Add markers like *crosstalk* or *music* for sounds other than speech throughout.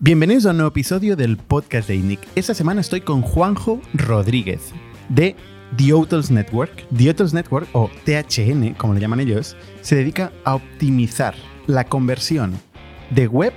Bienvenidos a un nuevo episodio del podcast de INIC. Esta semana estoy con Juanjo Rodríguez de The Hotels Network. The Hotels Network, o THN, como le llaman ellos, se dedica a optimizar la conversión de web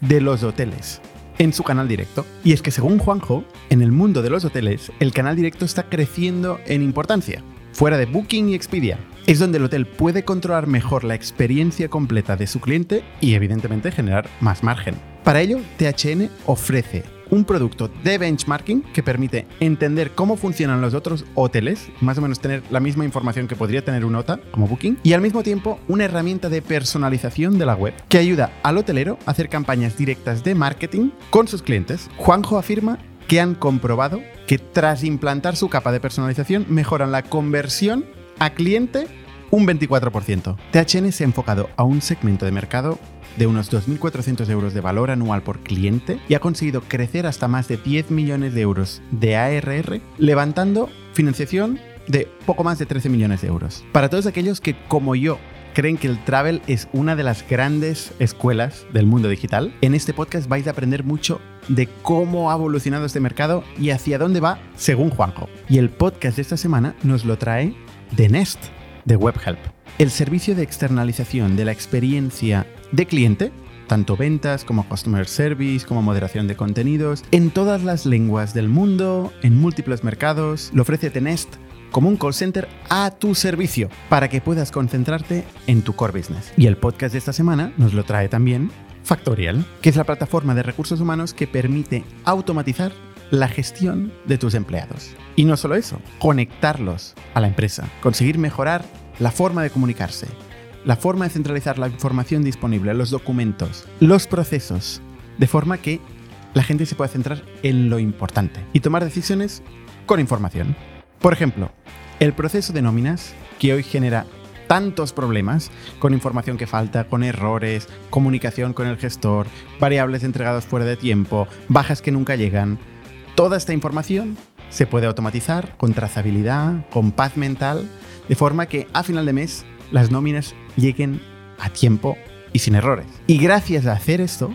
de los hoteles en su canal directo. Y es que según Juanjo, en el mundo de los hoteles, el canal directo está creciendo en importancia. Fuera de Booking y Expedia, es donde el hotel puede controlar mejor la experiencia completa de su cliente y evidentemente generar más margen. Para ello, THN ofrece un producto de benchmarking que permite entender cómo funcionan los otros hoteles, más o menos tener la misma información que podría tener un OTA como Booking, y al mismo tiempo una herramienta de personalización de la web que ayuda al hotelero a hacer campañas directas de marketing con sus clientes. Juanjo afirma que han comprobado que tras implantar su capa de personalización mejoran la conversión a cliente un 24%. THN se ha enfocado a un segmento de mercado de unos 2.400 euros de valor anual por cliente y ha conseguido crecer hasta más de 10 millones de euros de ARR, levantando financiación de poco más de 13 millones de euros. Para todos aquellos que, como yo, creen que el travel es una de las grandes escuelas del mundo digital, en este podcast vais a aprender mucho de cómo ha evolucionado este mercado y hacia dónde va según Juanjo. Y el podcast de esta semana nos lo trae The Nest de WebHelp, el servicio de externalización de la experiencia de cliente, tanto ventas como customer service, como moderación de contenidos, en todas las lenguas del mundo, en múltiples mercados, lo ofrece Tenest como un call center a tu servicio para que puedas concentrarte en tu core business. Y el podcast de esta semana nos lo trae también Factorial, que es la plataforma de recursos humanos que permite automatizar la gestión de tus empleados. Y no solo eso, conectarlos a la empresa, conseguir mejorar la forma de comunicarse, la forma de centralizar la información disponible, los documentos, los procesos, de forma que la gente se pueda centrar en lo importante y tomar decisiones con información. Por ejemplo, el proceso de nóminas, que hoy genera tantos problemas, con información que falta, con errores, comunicación con el gestor, variables entregadas fuera de tiempo, bajas que nunca llegan, toda esta información se puede automatizar con trazabilidad, con paz mental, de forma que a final de mes las nóminas lleguen a tiempo y sin errores. Y gracias a hacer esto,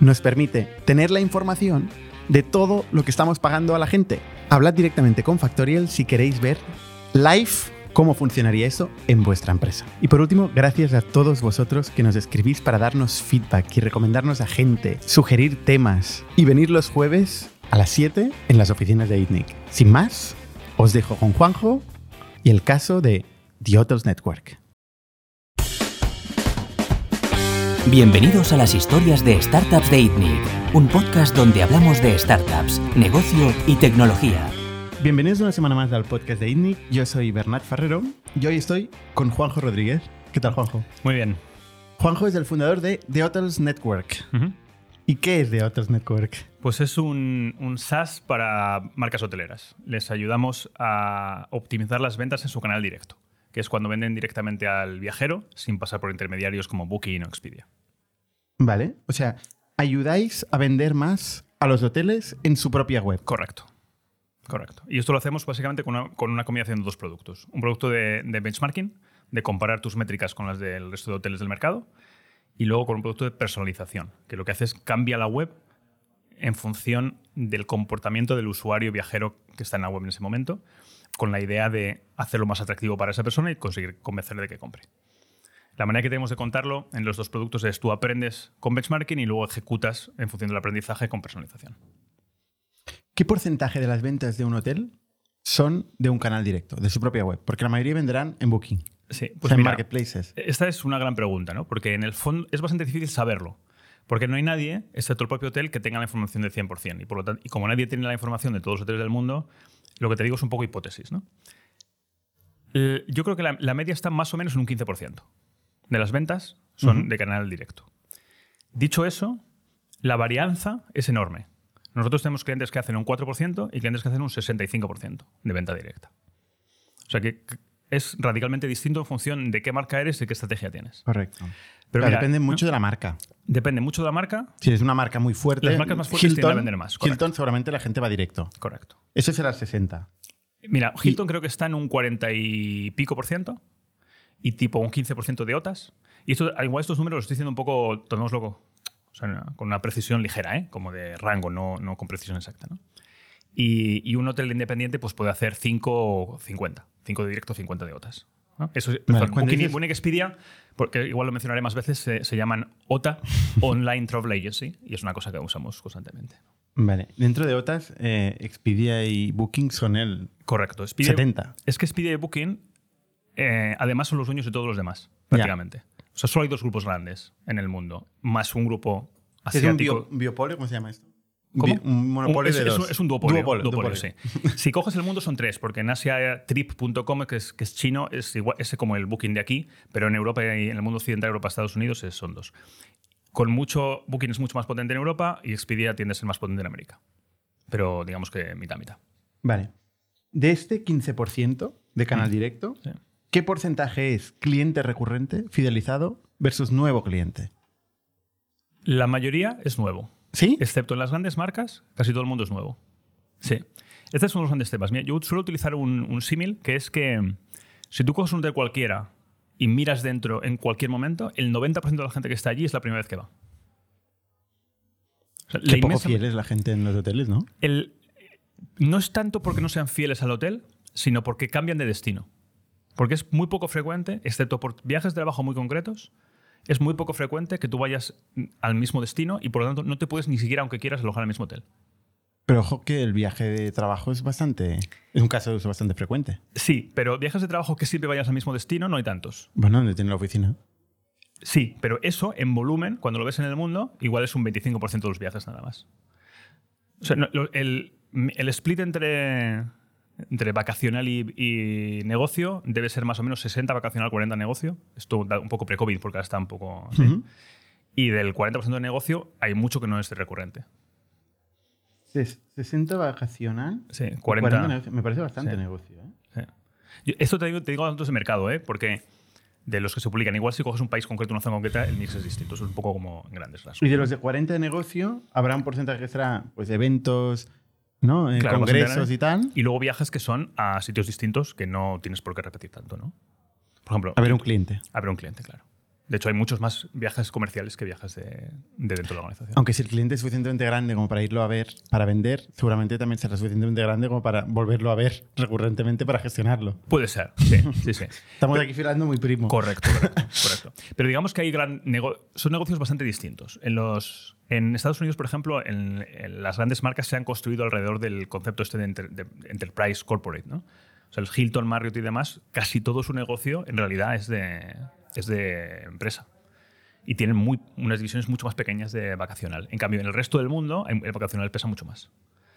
nos permite tener la información de todo lo que estamos pagando a la gente. Hablad directamente con Factorial si queréis ver live cómo funcionaría eso en vuestra empresa. Y por último, gracias a todos vosotros que nos escribís para darnos feedback y recomendarnos a gente, sugerir temas y venir los jueves a las 7 en las oficinas de ITNIC. Sin más, os dejo con Juanjo y el caso de The Hotels Network. Bienvenidos a las historias de Startups de ITNIC, un podcast donde hablamos de startups, negocio y tecnología. Bienvenidos una semana más al podcast de ITNIC. Yo soy Bernat Ferrero y hoy estoy con Juanjo Rodríguez. ¿Qué tal, Juanjo? Muy bien. Juanjo es el fundador de The Hotels Network. ¿Y qué es The Hotels Network? Pues es un, un, SaaS para marcas hoteleras. Les ayudamos a optimizar las ventas en su canal directo, que es cuando venden directamente al viajero sin pasar por intermediarios como Booking o Expedia. Vale. O sea, ayudáis a vender más a los hoteles en su propia web. Correcto. Correcto. Y esto lo hacemos básicamente con una, con una combinación de dos productos. Un producto de, benchmarking, de comparar tus métricas con las del resto de hoteles del mercado, y luego con un producto de personalización, que lo que hace es cambia la web en función del comportamiento del usuario viajero que está en la web en ese momento, con la idea de hacerlo más atractivo para esa persona y conseguir convencerle de que compre. La manera que tenemos de contarlo en los dos productos es tú aprendes con benchmarking y luego ejecutas en función del aprendizaje con personalización. ¿Qué porcentaje de las ventas de un hotel son de un canal directo, de su propia web? Porque la mayoría venderán en Booking. Sí, pues o sea, en marketplaces. Esta es una gran pregunta, ¿no? Porque en el fondo es bastante difícil saberlo. Porque no hay nadie, excepto el propio hotel, que tenga la información del 100%. Y, por lo tanto, y como nadie tiene la información de todos los hoteles del mundo, lo que te digo es un poco hipótesis. ¿no? Eh, yo creo que la, la, media está más o menos en un 15% de las ventas son uh -huh. de canal directo. Dicho eso, la varianza es enorme. Nosotros tenemos clientes que hacen un 4% y clientes que hacen un 65% de venta directa. O sea que es radicalmente distinto en función de qué marca eres y qué estrategia tienes. Correcto. Pero mira, depende mucho de la marca. Depende mucho de la marca. Si es una marca muy fuerte, las marcas más fuertes Hilton, tienden a vender más. Correcto. Hilton seguramente la gente va directo. Correcto. Eso será el 60. Mira, Hilton y... creo que está en un 40 y pico por ciento y tipo un 15% de OTAs. Y esto, igual estos números los estoy diciendo un poco, tonos loco. O sea, con una precisión ligera, ¿eh? como de rango, no, no con precisión exacta. ¿no? Y, y, un hotel independiente pues, puede hacer 5 o 50. 5 de directo, 50 de OTAs. ¿no? Eso, Vale, Booking, dices- Booking Expedia, porque igual lo mencionaré más veces, se, se llaman OTA, *laughs* Online Travel Agency, y es una cosa que usamos constantemente. Vale. Dentro de OTAS, eh, Expedia y Booking son el Correcto. Expedia, 70. Es que Expedia y Booking, eh, además, son los dueños de todos los demás, prácticamente. O sea, solo hay dos grupos grandes en el mundo, más un grupo ¿Es un asiático. bio- biopolio? ¿Cómo se llama esto? ¿Cómo? Un monopolio es, de es dos. un- es un duopolio. Duopolio, duopolio, duopolio. sí. *laughs* si coges el mundo son tres, porque en Asia trip.com, que es, que es chino, es igual, es como el booking de aquí, pero en Europa y en el mundo occidental, Europa, Estados Unidos, es- son dos. Con mucho, Booking es mucho más potente en Europa y Expedia tiende a ser más potente en América. Pero digamos que mitad, mitad. Vale. De este 15% de canal directo, Sí. ¿Qué porcentaje es cliente recurrente, fidelizado, versus nuevo cliente? La mayoría es nuevo. ¿Sí? Excepto en las grandes marcas, casi todo el mundo es nuevo. Sí. Este es uno de los grandes temas. Mira, yo suelo utilizar un, un símil que es que mm, si tú coges un hotel cualquiera y miras dentro en cualquier momento, el 90% de la gente que está allí es la primera vez que va. O sea, la Qué poco fiel es la gente en los hoteles, ¿no? el- no es tanto porque no sean fieles al hotel, sino porque cambian de destino. Porque es muy poco frecuente, excepto por viajes de trabajo muy concretos, es muy poco frecuente que tú vayas al mismo destino y por lo tanto no te puedes ni siquiera, aunque quieras, alojar el mismo hotel. Pero ojo que el viaje de trabajo es bastante. Es un caso de uso bastante frecuente. Sí, pero viajes de trabajo que siempre vayas al mismo destino no hay tantos. Bueno, donde tiene la oficina. Sí, pero eso en volumen, cuando lo ves en el mundo, igual es un 25% de los viajes nada más. O sea, no, el, el split entre, entre vacacional y, y negocio debe ser más o menos 60 vacacional, 40 negocio. Esto un poco pre-COVID porque ahora está un poco... Y del 40% de negocio hay mucho que no es recurrente. Ses- 60 vacacional. Sí, y 40. negocio. Me parece bastante Sí. negocio. ¿eh? Sí. Esto te digo, te digo datos de mercado, ¿eh? porque de los que se publican, igual si coges un país concreto, una zona concreta, el mix es distinto. Es un poco como en grandes rasgos. Y de los de 40 de negocio, habrá un porcentaje que será pues, eventos, ¿no? Claro, congresos y tal. Y luego viajes que son a sitios distintos que no tienes por qué repetir tanto, ¿no? Por ejemplo, A ver un cliente. a ver un cliente, claro. De hecho, hay muchos más viajes comerciales que viajes de, de dentro de la organización. Aunque si el cliente es suficientemente grande como para irlo a ver, para vender, seguramente también será suficientemente grande como para volverlo a ver recurrentemente para gestionarlo. Puede ser, sí, sí, sí. *laughs* Estamos aquí filando muy primo. Correcto, correcto, *laughs* correcto. Pero digamos que hay gran nego- son negocios bastante distintos. En, los, en Estados Unidos, por ejemplo, en, en las grandes marcas se han construido alrededor del concepto este de, enter- de enterprise corporate, ¿no? O sea, el Hilton, Marriott y demás, casi todo su negocio en realidad es de, es de empresa. Y tienen muy, unas divisiones mucho más pequeñas de vacacional. En cambio, en el resto del mundo, el vacacional pesa mucho más.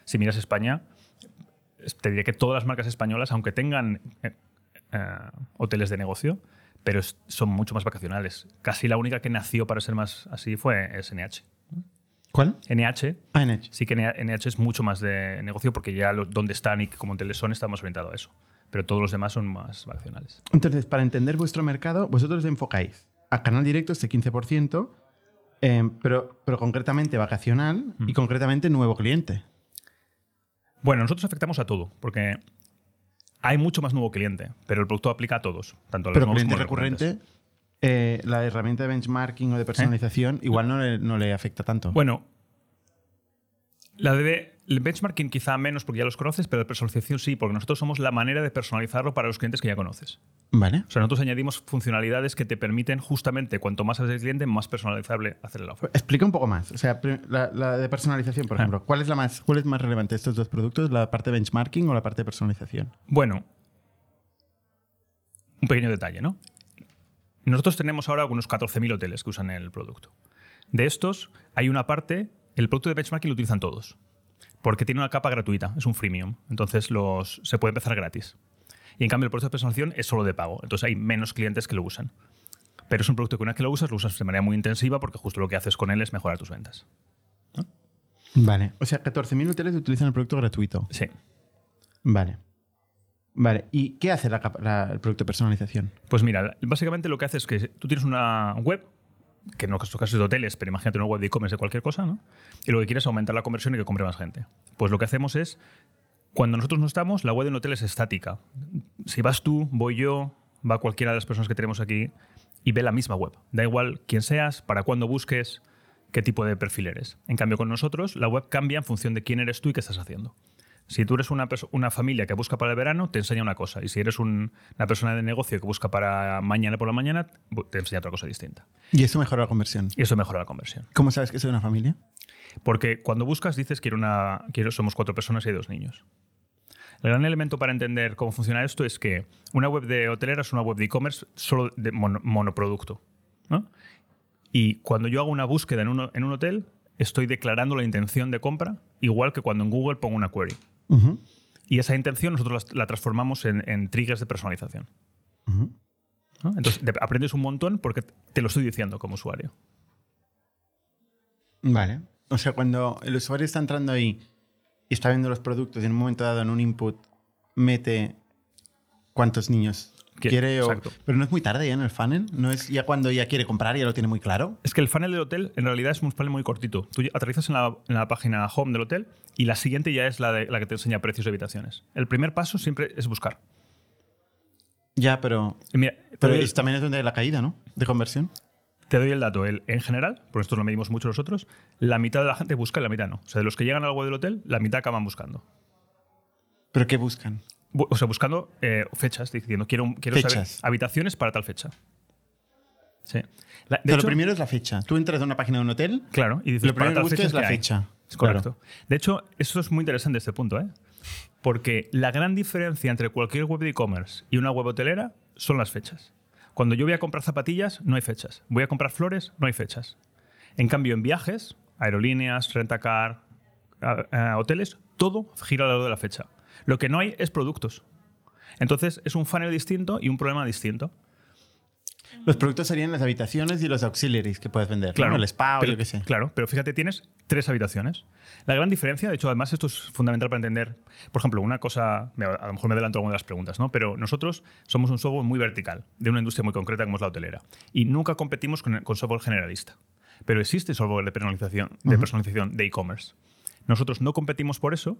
Si miras España, te diré que todas las marcas españolas, aunque tengan eh, eh, hoteles de negocio, pero son mucho más vacacionales. Casi la única que nació para ser más así fue SNH. ¿Cuál? NH, Ah, Edge. sí que NH es mucho más de negocio porque ya lo- donde están y como hoteles son está más orientado a eso. Pero todos los demás son más vacacionales. Entonces, para entender vuestro mercado, vosotros enfocáis a canal directo este 15%, eh, pero, pero concretamente vacacional y concretamente nuevo cliente. Bueno, nosotros afectamos a todo porque hay mucho más nuevo cliente, pero el producto aplica a todos, tanto a los Pero nuevos cliente como recurrente, eh, la herramienta de benchmarking o de personalización igual no le, no le afecta tanto. Bueno, la de el benchmarking quizá menos porque ya los conoces, pero de personalización sí, porque nosotros somos la manera de personalizarlo para los clientes que ya conoces. Vale. O sea, nosotros añadimos funcionalidades que te permiten justamente, cuanto más sabes del cliente, más personalizable hacerle la oferta. Explica un poco más. O sea, la, la de personalización, por Ah. ejemplo. ¿Cuál es, la más, ¿Cuál es más relevante de estos dos productos? ¿La parte de benchmarking o la parte de personalización? Bueno, un pequeño detalle, ¿no? Nosotros tenemos ahora unos 14.000 hoteles que usan el producto. De estos, hay una parte, el producto de benchmarking lo utilizan todos, porque tiene una capa gratuita, es un freemium, entonces los, se puede empezar gratis. Y en cambio el producto de personalización es solo de pago, entonces hay menos clientes que lo usan. Pero es un producto que una vez que lo usas, lo usas de manera muy intensiva porque justo lo que haces con él es mejorar tus ventas. Vale. O sea, 14.000 hoteles utilizan el producto gratuito. Sí. Vale. Vale. ¿Y qué hace la capa- la- el producto de personalización? Pues mira, básicamente lo que hace es que tú tienes una web, que en estos casos es de hoteles, pero imagínate una web de e-commerce de cualquier cosa, ¿no? Y lo que quieres es aumentar la conversión y que compre más gente. Pues lo que hacemos es, cuando nosotros no estamos, la web de un hotel es estática. Si vas tú, voy yo, va cualquiera de las personas que tenemos aquí y ve la misma web. Da igual quién seas, para cuándo busques, qué tipo de perfil eres. En cambio, con nosotros, la web cambia en función de quién eres tú y qué estás haciendo. Si tú eres una, una familia que busca para el verano, te enseña una cosa. Y si eres un- una persona de negocio que busca para mañana por la mañana, te enseña otra cosa distinta. Y eso mejora la conversión. Y eso mejora la conversión. ¿Cómo sabes que soy una familia? Porque cuando buscas dices quiero una, quiero, somos cuatro personas y hay dos niños. El gran elemento para entender cómo funciona esto es que una web de hotelera es una web de e-commerce solo de mono- monoproducto. ¿no? Y cuando yo hago una búsqueda en un, en un hotel, estoy declarando la intención de compra, igual que cuando en Google pongo una query. Y esa intención nosotros la, la transformamos en, en triggers de personalización. Entonces de- aprendes un montón porque te lo estoy diciendo como usuario. Vale. O sea, cuando el usuario está entrando ahí y está viendo los productos y en un momento dado en un input mete cuántos niños Quiere o-. Pero no es muy tarde ya en el funnel. No es ya cuando ya quiere comprar, ya lo tiene muy claro. Es que el funnel del hotel en realidad es un funnel muy cortito. Tú aterrizas en la, en la página home del hotel y la siguiente ya es la, de, la que te enseña precios de habitaciones. El primer paso siempre es buscar. Ya, pero. Mira, Pero también es donde hay la caída, ¿no? De conversión. te doy el dato. El, en general, por esto lo medimos mucho nosotros, la mitad de la gente busca y la mitad no. O sea, de los que llegan al web del hotel, la mitad acaban buscando. ¿Pero qué buscan? O sea, buscando eh, fechas, diciendo quiero, quiero saber habitaciones para tal fecha. Sí. La- de Pero hecho- lo primero es la fecha. Tú entras a una página de un hotel, Claro, y dices, lo primero para tal es la fecha. Es correcto. De hecho, eso es muy interesante este punto, ¿eh? Porque la gran diferencia entre cualquier web de e-commerce y una web hotelera son las fechas. Cuando yo voy a comprar zapatillas, no hay fechas. Voy a comprar flores, no hay fechas. En cambio, en viajes, aerolíneas, rentacar, hoteles, todo gira alrededor de la fecha. Lo que no hay es productos. Entonces, es un funnel distinto y un problema distinto. Los productos serían las habitaciones y los auxiliaries que puedes vender. ¿no? El spa o pero, yo qué sé. Claro, pero fíjate, tienes tres habitaciones. La gran diferencia, de hecho, además esto es fundamental para entender, por ejemplo, una cosa, a lo mejor me adelanto a alguna de las preguntas, ¿no? Pero nosotros somos un software muy vertical, de una industria muy concreta como es la hotelera. Y nunca competimos con, con software generalista. Pero existe software de personalización de personalización de e-commerce. Nosotros no competimos por eso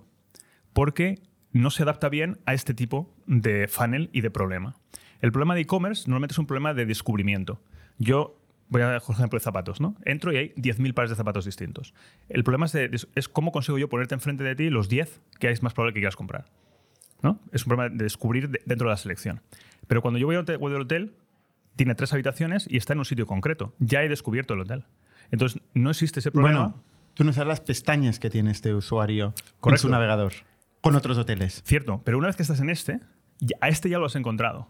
porque no se adapta bien a este tipo de funnel y de problema. El problema de e-commerce normalmente es un problema de descubrimiento. Yo voy a dar por ejemplo de zapatos, ¿no? Entro y hay 10.000 pares de zapatos distintos. El problema es, de- es cómo consigo yo ponerte enfrente de ti los 10 que es más probable que quieras comprar. ¿no? Es un problema de descubrir de- dentro de la selección. Pero cuando yo voy al hotel, voy al hotel, tiene tres habitaciones y está en un sitio concreto. Ya he descubierto el hotel. Entonces, no existe ese problema. Bueno, tú no sabes las pestañas que tiene este usuario en Correcto. su navegador con otros hoteles. Cierto, pero una vez que estás en este, ya- a este ya lo has encontrado.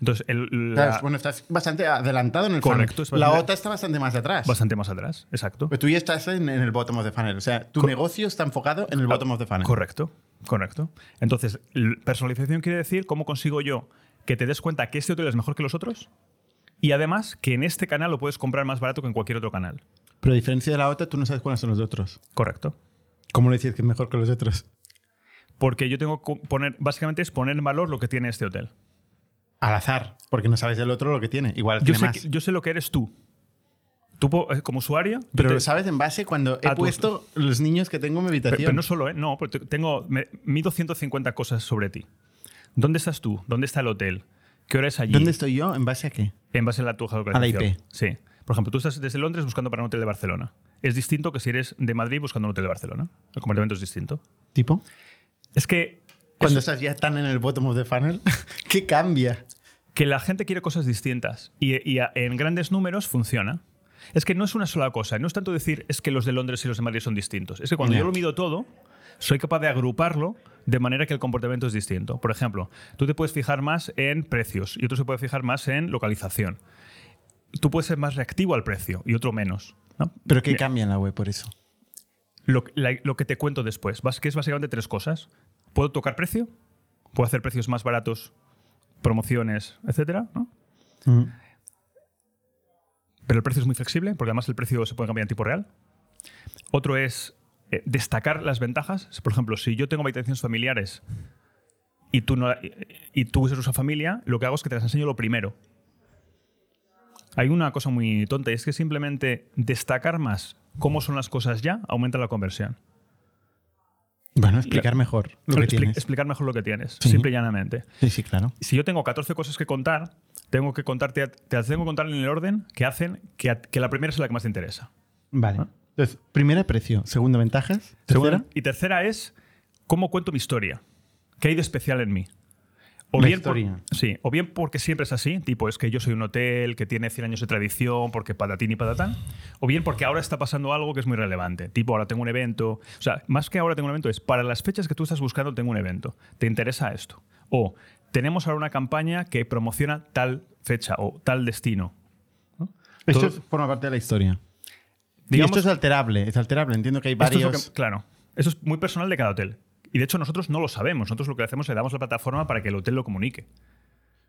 Entonces, el, la- Claro, bueno, estás bastante adelantado en el Correcto, funnel. es bastante- La otra está bastante más atrás. bastante más atrás, exacto. Pero tú ya estás en, en el bottom of the funnel. O sea, tu Co- negocio está enfocado en el bottom of the funnel. Correcto, correcto. Entonces, personalización quiere decir cómo consigo yo que te des cuenta que este hotel es mejor que los otros y además que en este canal lo puedes comprar más barato que en cualquier otro canal. Pero a diferencia de la otra, tú no sabes cuáles son los otros. Correcto. ¿Cómo le dices que es mejor que los otros? Porque yo tengo que poner, básicamente es poner en valor lo que tiene este hotel. Al azar, porque no sabes del otro lo que tiene. Igual Yo tiene sé, más. que- yo sé lo que eres tú. Tú eh, como usuario, yo Pero te- lo sabes en base cuando he A tu- puesto los niños que tengo en mi Pero, habitación. pero no solo, ¿eh? No, porque tengo, me, mido 150 cosas sobre ti. ¿Dónde estás tú? ¿Dónde está el hotel? ¿Qué hora es allí? ¿Dónde estoy yo? ¿En base a qué? En base a la tu geolocalización. A la IP. Sí. Por ejemplo, tú estás desde Londres buscando para un hotel de Barcelona. Es distinto que si eres de Madrid buscando un hotel de Barcelona. El comportamiento es distinto. ¿Tipo? Es que, Cuando estás ya tan en el bottom of the funnel, *laughs* ¿qué cambia? que la gente quiere cosas distintas y, y a- en grandes números funciona. Es que no es una sola cosa. No es tanto decir es que los de Londres y los de Madrid son distintos. Es que cuando yo lo mido todo, soy capaz de agruparlo de manera que el comportamiento es distinto. Por ejemplo, tú te puedes fijar más en precios y otro se puede fijar más en localización. Tú puedes ser más reactivo al precio y otro menos. ¿no? ¿Pero qué Mira, cambia en la web por eso? Lo, la- lo que te cuento después, que es básicamente tres cosas. Puedo tocar precio, puedo hacer precios más baratos, promociones, etcétera, ¿no? Pero el precio es muy flexible, porque además el precio se puede cambiar en tiempo real. Otro es eh, destacar las ventajas. Por ejemplo, si yo tengo habitaciones familiares y tú, no, y, y tú eres una familia, lo que hago es que te las enseño lo primero. Hay una cosa muy tonta y es que simplemente destacar más cómo son las cosas ya aumenta la conversión. Bueno, explicar mejor lo que Expli- tienes. Explicar mejor lo que tienes, Sí. simple y llanamente. Sí, sí, claro. Si yo tengo 14 cosas que contar, tengo que contarte, te las tengo que contar en el orden que hacen que, a- que la primera sea la que más te interesa. Vale. ¿no? Entonces, primera, precio. Segunda, ventajas. Segunda- Tercera, y tercera es cómo cuento mi historia. ¿Qué hay de especial en mí? O bien, por- sí, o bien porque siempre es así, tipo es que yo soy un hotel que tiene 100 años de tradición, porque patatín y patatán, o bien porque ahora está pasando algo que es muy relevante, tipo ahora tengo un evento, o sea, más que ahora tengo un evento, es para las fechas que tú estás buscando tengo un evento, ¿te interesa esto? O tenemos ahora una campaña que promociona tal fecha o tal destino. esto todo- forma parte de la historia. y Digamos- esto es alterable. Es alterable. Entiendo que hay es varios. que- claro, eso es muy personal de cada hotel. Y de hecho nosotros no lo sabemos. Nosotros lo que hacemos es le damos la plataforma para que el hotel lo comunique.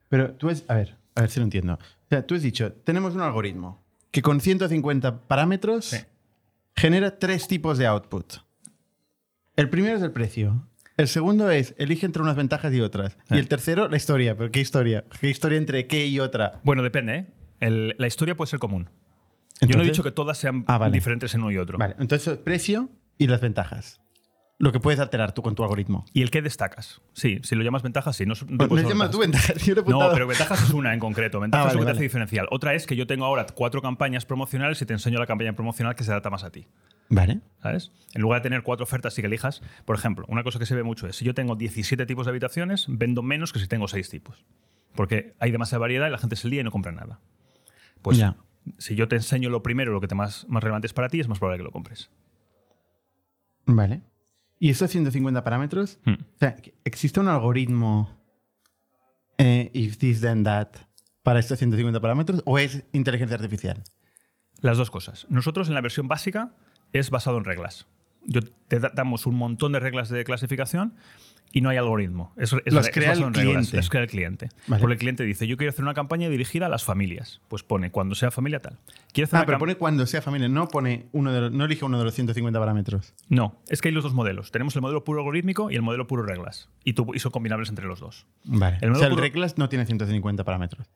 Pero tú es. A ver, a ver si lo entiendo. O sea, tú has dicho, tenemos un algoritmo que con 150 parámetros Sí. genera tres tipos de output. El primero es el precio. El segundo es elige entre unas ventajas y otras. Sí. Y el tercero, la historia. ¿Pero qué historia? ¿Qué historia entre qué y otra? Bueno, depende. ¿eh? El- la historia puede ser común. Yo no he dicho que todas sean Ah, vale. diferentes en uno y otro. Vale, entonces precio y las ventajas. Lo que puedes alterar tú con tu algoritmo. ¿Y el qué destacas? Sí, si lo llamas ventajas, sí. No, no Pues me llamas tú ventajas. *laughs* Yo No, pero ventajas es una en concreto. *laughs* Ventajas Ah, es lo vale, que te hace vale. diferencial. Otra es que yo tengo ahora cuatro campañas promocionales y te enseño la campaña promocional que se adapta más a ti. Vale. ¿Sabes? En lugar de tener cuatro ofertas y que elijas, por ejemplo, una cosa que se ve mucho es si yo tengo 17 tipos de habitaciones, vendo menos que si tengo 6 tipos. Porque hay demasiada variedad y la gente se lía y no compra nada. Pues Ya. si yo te enseño lo primero, lo que te más, más relevante es para ti, es más probable que lo compres. Vale. ¿Y estos 150 parámetros? Hmm. O sea, ¿existe un algoritmo eh, if this then that para estos 150 parámetros o es inteligencia artificial? Las dos cosas. Nosotros en la versión básica es basado en reglas. Yo te da- damos un montón de reglas de clasificación y no hay algoritmo. Es, es- Las crea reglas. Las crea el cliente. Vale. Porque el cliente dice, yo quiero hacer una campaña dirigida a las familias. Pues pone, cuando sea familia tal. Hacer Ah, pero pone cuando sea familia, no pone uno de los- no elige uno de los 150 parámetros. No, es que hay los dos modelos. Tenemos el modelo puro algorítmico y el modelo puro reglas. Y, tú- y son combinables entre los dos. Vale. El o sea, el puro- reglas no tiene 150 parámetros.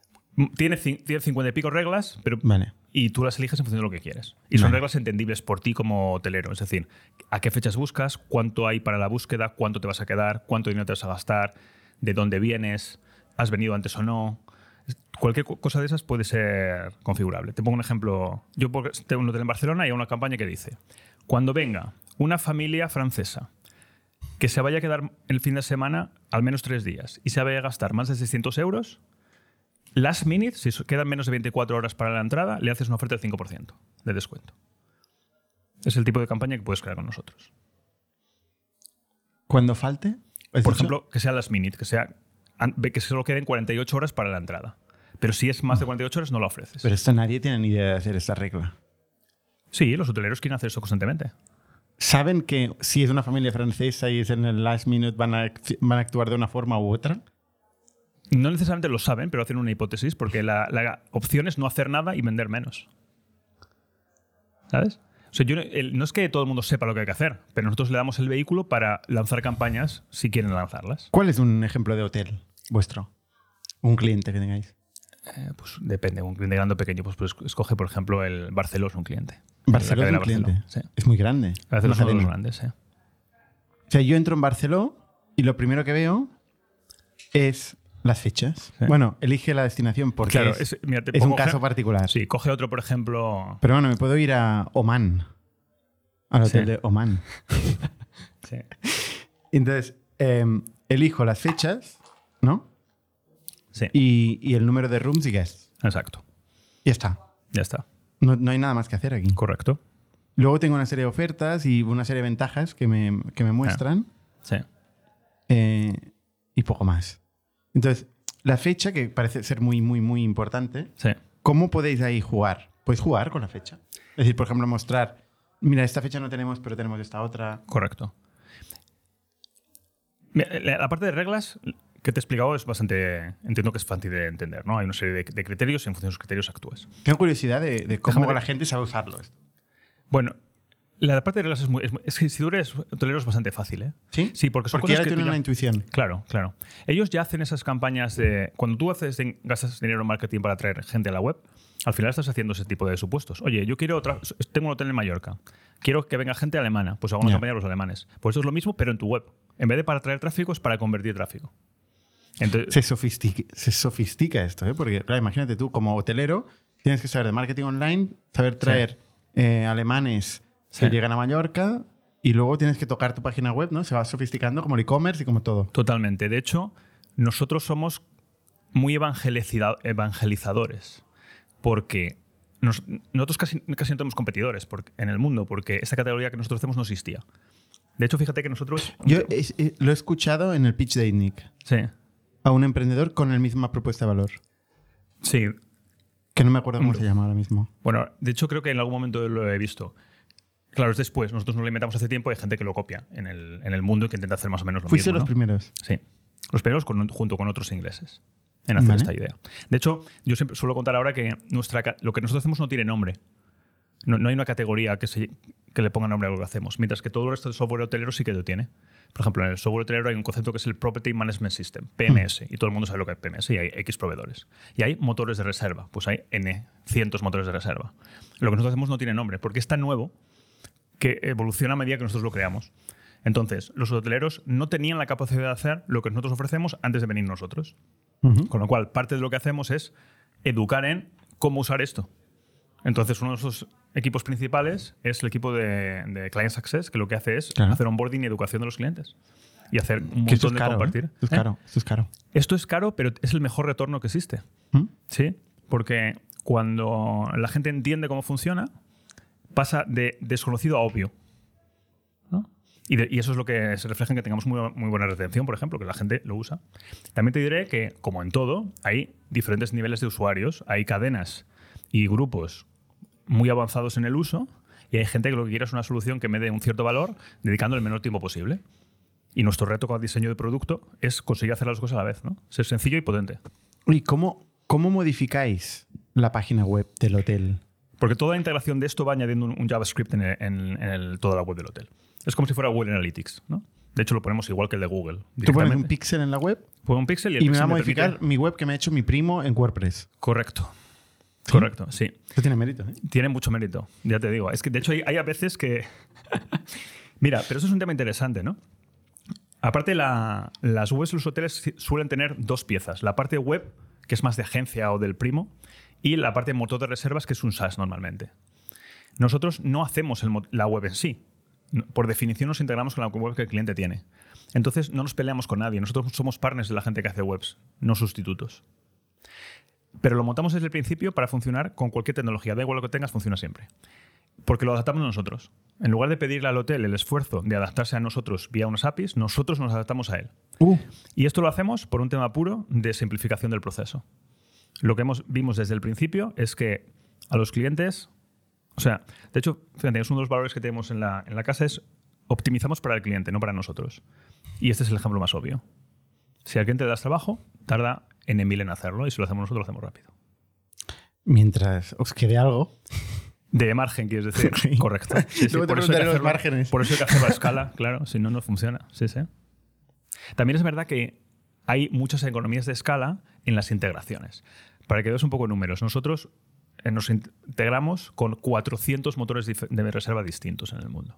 Tiene, tiene 50 y pico reglas, pero Vale. Y tú las eliges en función de lo que quieres. Y son Vale. reglas entendibles por ti como hotelero. Es decir, a qué fechas buscas, cuánto hay para la búsqueda, cuánto te vas a quedar, cuánto dinero te vas a gastar, de dónde vienes, has venido antes o no. Cualquier co- cosa de esas puede ser configurable. Te pongo un ejemplo. Yo tengo un hotel en Barcelona y hay una campaña que dice, cuando venga una familia francesa que se vaya a quedar el fin de semana al menos tres días y se vaya a gastar más de 600 euros, Last minute, si quedan menos de 24 horas para la entrada, le haces una oferta del 5% de descuento. Es el tipo de campaña que puedes crear con nosotros. Cuando falte. ¿has Por dicho? ejemplo, que sea last minute, que sea que solo queden 48 horas para la entrada. Pero si es más de 48 horas, no la ofreces. Pero esto nadie tiene ni idea de hacer esta regla. sí, los hoteleros quieren hacer eso constantemente. ¿Saben que si es una familia francesa y es en el last minute van a, act- van a actuar de una forma u otra? No necesariamente lo saben, pero hacen una hipótesis porque la, la opción es no hacer nada y vender menos. ¿Sabes? O sea, yo no- el- no es que todo el mundo sepa lo que hay que hacer, pero nosotros le damos el vehículo para lanzar campañas si quieren lanzarlas. ¿Cuál es un ejemplo de hotel vuestro? Un cliente que tengáis. Eh, pues depende, un cliente grande o pequeño. Pues, pues escoge, por ejemplo, el Barceló es un cliente. Es un. Barceló, sí. Es muy grande. Barceló son los cadena. grandes, sí. O sea, yo entro en Barcelona y lo primero que veo es las fechas. Sí. Bueno, elige la destinación porque Claro, es, mira, un caso particular. Sí, coge otro, por ejemplo. Pero bueno, me puedo ir a Oman. Al hotel Sí. de Oman. *laughs* Sí. Entonces, em, elijo las fechas, ¿no? Sí, Y, y el número de rooms y guests. exacto. Ya está. Ya está. No, no hay nada más que hacer aquí. Correcto. Luego tengo una serie de ofertas y una serie de ventajas que me, que me muestran Sí. eh, y poco más. Entonces, la fecha, que parece ser muy, muy, muy importante, Sí. ¿cómo podéis ahí jugar? Podéis jugar con la fecha. Es decir, por ejemplo, mostrar, mira, esta fecha no tenemos, pero tenemos esta otra. Correcto. La parte de reglas que te he explicado es bastante. Entiendo que es fácil de entender, ¿no? Hay una serie de, de criterios y en función de esos criterios actúas. Tengo curiosidad de, de cómo Déjame la gente sabe usarlo. esto. Bueno, la parte de reglas es muy. Es, que si tú eres hotelero es bastante fácil, ¿eh? ¿Sí? Sí, porque son Porque cosas ya que tienen ya- una intuición. Claro, claro. Ellos ya hacen esas campañas de. Cuando tú haces, gastas dinero en marketing para atraer gente a la web, al final estás haciendo ese tipo de supuestos. Oye, yo quiero otra. Tengo un hotel en Mallorca. Quiero que venga gente alemana. Pues hago una Ya. campaña a los alemanes. Pues eso es lo mismo, pero en tu web. En vez de para atraer tráfico, es para convertir tráfico. Entonces, Se sofistica, se sofistica esto, ¿eh? Porque, claro, imagínate tú, como hotelero, tienes que saber de marketing online, saber traer eh, alemanes que Sí. llegan a Mallorca y luego tienes que tocar tu página web, ¿no? Se va sofisticando como el e-commerce y como todo. Totalmente. De hecho, nosotros somos muy evangeliza- evangelizadores porque nos- nosotros casi, casi no tenemos competidores porque- en el mundo porque esa categoría que nosotros hacemos no existía. De hecho, fíjate que nosotros... Yo es- lo he escuchado en el pitch de Nick Sí, a un emprendedor con la misma propuesta de valor. sí. Que no me acuerdo cómo se llama ahora mismo. Bueno, de hecho creo que en algún momento lo he visto. Claro, es después. Nosotros nos lo inventamos hace tiempo y hay gente que lo copia en el, en el mundo y que intenta hacer más o menos lo Fuiste mismo. los ¿no? primeros. Sí. Los primeros con- junto con otros ingleses en hacer Vale. esta idea. De hecho, yo siempre suelo contar ahora que nuestra, lo que nosotros hacemos no tiene nombre. No, no hay una categoría que, se, que le ponga nombre a lo que hacemos, mientras que todo el resto del software hotelero sí que lo tiene. Por ejemplo, en el software hotelero hay un concepto que es el Property Management System, PMS, y todo el mundo sabe lo que es PMS, y hay X proveedores. Y hay motores de reserva, pues hay N, cientos motores de reserva. Lo que nosotros hacemos no tiene nombre, porque es tan nuevo que evoluciona a medida que nosotros lo creamos. Entonces, los hoteleros no tenían la capacidad de hacer lo que nosotros ofrecemos antes de venir nosotros. Con lo cual, parte de lo que hacemos es educar en cómo usar esto. Entonces, uno de nuestros equipos principales es el equipo de, de Client Success, que lo que hace es Claro. hacer onboarding y educación de los clientes. Y hacer un Que esto es montón de caro. ¿eh? compartir. Esto es ¿Eh? caro. Esto es caro. Esto es caro, pero es el mejor retorno que existe. ¿Mm? Sí, porque cuando la gente entiende cómo funciona, pasa de desconocido a obvio. ¿no? Y, eso es lo que se refleja en que tengamos muy, muy buena retención, por ejemplo, que la gente lo usa. También te diré que, como en todo, hay diferentes niveles de usuarios, hay cadenas y grupos muy avanzados en el uso, y hay gente que lo que quiere es una solución que me dé un cierto valor, dedicando el menor tiempo posible. Y nuestro reto con el diseño de producto es conseguir hacer las cosas a la vez, ¿no? Ser sencillo y potente. ¿Y cómo, cómo modificáis la página web del hotel? Porque toda integración de esto va añadiendo un, un JavaScript en, el- en- en el- toda la web del hotel. Es como si fuera Google Analytics, ¿no? De hecho, lo ponemos igual que el de Google. Tú pones un pixel en la web Pongo un pixel y el y me va a modificar permite- mi web que me ha hecho mi primo en WordPress. Correcto. Correcto, sí. Esto tiene mérito, ¿eh? Tiene mucho mérito, ya te digo. Es que, de hecho, hay, hay a veces que... *laughs* Mira, pero eso es un tema interesante, ¿no? Aparte, la- las webs de los hoteles suelen tener dos piezas. La parte web, que es más de agencia o del primo, y la parte motor de reservas, que es un SaaS normalmente. Nosotros no hacemos el la web en sí. Por definición nos integramos con la web que el cliente tiene. Entonces no nos peleamos con nadie. Nosotros somos partners de la gente que hace webs, no sustitutos. Pero lo montamos desde el principio para funcionar con cualquier tecnología. Da igual lo que tengas, funciona siempre. Porque lo adaptamos nosotros. En lugar de pedirle al hotel el esfuerzo de adaptarse a nosotros vía unos APIs, nosotros nos adaptamos a él. Uh, Y esto lo hacemos por un tema puro de simplificación del proceso. Lo que hemos, vimos desde el principio es que a los clientes, o sea, de hecho, fíjate, es uno de los valores que tenemos en la, en la casa es optimizamos para el cliente, no para nosotros. Y este es el ejemplo más obvio. Si al cliente le das trabajo, tarda en mil en hacerlo y si lo hacemos nosotros, lo hacemos rápido. mientras os quede algo. De margen, quieres decir. *laughs* Sí. Correcto. Sí, sí, por, eso los márgenes. por eso hay que hacerlo a escala, claro, si no, no funciona. Sí, sí. También es verdad que hay muchas economías de escala en las integraciones. Para que veas un poco de números, nosotros eh, nos integramos con 400 motores de reserva distintos en el mundo.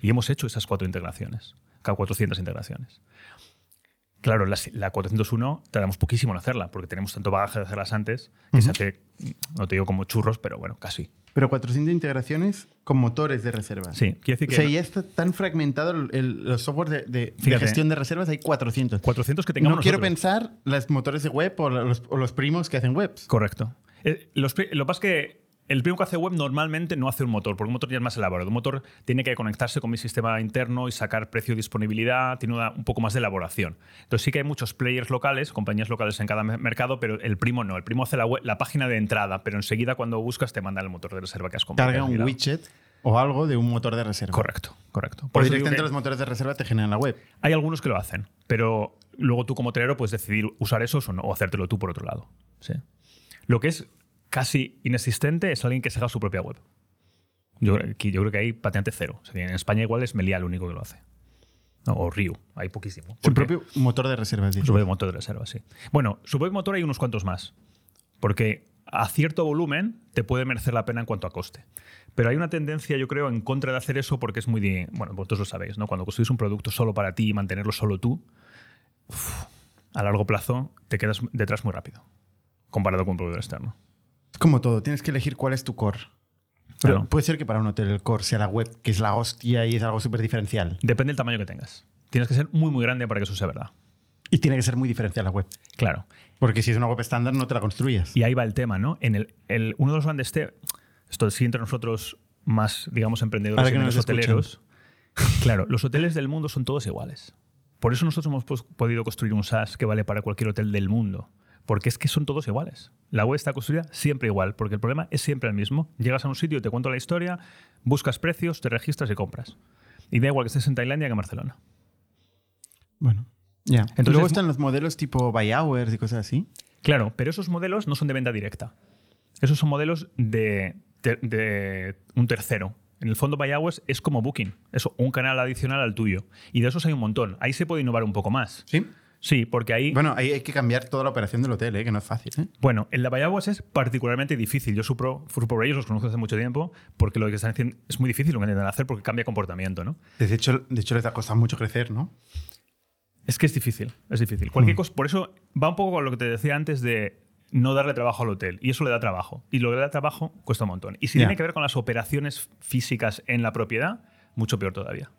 Y hemos hecho esas cuatro integraciones, cada 400 integraciones. Claro, la, la 401 tardamos poquísimo en hacerla, porque tenemos tanto bagaje de hacerlas antes, que se hace, no te digo como churros, pero bueno, casi. Pero 400 integraciones con motores de reservas. Sí, quiere decir O que sea, ya está tan fragmentado el, el- software de, de- gestión de reservas, hay 400. 400 que tengamos No quiero nosotros. pensar los motores de web o los, o los primos que hacen webs. Correcto. Eh, los lo que pasa es que el primo que hace web normalmente no hace un motor, porque un motor ya es más elaborado. Un motor tiene que conectarse con mi sistema interno y sacar precio y disponibilidad, tiene una- un poco más de elaboración. Entonces sí que hay muchos players locales, compañías locales en cada me- mercado, pero el primo no. El primo hace la, web- la página de entrada, pero enseguida cuando buscas te manda el motor de reserva que has comprado. Carga un widget o algo de un motor de reserva. Correcto, correcto. O Por digo directamente los motores de reserva te generan la web. hay algunos que lo hacen, pero luego tú como hotelero puedes decidir usar esos o no, o hacértelo tú por otro lado. Sí. Lo que es casi inexistente es alguien que se haga su propia web. Yo, creo que- yo creo que hay patente cero. O sea, en España igual es Meliá el único que lo hace. No, o Riu, hay poquísimo. Su propio motor de reservas. dices. su propio motor de reserva, sí. Bueno, su propio motor hay unos cuantos más. Porque a cierto volumen te puede merecer la pena en cuanto a coste. Pero hay una tendencia, yo creo, en contra de hacer eso porque es muy de. Bueno, vosotros lo sabéis, ¿no? Cuando construís un producto solo para ti y mantenerlo solo tú, uf, a largo plazo te quedas detrás muy rápido. Comparado con un proveedor externo. Es como todo, tienes que elegir cuál es tu core. Pero Claro. puede ser que para un hotel el core sea la web, que es la hostia y es algo súper diferencial. Depende del tamaño que tengas. Tienes que ser muy, muy grande para que eso sea verdad. Y tiene que ser muy diferencial la web. Claro. Porque si es una web estándar no te la construyes. Y ahí va el tema, ¿no? En el, el- uno de los grandes te esto sí entre nosotros más, digamos, emprendedores Ahora y que menos nos hoteleros. Claro, los hoteles del mundo son todos iguales. Por eso nosotros hemos podido construir un SaaS que vale para cualquier hotel del mundo. Porque es que son todos iguales. La web está construida siempre igual, porque el problema es siempre el mismo. Llegas a un sitio, te cuento la historia, buscas precios, te registras y compras. Y da igual que estés en Tailandia que en Barcelona. Bueno. Ya. Entonces- Luego están los modelos tipo buy hours y cosas así. Claro, pero esos modelos no son de venta directa. Esos son modelos de, de- de un tercero. En el fondo, Hours es como Booking. Es un canal adicional al tuyo. Y de esos hay un montón. Ahí se puede innovar un poco más. Sí. Sí, porque ahí. Bueno, Bueno, ahí hay que cambiar toda la operación del hotel, ¿eh? que no es fácil. ¿eh? el de Hours es particularmente difícil. Yo supro, por ellos, los conozco hace mucho tiempo, porque lo que están haciendo es muy difícil lo que intentan hacer porque cambia comportamiento, ¿no? De hecho, de hecho, les ha costado mucho crecer, ¿no? Es que es difícil, es difícil. Cualquier Mm. cosa, por eso va un poco con lo que te decía antes de no darle trabajo al hotel. Y eso le da trabajo. Y lo que le da trabajo cuesta un montón. Y si tiene que ver con las operaciones físicas en la propiedad, mucho peor todavía.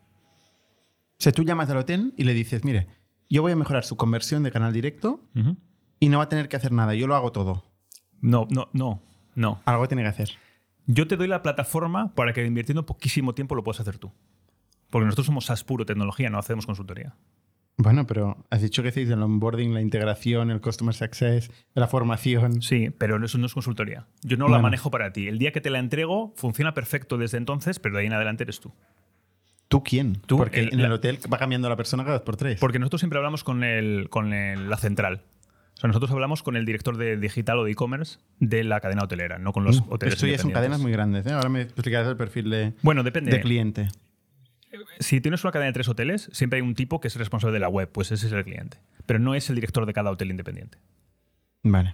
O sea, tú llamas al hotel y le dices, mire, yo voy a mejorar su conversión de canal directo y no va a tener que hacer nada, yo lo hago todo. No, no, no, no. Algo tiene que hacer. Yo te doy la plataforma para que invirtiendo poquísimo tiempo lo puedas hacer tú. Porque nosotros somos SaaS puro tecnología, no hacemos consultoría. Bueno, pero has dicho que hacéis el onboarding, la integración, el customer success, la formación. Sí, pero eso no es consultoría. Yo no la manejo para ti. El día que te la entrego, funciona perfecto desde entonces, pero de ahí en adelante eres tú. ¿Tú quién? Tú, Porque el- en el hotel va cambiando la persona cada dos por tres. Porque nosotros siempre hablamos con, el, con el- la central. O sea, nosotros hablamos con el director de digital o de e-commerce de la cadena hotelera, no con los Mm, hoteles. Esto ya son cadenas muy grandes. ¿eh? Ahora me explicarás el perfil de, Bueno, depende. de cliente. Si tienes una cadena de tres hoteles, siempre hay un tipo que es responsable de la web, pues ese es el cliente. Pero no es el director de cada hotel independiente. Vale.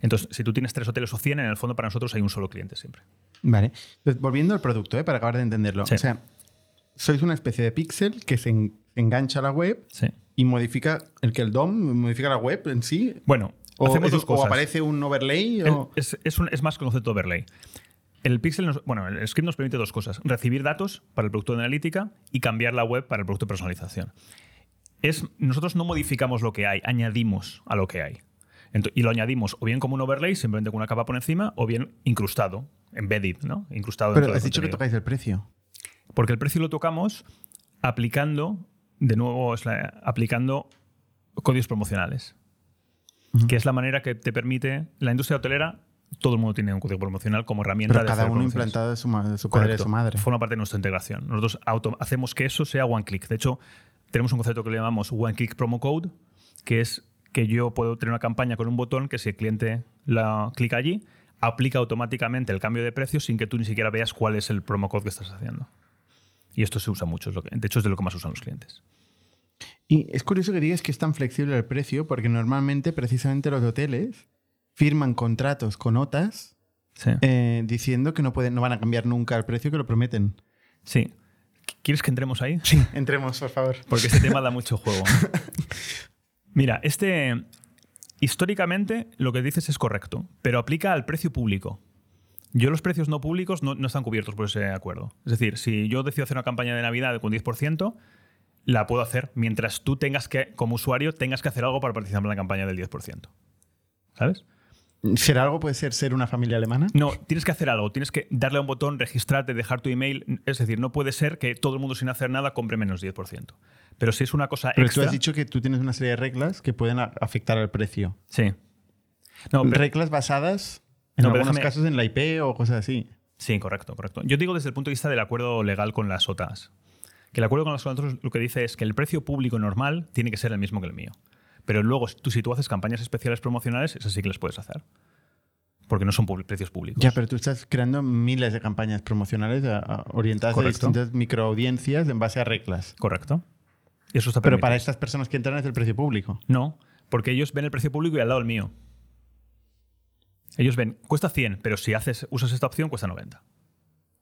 Entonces, si tú tienes tres hoteles o 100, en el fondo para nosotros hay un solo cliente siempre. Vale. Entonces, volviendo al producto, ¿eh? para acabar de entenderlo. Sí. O sea, sois una especie de pixel que se en- engancha a la web Sí. y modifica el que el DOM modifica la web en sí. Bueno, O, hacemos es- dos o cosas. aparece un overlay. El- o- es, es un- es más que concepto overlay. El Pixel, nos- bueno, el script nos permite dos cosas: recibir datos para el producto de analítica y cambiar la web para el producto de personalización. Es, nosotros no modificamos lo que hay, añadimos a lo que hay. Y lo añadimos o bien como un overlay, simplemente con una capa por encima, o bien incrustado, embedded, ¿no? Incrustado Pero has dicho que tocáis el precio. Porque el precio lo tocamos aplicando, de nuevo, es la- aplicando códigos promocionales. Que es la manera que te permite. La industria hotelera, todo el mundo tiene un código promocional como herramienta Pero de cada uno implantado de su, de su padre de su madre. Forma parte de nuestra integración. Nosotros auto- hacemos que eso sea one click. De hecho, tenemos un concepto que le llamamos one click promo code, que es que yo puedo tener una campaña con un botón que si el cliente la clica allí, aplica automáticamente el cambio de precio sin que tú ni siquiera veas cuál es el promo code que estás haciendo. Y esto se usa mucho. es lo que- de hecho, es de lo que más usan los clientes. Y es curioso que digas que es tan flexible el precio porque normalmente precisamente los hoteles firman contratos con OTAs Sí. eh, diciendo que no, pueden, no van a cambiar nunca el precio que lo prometen. sí. ¿Quieres que entremos ahí? Sí, entremos, por favor. Porque este tema da mucho juego. *laughs* Mira, este. Históricamente lo que dices es correcto, pero aplica al precio público. Yo los precios no públicos no, no están cubiertos por ese acuerdo. Es decir, si yo decido hacer una campaña de Navidad con 10%, la puedo hacer mientras tú tengas que, como usuario, tengas que hacer algo para participar en la campaña del 10%. ¿Sabes? ¿Ser algo puede ser ser una familia alemana? No, tienes que hacer algo. Tienes que darle a un botón, registrarte, dejar tu email. Es decir, no puede ser que todo el mundo sin hacer nada compre menos 10%. Pero si es una cosa Pero extra... tú has dicho que tú tienes una serie de reglas que pueden afectar al precio. Sí. No, pero- reglas basadas en No, algunos déjame- casos en la IP o cosas así. Sí, correcto, correcto. Yo digo desde el punto de vista del acuerdo legal con las OTAs. Que el acuerdo con las OTAs lo que dice es que el precio público normal tiene que ser el mismo que el mío. Pero luego, tú, si tú haces campañas especiales promocionales, esas sí que las puedes hacer. Porque no son precios públicos. Ya, pero tú estás creando miles de campañas promocionales a- a- orientadas Correcto. a distintas microaudiencias en base a reglas. Correcto. Eso está Pero para estas personas que entran es el precio público. No, porque ellos ven el precio público y al lado el mío. Ellos ven, cuesta 100, pero si haces, usas esta opción, cuesta 90.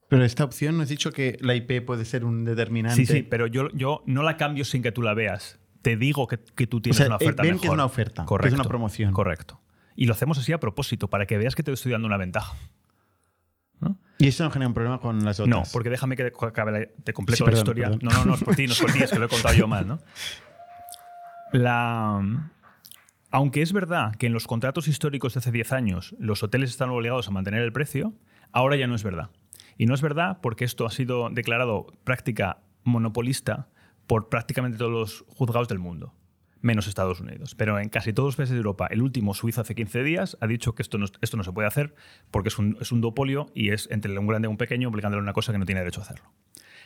Pero esta opción no has dicho que la IP puede ser un determinante. Sí, sí, pero yo, yo no la cambio sin que tú la veas. Te digo que, que tú O tienes sea, una eh, oferta ven mejor. que es una oferta, que Correcto. es una promoción. Correcto. Y lo hacemos así a propósito, para que veas que te estoy dando una ventaja. ¿No? ¿Y eso no genera un problema con las otras? No, porque déjame que acabe la- te completo Sí, la perdón, historia. perdón. No, no, no es por ti, no es por ti, es que lo he contado yo mal, ¿no? *laughs* La, aunque es verdad que en los contratos históricos de hace 10 años los hoteles están obligados a mantener el precio, ahora ya no es verdad. Y no es verdad porque esto ha sido declarado práctica monopolista por prácticamente todos los juzgados del mundo, menos Estados Unidos. Pero en casi todos los países de Europa, el último, Suiza, hace 15 días, ha dicho que esto no, esto no se puede hacer porque es un, es un duopolio y es entre un grande y un pequeño obligándole a una cosa que no tiene derecho a hacerlo.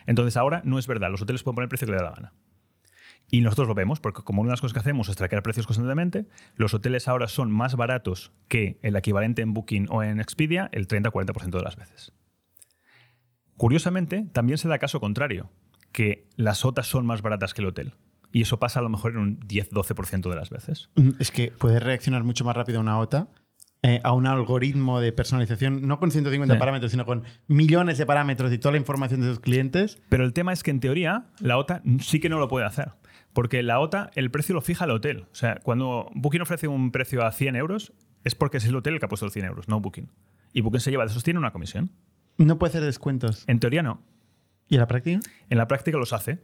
Entonces ahora no es verdad, los hoteles pueden poner el precio que les da la gana. Y nosotros lo vemos, porque como una de las cosas que hacemos es traquear precios constantemente, los hoteles ahora son más baratos que el equivalente en Booking o en Expedia el 30-40% de las veces. Curiosamente, también se da caso contrario, que las OTAs son más baratas que el hotel. Y eso pasa a lo mejor en un 10-12% de las veces. Mm, Es que puedes reaccionar mucho más rápido a una OTA, eh, a un algoritmo de personalización, no con 150 Sí. parámetros, sino con millones de parámetros y toda la información de tus clientes. Pero el tema es que en teoría la OTA sí que no lo puede hacer. Porque la OTA, el precio lo fija el hotel. O sea, cuando Booking ofrece un precio a 100 euros, es porque es el hotel el que ha puesto los 100 euros, no Booking. Y Booking se lleva de esos 100 una comisión. No puede hacer descuentos. En teoría no. ¿Y en la práctica? En la práctica los hace.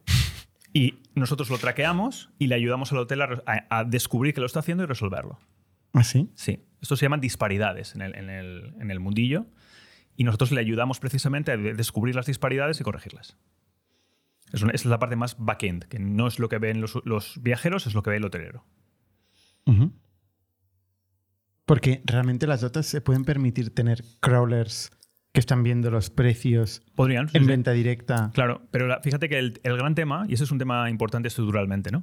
Y nosotros lo traqueamos y le ayudamos al hotel a, re- a- a descubrir que lo está haciendo y resolverlo. ¿Ah, sí? Sí. Esto se llaman disparidades en el, en el- en el mundillo. Y nosotros le ayudamos precisamente a de- descubrir las disparidades y corregirlas. Es una- es la parte más back-end, que no es lo que ven los, los viajeros, es lo que ve el hotelero. Porque realmente las OTAs se pueden permitir tener crawlers que están viendo los precios Podrían. en sí. venta directa. Claro, pero la- fíjate que el, el gran tema, y ese es un tema importante estructuralmente, ¿no?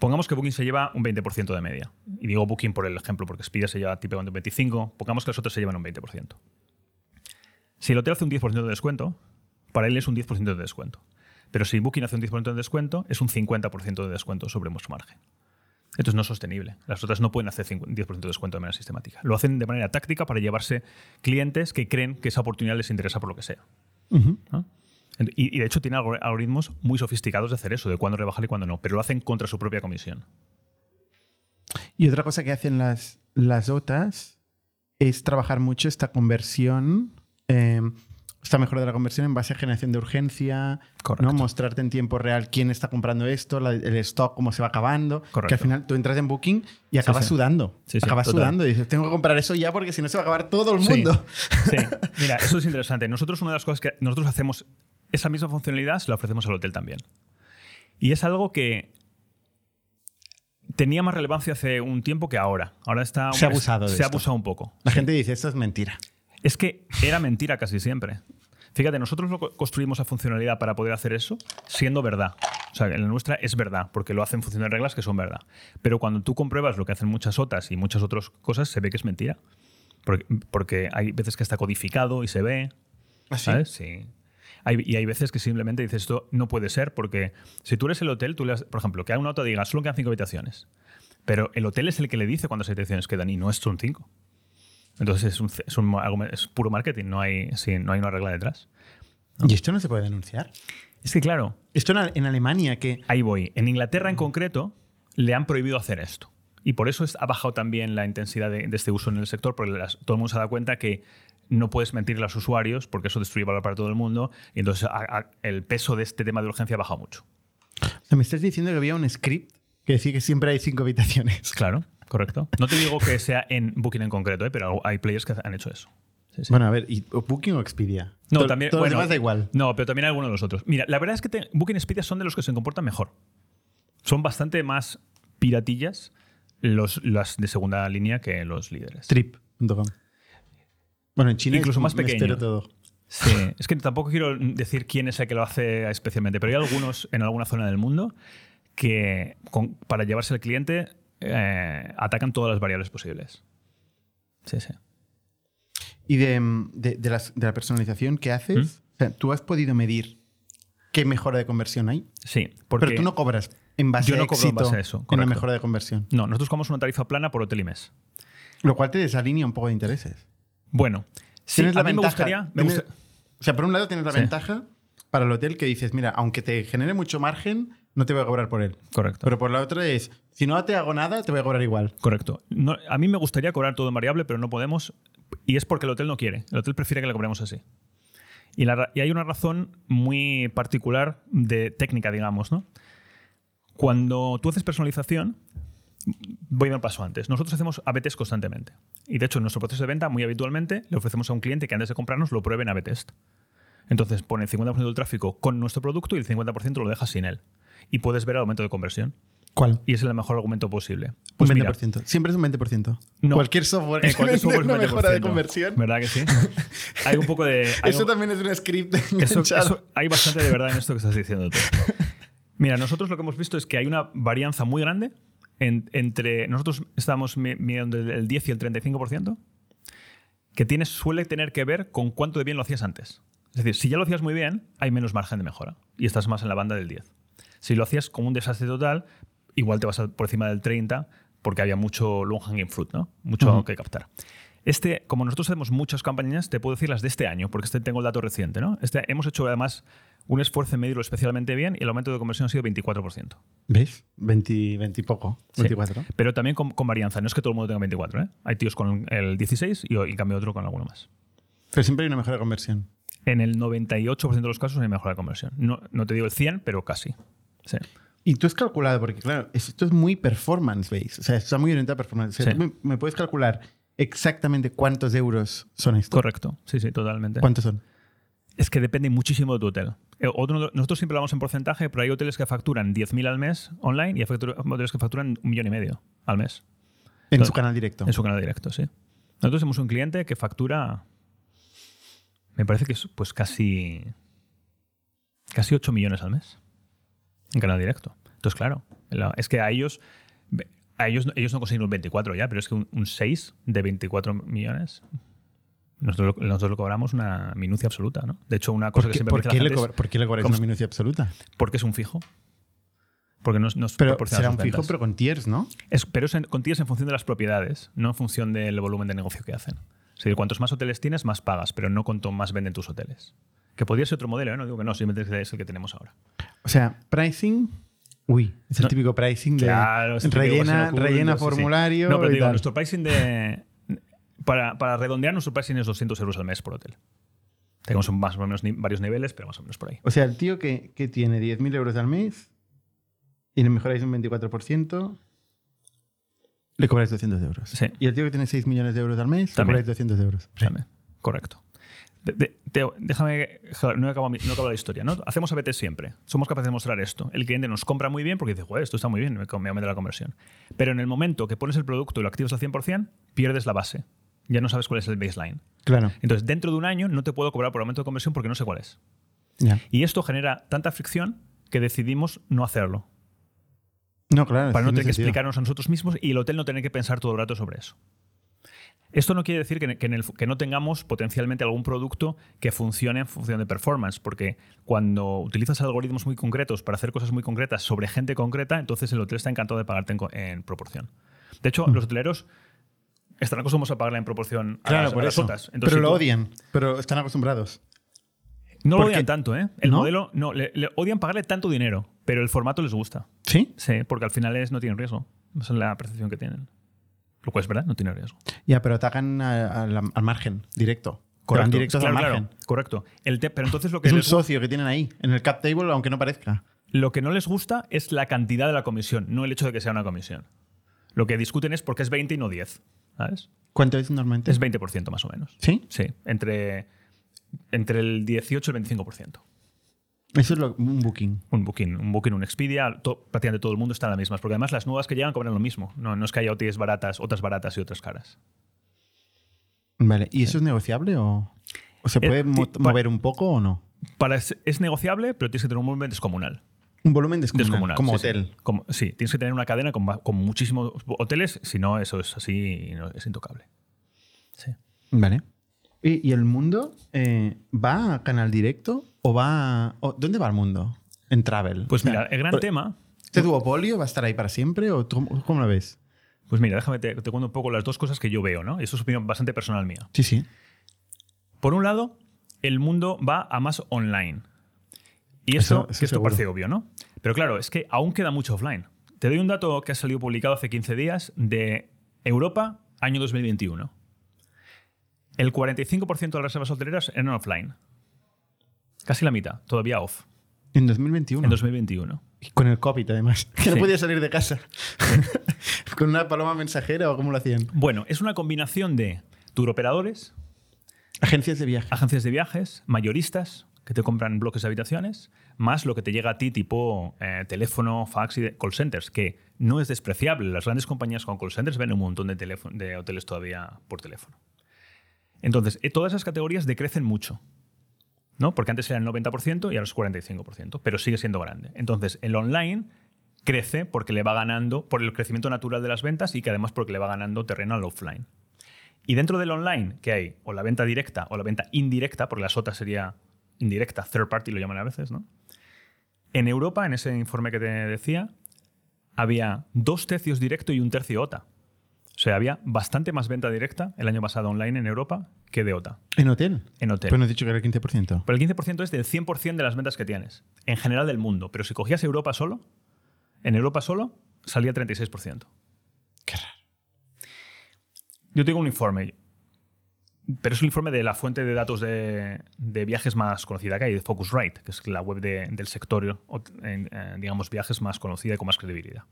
Pongamos que Booking se lleva un 20% de media. Y digo Booking por el ejemplo, porque Expedia se lleva típicamente un 25%. Pongamos que los otros se llevan un 20%. Si el hotel hace un 10% de descuento, para él es un 10% de descuento. Pero si Booking hace un 10% de descuento, es un 50% de descuento sobre vuestro margen. Entonces no es sostenible. Las otras no pueden hacer 5 10% de descuento de manera sistemática. Lo hacen de manera táctica para llevarse clientes que creen que esa oportunidad les interesa por lo que sea. Y, y de hecho tiene algor- algoritmos muy sofisticados de hacer eso, de cuándo rebajar y cuándo no, pero lo hacen contra su propia comisión. Y otra cosa que hacen las, las OTAs es trabajar mucho esta conversión, eh, esta mejora de la conversión en base a generación de urgencia, ¿no? mostrarte en tiempo real quién está comprando esto, la- el stock, cómo se va acabando. Correcto. Que al final tú entras en Booking y acabas sí. sudando. Sí, acabas total. sudando y dices, tengo que comprar eso ya porque si no se va a acabar todo el mundo. Sí, *laughs* mira, eso es interesante. Nosotros una de las cosas que nosotros hacemos, esa misma funcionalidad se la ofrecemos al hotel también. Y es algo que tenía más relevancia hace un tiempo que ahora. Ahora está... Se ha abusado de Se ha abusado un poco. La gente dice, esto es mentira. Es que era mentira casi siempre. Fíjate, nosotros lo construimos a funcionalidad para poder hacer eso siendo verdad. O sea, en la nuestra es verdad, porque lo hacen en función de reglas que son verdad. Pero cuando tú compruebas lo que hacen muchas otras y muchas otras cosas, se ve que es mentira. Porque, porque hay veces que está codificado y se ve. ¿Así? ¿Sabes? Sí. Hay- y hay veces que simplemente dices esto no puede ser porque si tú eres el hotel, tú le has- por ejemplo, que hay una nota diga solo quedan cinco habitaciones. Pero el hotel es el que le dice cuántas habitaciones quedan y no es son cinco. Entonces es, un, es, un- algo- es puro marketing, no hay, sí, no hay una regla detrás. Y esto no se puede denunciar. Es que claro, Esto en, Alemania, que ahí voy. En Inglaterra en concreto le han prohibido hacer esto. Y por eso es- ha bajado también la intensidad de, de este uso en el sector, porque las- todo el mundo se da cuenta que no puedes mentirle a los usuarios porque eso destruye valor para todo el mundo y entonces a- a- el peso de este tema de urgencia ha bajado mucho. me estás diciendo que había un script que decía que siempre hay cinco habitaciones. Claro, correcto. No te digo que sea en Booking en concreto, ¿eh? pero hay players que han hecho eso. Sí, sí. Bueno, a ver, ¿y Booking o Expedia? No, también. Todo bueno, demás da igual. No, pero también hay algunos de los otros. Mira, la verdad es que te- Booking y Expedia son de los que se comportan mejor. Son bastante más piratillas los, las de segunda línea que los líderes. Trip.com. Bueno, en China Incluso es- más pequeño. espero todo. Sí, es que tampoco quiero decir quién es el que lo hace especialmente, pero hay algunos en alguna zona del mundo que con- para llevarse al cliente eh, atacan todas las variables posibles. Sí, sí. Y de, de- de las- de la personalización que haces, ¿Mm? o sea, ¿tú has podido medir qué mejora de conversión hay? Sí, porque Pero tú no cobras en base Yo no a cobro en éxito base a eso, en la correcto. mejora de conversión. no, nosotros cobramos una tarifa plana por hotel y mes. Lo cual te desalinea un poco de intereses. Bueno, sí, Tienes a la mí me ventaja- gustaría... me tienes- gusta- O sea, por un lado tienes la Sí. ventaja para el hotel que dices, mira, aunque te genere mucho margen, no te voy a cobrar por él. Correcto. Pero por la otra es, si no te hago nada, te voy a cobrar igual. Correcto. No- a mí me gustaría cobrar todo en variable, pero no podemos. Y es porque el hotel no quiere. El hotel prefiere que le cobremos así. Y, la ra- y hay una razón muy particular de técnica, digamos, ¿no? Cuando tú haces personalización, voy a ir un paso antes. Nosotros hacemos ABTs constantemente. Y de hecho, en nuestro proceso de venta, muy habitualmente, le ofrecemos a un cliente que antes de comprarnos lo pruebe en AB test. Entonces pone el 50% del tráfico con nuestro producto y el 50% lo dejas sin él. Y puedes ver el aumento de conversión. ¿Cuál? Y es el mejor argumento posible. Un Pues mira, 20%. Siempre es un 20%. No. Cualquier software *laughs* cualquier software es *laughs* una un mejora de 20%. conversión. ¿Verdad que sí? *laughs* Hay un poco de. Eso un- también es un script eso- eso- hay bastante de verdad en esto que estás diciendo tú. Mira, nosotros lo que hemos visto es que hay una varianza muy grande en- entre. Nosotros estamos mi- midiendo el- el 10 y el 35%, que tiene, suele tener que ver con cuánto de bien lo hacías antes. Es decir, si ya lo hacías muy bien, hay menos margen de mejora y estás más en la banda del 10. Si lo hacías como un desastre total, igual te vas por encima del 30 porque había mucho long hanging fruit, ¿no? Mucho Ujú. que captar. Este, como nosotros hacemos muchas campañas, te puedo decir las de este año, porque este tengo el dato reciente, ¿no? Este, hemos hecho además un esfuerzo en medirlo especialmente bien y el aumento de conversión ha sido 24%. ¿Ves? 20, 20 y poco. Sí. 24. Pero también con, con varianza, no es que todo el mundo tenga 24, ¿eh? Hay tíos con el 16 y, y en cambio otro con alguno más. Pero siempre hay una mejora de conversión. En el 98% de los casos hay mejora de conversión. No, no te digo el 100, pero casi. Sí. Y tú has calculado, porque claro, esto es muy performance-based. O sea, está muy orientado a performance. O sea, Sí. tú me, me puedes calcular exactamente cuántos euros son estos. Correcto. Sí, sí, totalmente. ¿Cuántos son? Es que depende muchísimo de tu hotel. Eh, otro- nosotros siempre hablamos en porcentaje, pero hay hoteles que facturan 10.000 al mes online y hay hoteles que facturan un millón y medio al mes En su canal directo. en su canal directo, sí. Nosotros tenemos un cliente que factura, me parece que es pues casi, casi 8 millones al mes en canal directo. Entonces, claro, la- es que a ellos, a ellos, ellos no consiguen un 24 ya, pero es que un, un 6 de 24 millones, nosotros, lo- nosotros lo cobramos una minucia absoluta, ¿no? De hecho, una cosa ¿Por que siempre por qué le es, cobra- por qué le cobráis ¿cómo una es? minucia absoluta? porque es un fijo. Porque nos, nos Pero será un fijo, pero con tiers, ¿no? Es- pero es en, con tiers en función de las propiedades, no en función del volumen de negocio que hacen. Es decir, cuantos más hoteles tienes, más pagas, pero no cuanto más venden tus hoteles. Que podría ser otro modelo, ¿eh? no digo que no, simplemente es el que tenemos ahora. O sea, pricing. Uy, es el No. típico pricing de Claro, rellena, oculto, rellena sí, formulario. No, pero y digo, tal. nuestro pricing de. Para, para redondear, nuestro pricing es 200 euros al mes por hotel. Tenemos más o menos varios niveles, pero más o menos por ahí. O sea, el tío que, que tiene 10.000 euros al mes y le mejoráis un 24%, le cobráis 200 euros. Sí. Y el tío que tiene 6 millones de euros al mes, También. le cobráis 200 euros. También. Correcto. De- déjame, no he, acabado, no he acabado la historia. ¿no? Hacemos ABT siempre. Somos capaces de mostrar esto. El cliente nos compra muy bien porque dice, joder, esto está muy bien, me, me aumenta la conversión. Pero en el momento que pones el producto y lo activas al 100%, pierdes la base. Ya no sabes cuál es el baseline. Claro. Entonces, dentro de un año no te puedo cobrar por aumento de conversión porque no sé cuál es. Ya. Y esto genera tanta fricción que decidimos no hacerlo. No, claro. para no tener que sentido. explicarnos a nosotros mismos y el hotel no tener que pensar todo el rato sobre eso. Esto no quiere decir que, que en el- que no tengamos potencialmente algún producto que funcione en función de performance, porque cuando utilizas algoritmos muy concretos para hacer cosas muy concretas sobre gente concreta, entonces el hotel está encantado de pagarte en, proporción. De hecho, los hoteleros están acostumbrados a pagarle en proporción a Claro, las, a por las eso. Entonces, pero si lo tú- odian, pero están acostumbrados. No lo odian tanto, ¿eh? El ¿No? modelo, no, le, le odian pagarle tanto dinero, pero el formato les gusta. ¿Sí? Sí, porque al final es, no tienen riesgo. Esa es la percepción que tienen. Lo cual es verdad, no tiene riesgo. Ya, pero atacan a- a la- al margen, directo. Van directos claro, al claro, margen. correcto. El te- pero entonces lo que, Es un socio que tienen ahí, en el cap table, aunque no parezca. lo que no les gusta es la cantidad de la comisión, no el hecho de que sea una comisión. Lo que discuten es por qué es 20 y no 10. ¿Sabes? ¿Cuánto es normalmente? Es 20% más o menos. ¿Sí? Sí, entre, entre el 18 y el 25%. Eso es lo- un booking. Un Booking, un Booking, un Expedia, to- prácticamente todo el mundo está en las mismas, porque además las nuevas que llegan cobran lo mismo. No, no es que haya OTAs baratas, otras baratas y otras caras. Vale. ¿Y eso es negociable o, o se Eh, puede mo- mover un poco o no? Para, es, es negociable, pero tienes que tener un volumen descomunal. Un volumen descomunal, Descomunal, como sí, sí. hotel. Como- sí, tienes que tener una cadena con, con muchísimos hoteles, si no, eso es así, y no- es intocable. Sí. Vale. ¿Y, el mundo eh, va a canal directo o va a- o- ¿Dónde va el mundo? En travel. Pues mira, el gran pero- tema. ¿Este duopolio va a estar ahí para siempre o tú- cómo lo ves? Pues mira, déjame te, te cuento un poco las dos cosas que yo veo, ¿no? Eso es opinión bastante personal mía. Sí, sí. Por un lado, el mundo va a más online. Y eso, Eso- eso que esto seguro. parece obvio, ¿no? Pero claro, es que aún queda mucho offline. Te doy un dato que ha salido publicado hace 15 días de Europa, año 2021. El 45% de las reservas hoteleras eran offline. Casi la mitad, todavía off, En 2021. en 2021. Y Con el COVID, además. Que no podía salir de casa. *laughs* *laughs* Con una paloma mensajera o cómo lo hacían. Bueno, es una combinación de turoperadores, Agencias de viaje. agencias de viajes, mayoristas que te compran bloques de habitaciones, más lo que te llega a ti tipo eh, teléfono, fax y call centers, que no es despreciable. Las grandes compañías con call centers ven un montón de, de hoteles todavía por teléfono. Entonces, eh, todas esas categorías decrecen mucho. ¿no? Porque antes era el 90% y ahora es 45%, pero sigue siendo grande. Entonces, el online crece porque le va ganando, por el crecimiento natural de las ventas y que además porque le va ganando terreno al offline. Y dentro del online, que hay o la venta directa o la venta indirecta, porque la SOTA sería indirecta, third party lo llaman a veces, ¿no? En Europa, en ese informe que te decía, había dos tercios directo y un tercio OTA. O sea, había bastante más venta directa el año pasado online en Europa que de OTA, En hotel. en hotel. Pues no has dicho que era el 15%. Pero el 15% es del 100% de las ventas que tienes, en general del mundo. Pero si cogías Europa solo, en Europa solo salía 36%. Qué raro. Yo tengo un informe, pero es un informe de la fuente de datos de, de viajes más conocida que hay, de Focusrite, que es la web de- del sector, eh, digamos, viajes más conocida y con más credibilidad.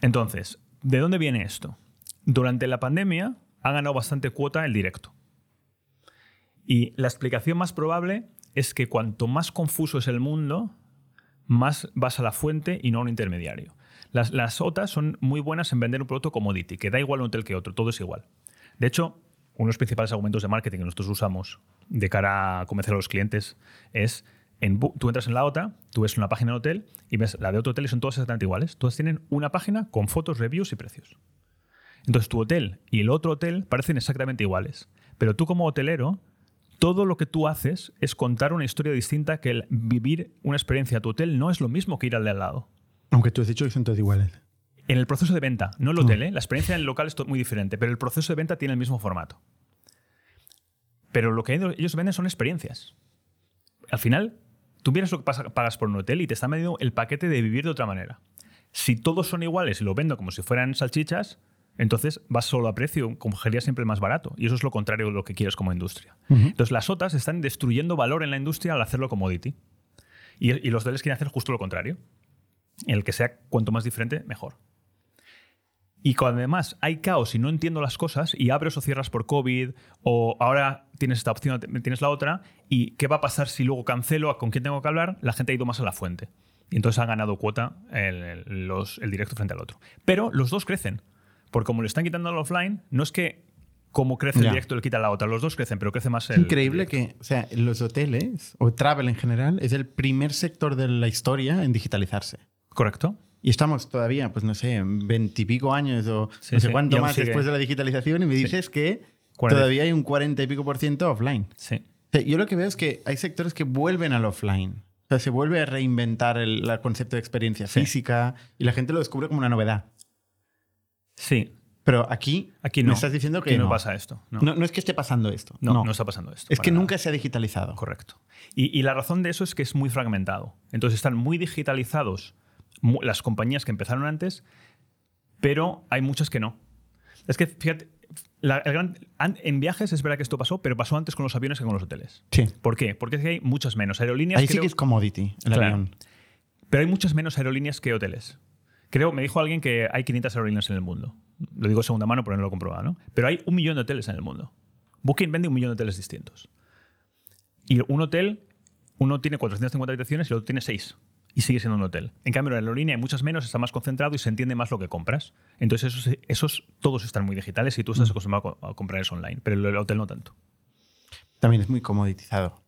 Entonces, ¿de dónde viene esto? Durante la pandemia ha ganado bastante cuota el directo. Y la explicación más probable es que cuanto más confuso es el mundo, más vas a la fuente y no a un intermediario. Las, las OTAs son muy buenas en vender un producto commodity, que da igual un hotel que otro, todo es igual. De hecho, uno de los principales argumentos de marketing que nosotros usamos de cara a convencer a los clientes es, en, tú entras en la OTA, tú ves una página de hotel y ves la de otro hotel y son todas exactamente iguales. Todas tienen una página con fotos, reviews y precios. Entonces tu hotel y el otro hotel parecen exactamente iguales. Pero tú como hotelero, todo lo que tú haces es contar una historia distinta que el vivir una experiencia a tu hotel no es lo mismo que ir al de al lado. Aunque tú has dicho que son todos iguales. En el proceso de venta, no el hotel, ¿eh? la experiencia en el local es muy diferente, pero el proceso de venta tiene el mismo formato. Pero lo que ellos venden son experiencias. Al final, tú miras lo que pasa- pagas por un hotel y te están vendiendo el paquete de vivir de otra manera. Si todos son iguales y lo vendo como si fueran salchichas, entonces vas solo a precio, cogería siempre el más barato. Y eso es lo contrario de lo que quieres como industria. Entonces las OTAs están destruyendo valor en la industria al hacerlo commodity. Y, y los hoteles quieren hacer justo lo contrario. En el que sea cuanto más diferente, mejor. Y cuando además hay caos y no entiendo las cosas y abres o cierras por COVID o ahora tienes esta opción, tienes la otra y qué va a pasar si luego cancelo, con quién tengo que hablar, la gente ha ido más a la fuente. Y entonces ha ganado cuota el, el- los- el directo frente al otro. Pero los dos crecen. Porque como le están quitando al offline, no es que como crece el directo le quita la otra. Los dos crecen, pero crece más Es increíble el que, o sea, los hoteles o travel en general es el primer sector de la historia en digitalizarse. Correcto. Y estamos todavía, pues no sé, veintipico años o Sí, no sé sí, cuánto más sigue. después de la digitalización y me dices que 40. todavía hay un cuarenta y pico por ciento offline. Sí. O sea, yo lo que veo es que hay sectores que vuelven al offline. O sea, se vuelve a reinventar el, el concepto de experiencia Sí. física y la gente lo descubre como una novedad. Sí. Pero aquí, Aquí no. me estás diciendo que Aquí no, no. pasa esto. No, No, no es que esté pasando esto. no, no está pasando esto. Es que nada. nunca se ha digitalizado. Correcto. Y, y la razón de eso es que es muy fragmentado. Entonces están muy digitalizados las compañías que empezaron antes, pero hay muchas que no. Es que, fíjate, la- el gran- an- en viajes es verdad que esto pasó, pero pasó antes con los aviones que con los hoteles. Sí. ¿Por qué? Porque es que hay muchas menos aerolíneas. Ahí sí creo- que es commodity, el Claro. avión. pero hay muchas menos aerolíneas que hoteles. Creo, me dijo alguien que hay 500 aerolíneas en el mundo. Lo digo segunda mano, pero no lo he comprobado, ¿no? Pero hay un millón de hoteles en el mundo. Booking vende un millón de hoteles distintos. Y un hotel, uno tiene 450 habitaciones y el otro tiene 6. Y sigue siendo un hotel. En cambio, en la aerolínea hay muchas menos, está más concentrado y se entiende más lo que compras. Entonces, esos, esos todos están muy digitales y tú estás acostumbrado a co- a comprar eso online. Pero el hotel no tanto. También es muy comoditizado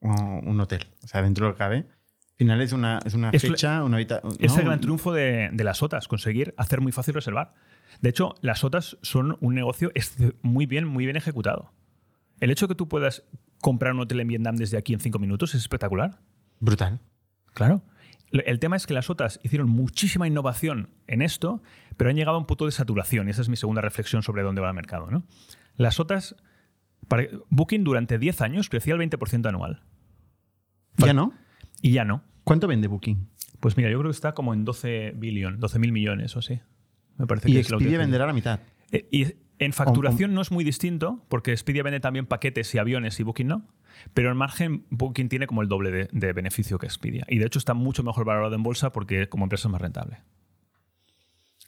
un hotel. O sea, dentro de lo que cabe. Al final es una, es una Es fecha, una habitación. Es el gran triunfo de, de las OTAs, conseguir hacer muy fácil reservar. De hecho, las OTAs son un negocio muy bien, muy bien ejecutado. El hecho de que tú puedas comprar un hotel en Vietnam desde aquí en cinco minutos es espectacular. Brutal. Claro. El tema es que las OTAs hicieron muchísima innovación en esto, pero han llegado a un punto de saturación. Y esa es mi segunda reflexión sobre dónde va el mercado. ¿no? Las OTAs, para- Booking durante 10 años crecía el 20% anual. ¿Ya no? Y ya no. ¿Cuánto vende Booking? Pues mira, yo creo que está como en 12 billion, 12 mil millones o así. Me parece Y que es Expedia última. venderá la mitad. Eh, Y en facturación no es muy distinto, porque Expedia vende también paquetes y aviones y Booking no. Pero en margen, Booking tiene como el doble de, de beneficio que Expedia. Y de hecho está mucho mejor valorado en bolsa porque como empresa es más rentable.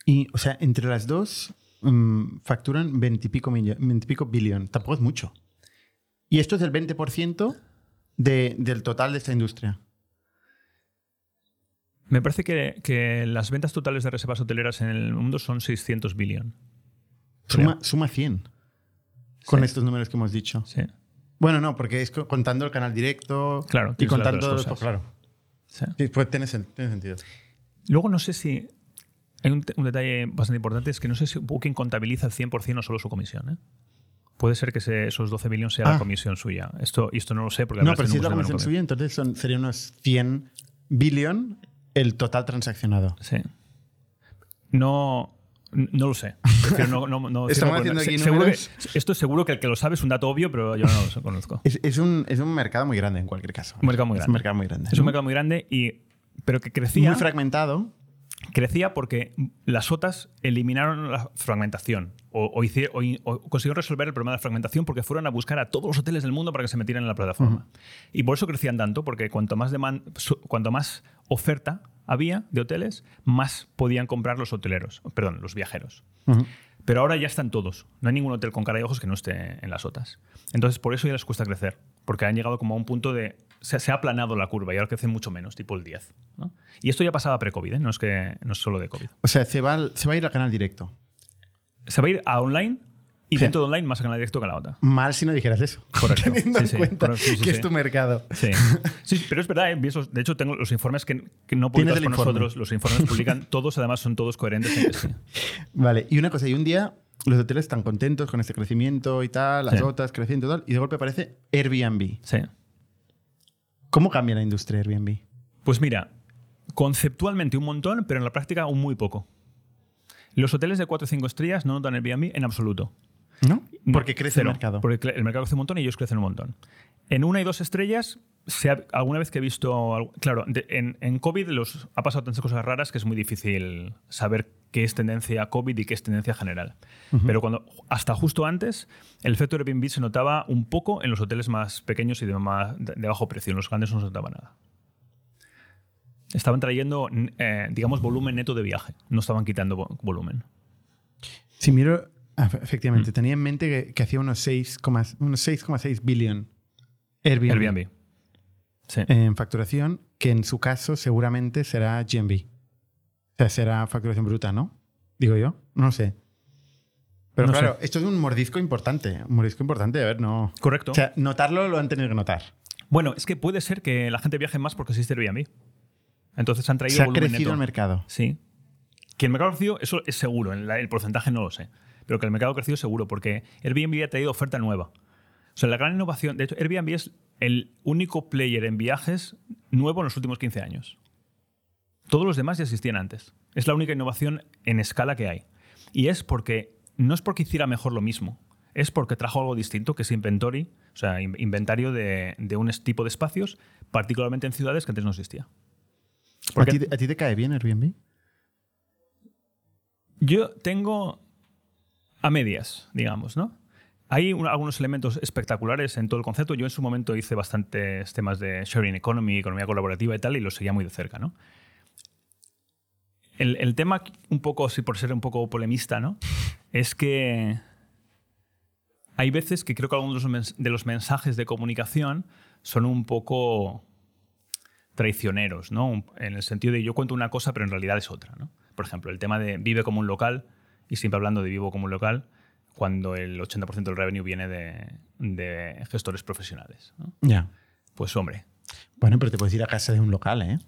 Y, o sea, entre las dos mm, facturan 20 y pico, millo- 20 y pico billón. Tampoco es mucho. Y esto es el 20% de- del total de esta industria. Me parece que, que las ventas totales de reservas hoteleras en el mundo son 600 billion. Suma, suma 100 con Sí. estos números que hemos dicho. Sí. Bueno, no, porque es co- contando el canal directo Claro, y las contando... cosas. claro. sí. Sí, pues tiene, sen- tiene sentido. Luego no sé si... Hay un, detalle bastante importante, es que no sé si Booking contabiliza el 100% o solo su comisión. ¿eh? Puede ser que ese- esos 12 billones sea Ah. la comisión suya. Esto, y esto no lo sé porque No, pero si es la comisión suya, entonces son, serían unos 100 billón el total transaccionado. Sí. No, no lo sé. Prefiero no, no, no *laughs* Estamos haciendo aquí se- seguro que- esto es seguro que el que lo sabe es un dato obvio, pero yo no lo conozco. *laughs* Es, es un, es un mercado muy grande en cualquier caso. Un mercado muy Es grande. un mercado muy grande. Es un mercado muy grande, y, pero que crecía, muy fragmentado. crecía porque las OTAs eliminaron la fragmentación o, o consiguieron resolver el problema de la fragmentación porque fueron a buscar a todos los hoteles del mundo para que se metieran en la plataforma. Y por eso crecían tanto, porque cuanto más, cuanto más oferta había de hoteles, más podían comprar los hoteleros, perdón, los viajeros. Pero ahora ya están todos. No hay ningún hotel con cara y ojos que no esté en las OTAs. Entonces, por eso ya les cuesta crecer. Porque han llegado como a un punto de. Se, se ha aplanado la curva y ahora crecen mucho menos, tipo el 10. ¿no? Y esto ya pasaba pre-COVID, ¿eh? no, es que, no es solo de COVID. O sea, se va, se va a ir al canal directo. Se va a ir a online y Sí. dentro de online más a canal directo que a la OTA. Mal si no dijeras eso. *laughs* Correcto. Teniendo Sí, en sí. cuenta Correcto, que es tu mercado. Sí. *laughs* sí, pero es verdad. ¿eh? De hecho, tengo los informes que, que no publicas con informe. nosotros. Los informes *laughs* publican todos, además son todos coherentes. en sí. Vale, y una cosa, y un día los hoteles están contentos con este crecimiento y tal, las otras creciendo y tal, y de golpe aparece Airbnb. Sí. ¿Cómo cambia la industria Airbnb? Pues mira, conceptualmente un montón, pero en la práctica un muy poco. Los hoteles de 4 o 5 estrellas no notan Airbnb en absoluto. ¿No? Porque crece cero, el mercado. Porque el mercado crece un montón y ellos crecen un montón. En una y dos estrellas, se ha- alguna vez que he visto. algo- Claro, de- en, en COVID los, ha pasado tantas cosas raras que es muy difícil saber qué es tendencia COVID y qué es tendencia general. Pero cuando hasta justo antes, el efecto Airbnb se notaba un poco en los hoteles más pequeños y de, más, de, bajo precio. En los grandes no se notaba nada. Estaban trayendo, eh, digamos, volumen neto de viaje. No estaban quitando vo- volumen. Si miro, ah, efectivamente, Mm. tenía en mente que, que hacía unos 6,6 unos 6,6 billion Airbnb, Airbnb. Sí. en facturación, que en su caso seguramente será GMB. O sea, será facturación bruta, ¿no? Digo yo, no sé. Pero No claro, sé. esto es un mordisco importante. Un mordisco importante, a ver, no. Correcto. O sea, notarlo lo han tenido que notar. Bueno, es que puede ser que la gente viaje más porque existe Airbnb. Entonces han traído Se ha volumen crecido neto. el mercado. Sí. Que el mercado ha crecido, eso es seguro. El porcentaje no lo sé. Pero que el mercado ha crecido seguro porque Airbnb ha traído oferta nueva. O sea, la gran innovación. De hecho, Airbnb es el único player en viajes nuevo en los últimos 15 años. Todos los demás ya existían antes. Es la única innovación en escala que hay. Y es porque. No es porque hiciera mejor lo mismo. Es porque trajo algo distinto, que es inventory, o sea, in- inventario de, de un tipo de espacios, particularmente en ciudades que antes no existía. ¿A Porque- ti, a ti te cae bien Airbnb? Yo tengo a medias, digamos, ¿no? Hay un- algunos elementos espectaculares en todo el concepto. Yo en su momento hice bastantes temas de sharing economy, economía colaborativa y tal, y los seguía muy de cerca, ¿no? El, el tema, un poco, sí, por ser un poco polemista, ¿no? Es que hay veces que creo que algunos de los mensajes de comunicación son un poco traicioneros, ¿no? En el sentido de yo cuento una cosa, pero en realidad es otra, ¿no? Por ejemplo, el tema de vive como un local, y siempre hablando de vivo como un local, cuando el 80% del revenue viene de, de gestores profesionales. ¿no? Ya. Pues hombre, Bueno, pero te puedes ir a casa de un local, ¿eh?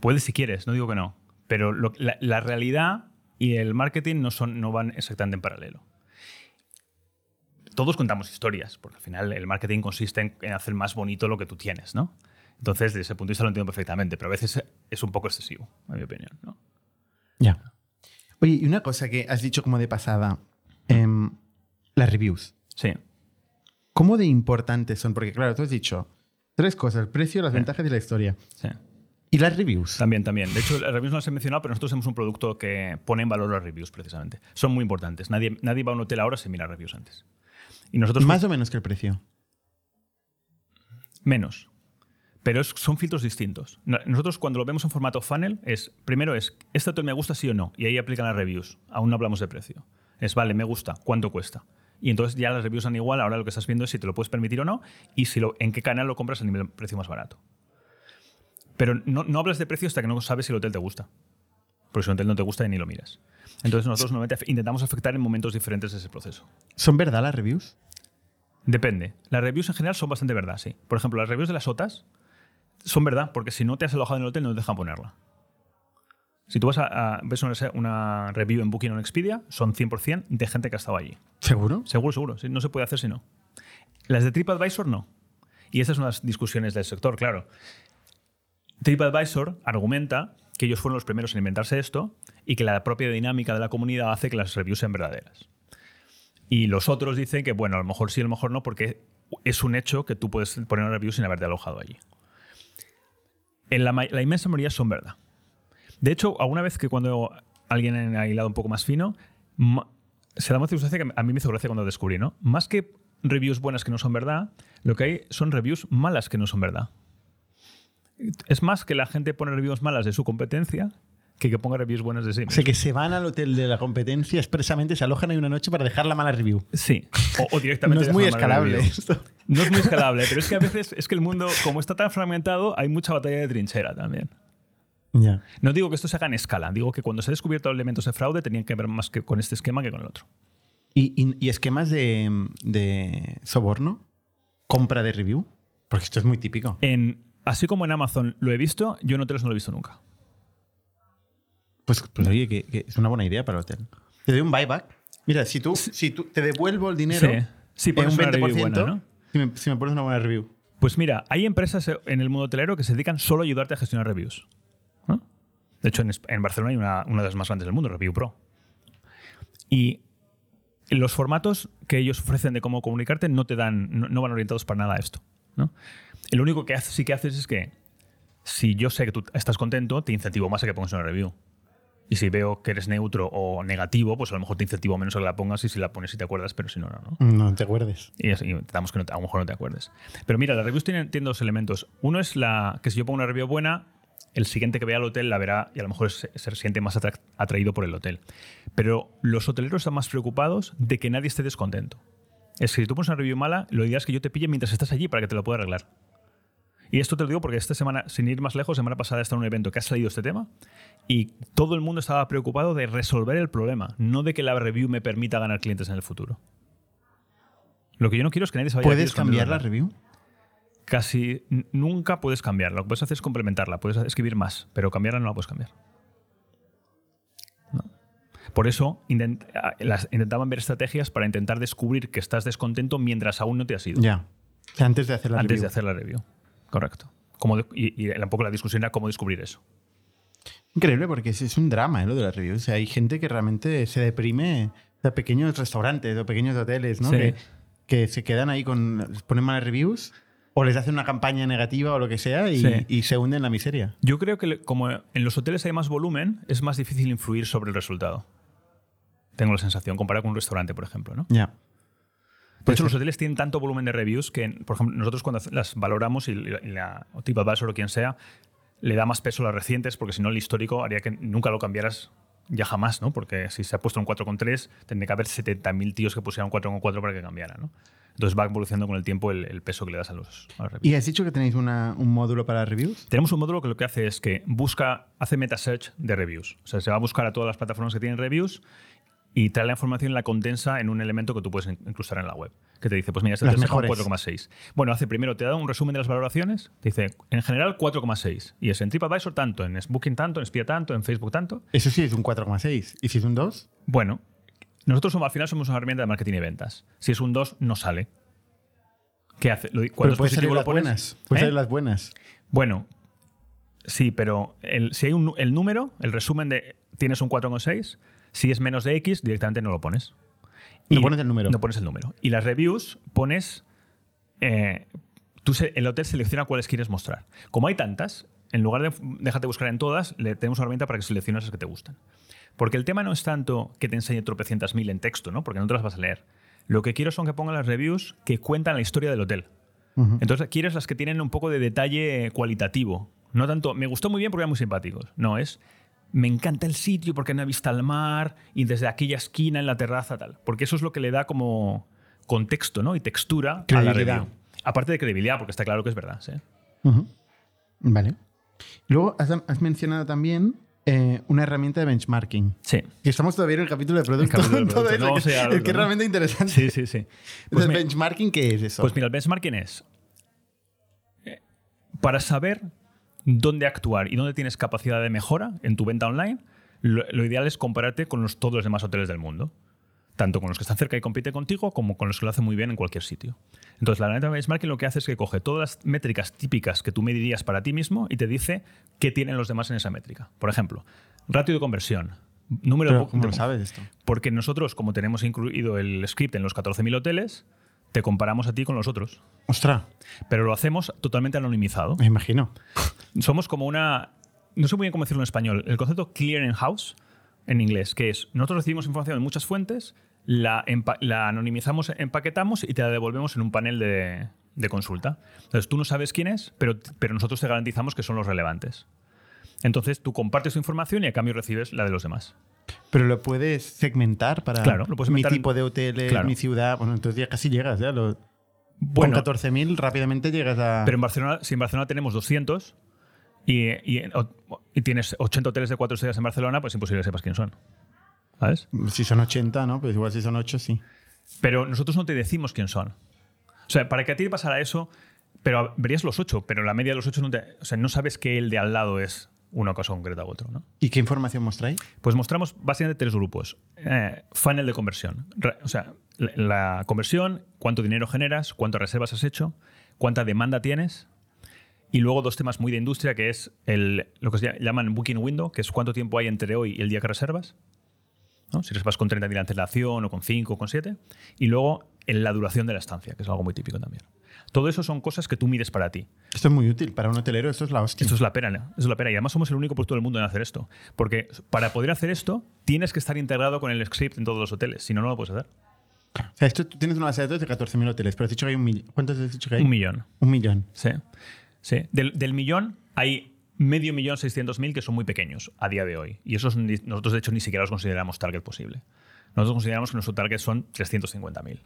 puedes si quieres, no digo que no, pero lo- la, la realidad y el marketing no, son, no van exactamente en paralelo. Todos contamos historias, porque al final el marketing consiste en, en hacer más bonito lo que tú tienes, ¿no? Entonces, desde ese punto de vista lo entiendo perfectamente, pero a veces es un poco excesivo, en mi opinión. ¿no? Ya. Oye, y una cosa que has dicho como de pasada, em, las reviews. Sí. ¿Cómo de importantes son? Porque claro, tú has dicho, Tres cosas: el precio, las ventajas y la historia. Sí. ¿Y las reviews? También, también. De hecho, las reviews no las he mencionado, pero nosotros tenemos un producto que pone en valor las reviews, precisamente. Son muy importantes. Nadie, nadie va a un hotel ahora sin mirar reviews antes. Y nosotros Más o menos que el precio. menos. Pero es- son filtros distintos. No- Nosotros cuando lo vemos en formato funnel es, primero es, ¿este hotel me gusta sí o no? Y ahí aplican las reviews. Aún no hablamos de precio. Es, vale, me gusta, ¿cuánto cuesta? Y entonces ya las reviews son igual, ahora lo que estás viendo es si te lo puedes permitir o no y si lo, en qué canal lo compras a nivel precio más barato. Pero no, no hablas de precio hasta que no sabes si el hotel te gusta. Porque si un hotel no te gusta ni lo miras. Entonces nosotros normalmente intentamos afectar en momentos diferentes ese proceso. ¿Son verdad las reviews? Depende. Las reviews en general son bastante verdad, sí. Por ejemplo, las reviews de las OTAs son verdad, porque si no te has alojado en el hotel no te dejan ponerla. Si tú vas a, a- ves una, una review en Booking o en Expedia, son 100% de gente que ha estado allí. ¿Seguro? Seguro, seguro. sí, No se puede hacer si no. Las de TripAdvisor no. Y estas son las discusiones del sector, claro. TripAdvisor argumenta que ellos fueron los primeros en inventarse esto y que la propia dinámica de la comunidad hace que las reviews sean verdaderas. Y los otros dicen que, bueno, a lo mejor sí, a lo mejor no, porque es un hecho que tú puedes poner una review sin haberte alojado allí. En la, inmensa mayoría son verdad. De hecho, alguna vez que cuando alguien ha hilado un poco más fino, se da una circunstancia que a mí me hizo gracia cuando descubrí, ¿no? Más que reviews buenas que no son verdad, lo que hay son reviews malas que no son verdad. Es más que la gente pone reviews malas de su competencia que que ponga reviews buenas de sí. O sea, que se van al hotel de la competencia expresamente, se alojan ahí una noche para dejar la mala review. Sí. O, o *laughs* No directamente. es muy escalable esto. No es muy *laughs* escalable, pero es que a veces es que el mundo, como está tan fragmentado, hay mucha batalla de trinchera también. Ya. No digo que esto se haga en escala, digo que cuando se ha descubierto elementos de fraude tenían que ver más que con este esquema que con el otro. ¿Y, y- y esquemas de, de soborno? ¿Compra de review? Porque esto es muy típico. En, así como en Amazon lo he visto, yo en hoteles no lo he visto nunca. Pues, pues oye, que, que es una buena idea para el hotel. Te doy un buyback. Mira, si tú, si tú te devuelvo el dinero Sí. En pones un una 20%, review buena, ¿no? si, me, si me pones una buena review. Pues mira, hay empresas en el mundo hotelero que se dedican solo a ayudarte a gestionar reviews. ¿no? De hecho, en, Barcelona hay una, una de las más grandes del mundo, Review Pro. Y los formatos que ellos ofrecen de cómo comunicarte no te dan, no, no van orientados para nada a esto. ¿no? Lo único que hace- sí que haces es que si yo sé que tú estás contento, te incentivo más a que pongas una review. Y si veo que eres neutro o negativo, pues a lo mejor te incentivo menos a que la pongas y si la pones si te acuerdas, pero si no, no. ¿no? No te acuerdes. Y, así, intentamos que no te- a lo mejor no te acuerdes. Pero mira, las reviews tienen, tienen dos elementos. Uno es la que si yo pongo una review buena, el siguiente que vea el hotel la verá y a lo mejor se, se siente más atra- atraído por el hotel. Pero los hoteleros están más preocupados de que nadie esté descontento. Es que si tú pones una review mala, lo ideal es que yo te pille mientras estás allí para que te lo pueda arreglar. Y esto te lo digo porque esta semana, sin ir más lejos, semana pasada está en un evento que ha salido este tema y todo el mundo estaba preocupado de resolver el problema, no de que la review me permita ganar clientes en el futuro. Lo que yo no quiero es que nadie se vaya ¿Puedes cambiar la review? Casi nunca puedes cambiarla. Lo que puedes hacer es complementarla, puedes escribir más, pero cambiarla no la puedes cambiar. No. Por eso intent- ah, las- intentaban ver estrategias para intentar descubrir que estás descontento mientras aún no te has ido. Ya. O sea, antes de hacer la antes review. de hacer la review. Correcto. Como de- y, y un poco la discusión era cómo descubrir eso. Increíble porque es, es un drama ¿eh, lo de las reviews. O sea, hay gente que realmente se deprime de pequeños restaurantes o pequeños hoteles, ¿no? Sí. Que, que se quedan ahí con. ponen malas reviews o les hacen una campaña negativa o lo que sea y, Sí. y se hunden en la miseria. Yo creo que como en los hoteles hay más volumen, es más difícil influir sobre el resultado. Tengo la sensación, comparado con un restaurante, por ejemplo. ¿no? Ya. Pues hecho, los hoteles tienen tanto volumen de reviews que, por ejemplo, nosotros cuando las valoramos y la, o TripAdvisor o quien sea, le da más peso a las recientes porque si no el histórico haría que nunca lo cambiaras ya jamás, ¿no? Porque si se ha puesto un 4,3, tendría que haber 70.000 tíos que pusieran un 4,4 para que cambiara, ¿no? Entonces va evolucionando con el tiempo el, el peso que le das a los, a las reviews. ¿Y has dicho que tenéis una- un módulo para reviews? Tenemos un módulo que lo que hace es que busca, hace meta search de reviews. O sea, se va a buscar a todas las plataformas que tienen reviews y trae la información y la condensa en un elemento que tú puedes in- incrustar en la web. Que te dice, pues mira, este mejores. 4,6. Bueno, hace primero, te da un resumen de las valoraciones. Te dice, en general 4,6. Y es en TripAdvisor tanto, en Booking tanto, en Spia tanto, en Facebook tanto. Eso sí es un 4,6. ¿Y si es un 2? Bueno, nosotros somos, al final somos una herramienta de marketing y ventas. Si es un 2, no sale. ¿Qué hace? Es puede salir las pones. buenas. Puede ¿Eh? salir las buenas. Bueno, sí, pero el- si hay un, el número, el resumen de tienes un 4,6, si es menos de X, directamente no lo pones. No pones el número. No pones el número. Y las reviews pones. eh, tú se- el hotel selecciona cuáles quieres mostrar. Como hay tantas, en lugar de déjate buscar en todas, le tenemos una herramienta para que selecciones las que te gustan. Porque el tema no es tanto que te enseñe tropecientas mil en texto, ¿no? Porque no te las vas a leer. Lo que quiero son que pongan las reviews que cuentan la historia del hotel. Entonces quieres las que tienen un poco de detalle cualitativo. No tanto, me gustó muy bien porque eran muy simpáticos. No, es, me encanta el sitio porque no he visto al mar y desde aquella esquina en la terraza tal. Porque eso es lo que le da como contexto ¿no? y textura a la review. Aparte de credibilidad, porque está claro que es verdad. ¿sí? Vale. Luego has, has mencionado también eh, una herramienta de benchmarking. Sí. Que estamos todavía en el capítulo de producto. capítulo de todo producto. *laughs* eso, No vamos que- es realmente interesante. Sí, sí, sí. Pues, Entonces, mi- benchmarking, ¿qué es eso? pues mira, el benchmarking es eh, para saber dónde actuar y dónde tienes capacidad de mejora en tu venta online, lo, lo ideal es compararte con los, todos los demás hoteles del mundo. Tanto con los que están cerca y compiten contigo, como con los que lo hacen muy bien en cualquier sitio. Entonces, la herramienta benchmarking lo que hace es que coge todas las métricas típicas que tú medirías para ti mismo y te dice qué tienen los demás en esa métrica. Por ejemplo, ratio de conversión. Número Pero, de, ¿Cómo lo de- sabes esto? Porque nosotros, como tenemos incluido el script en los 14.000 hoteles, te comparamos a ti con los otros. Ostras, Pero lo hacemos totalmente anonimizado. me imagino. *laughs* Somos como una. No sé muy bien cómo decirlo en español. El concepto clearing house en inglés, que es nosotros recibimos información de muchas fuentes, la, la anonimizamos, empaquetamos y te la devolvemos en un panel de, de consulta. Entonces tú no sabes quién es, pero, pero nosotros te garantizamos que son los relevantes. Entonces tú compartes tu información y a cambio recibes la de los demás. Pero lo puedes segmentar para Claro, lo puedes mi tipo de Claro. mi ciudad. Bueno, entonces ya casi llegas. Ya lo- Bueno, con 14.000 rápidamente llegas a... Pero en Barcelona, si en Barcelona tenemos 200 y, y- y tienes 80 hoteles de 4 estrellas en Barcelona, pues es imposible que sepas quién son. ¿Sabes? Si son 80, ¿no? Pues igual si son 8, sí. Pero nosotros no te decimos quién son. O sea, para que a ti te pasara eso, pero verías los 8, pero la media de los 8 no te. O sea, no sabes que el de al lado es una cosa concreta u otro, ¿no? ¿Y qué información mostráis? Pues mostramos básicamente tres grupos. Eh, funnel de conversión. Re- O sea, la, la conversión, cuánto dinero generas, cuántas reservas has hecho, cuánta demanda tienes. Y luego dos temas muy de industria, que es el, lo que se llaman booking window, que es cuánto tiempo hay entre hoy y el día que reservas. ¿no? Si reservas con 30 días de antelación o con 5 o con 7. Y luego en la duración de la estancia, que es algo muy típico también. Todo eso son cosas que tú mides para ti. Esto es muy útil. Para un hotelero esto es la hostia. Esto es la pena, ¿no? Eso es la pena. Y además somos el único producto del mundo en hacer esto. Porque para poder hacer esto, tienes que estar integrado con el script en todos los hoteles. Si no, no lo puedes hacer. O sea, esto, tú tienes una base de datos de 14.000 hoteles, pero has dicho que hay un millón. ¿Cuántos has dicho que hay? Un millón. Un millón. Sí. sí. Del, del millón hay medio millón seiscientos mil que son muy pequeños a día de hoy. Y esos nosotros, de hecho, ni siquiera los consideramos target posible. Nosotros consideramos que nuestro target son 350.000,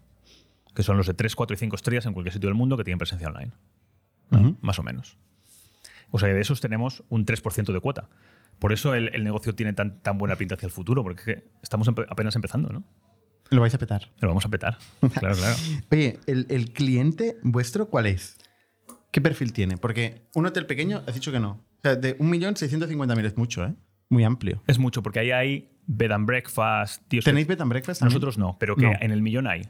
que son los de 3, 4 y 5 estrellas en cualquier sitio del mundo que tienen presencia online. Más o menos. O sea, de esos tenemos un 3% de cuota. Por eso el, el negocio tiene tan, tan buena pinta hacia el futuro, porque es que estamos empe- apenas empezando, ¿no? Lo vais a petar. Lo vamos a petar. *laughs* Claro, claro. Oye, ¿el, el cliente vuestro cuál es? ¿Qué perfil tiene? Porque un hotel pequeño has dicho que no. O sea, de 1.650.000 es mucho, ¿eh? Muy amplio. Es mucho, porque ahí hay bed and breakfast. tíos ¿Tenéis bed and breakfast también? Nosotros no, pero que No. en el millón hay.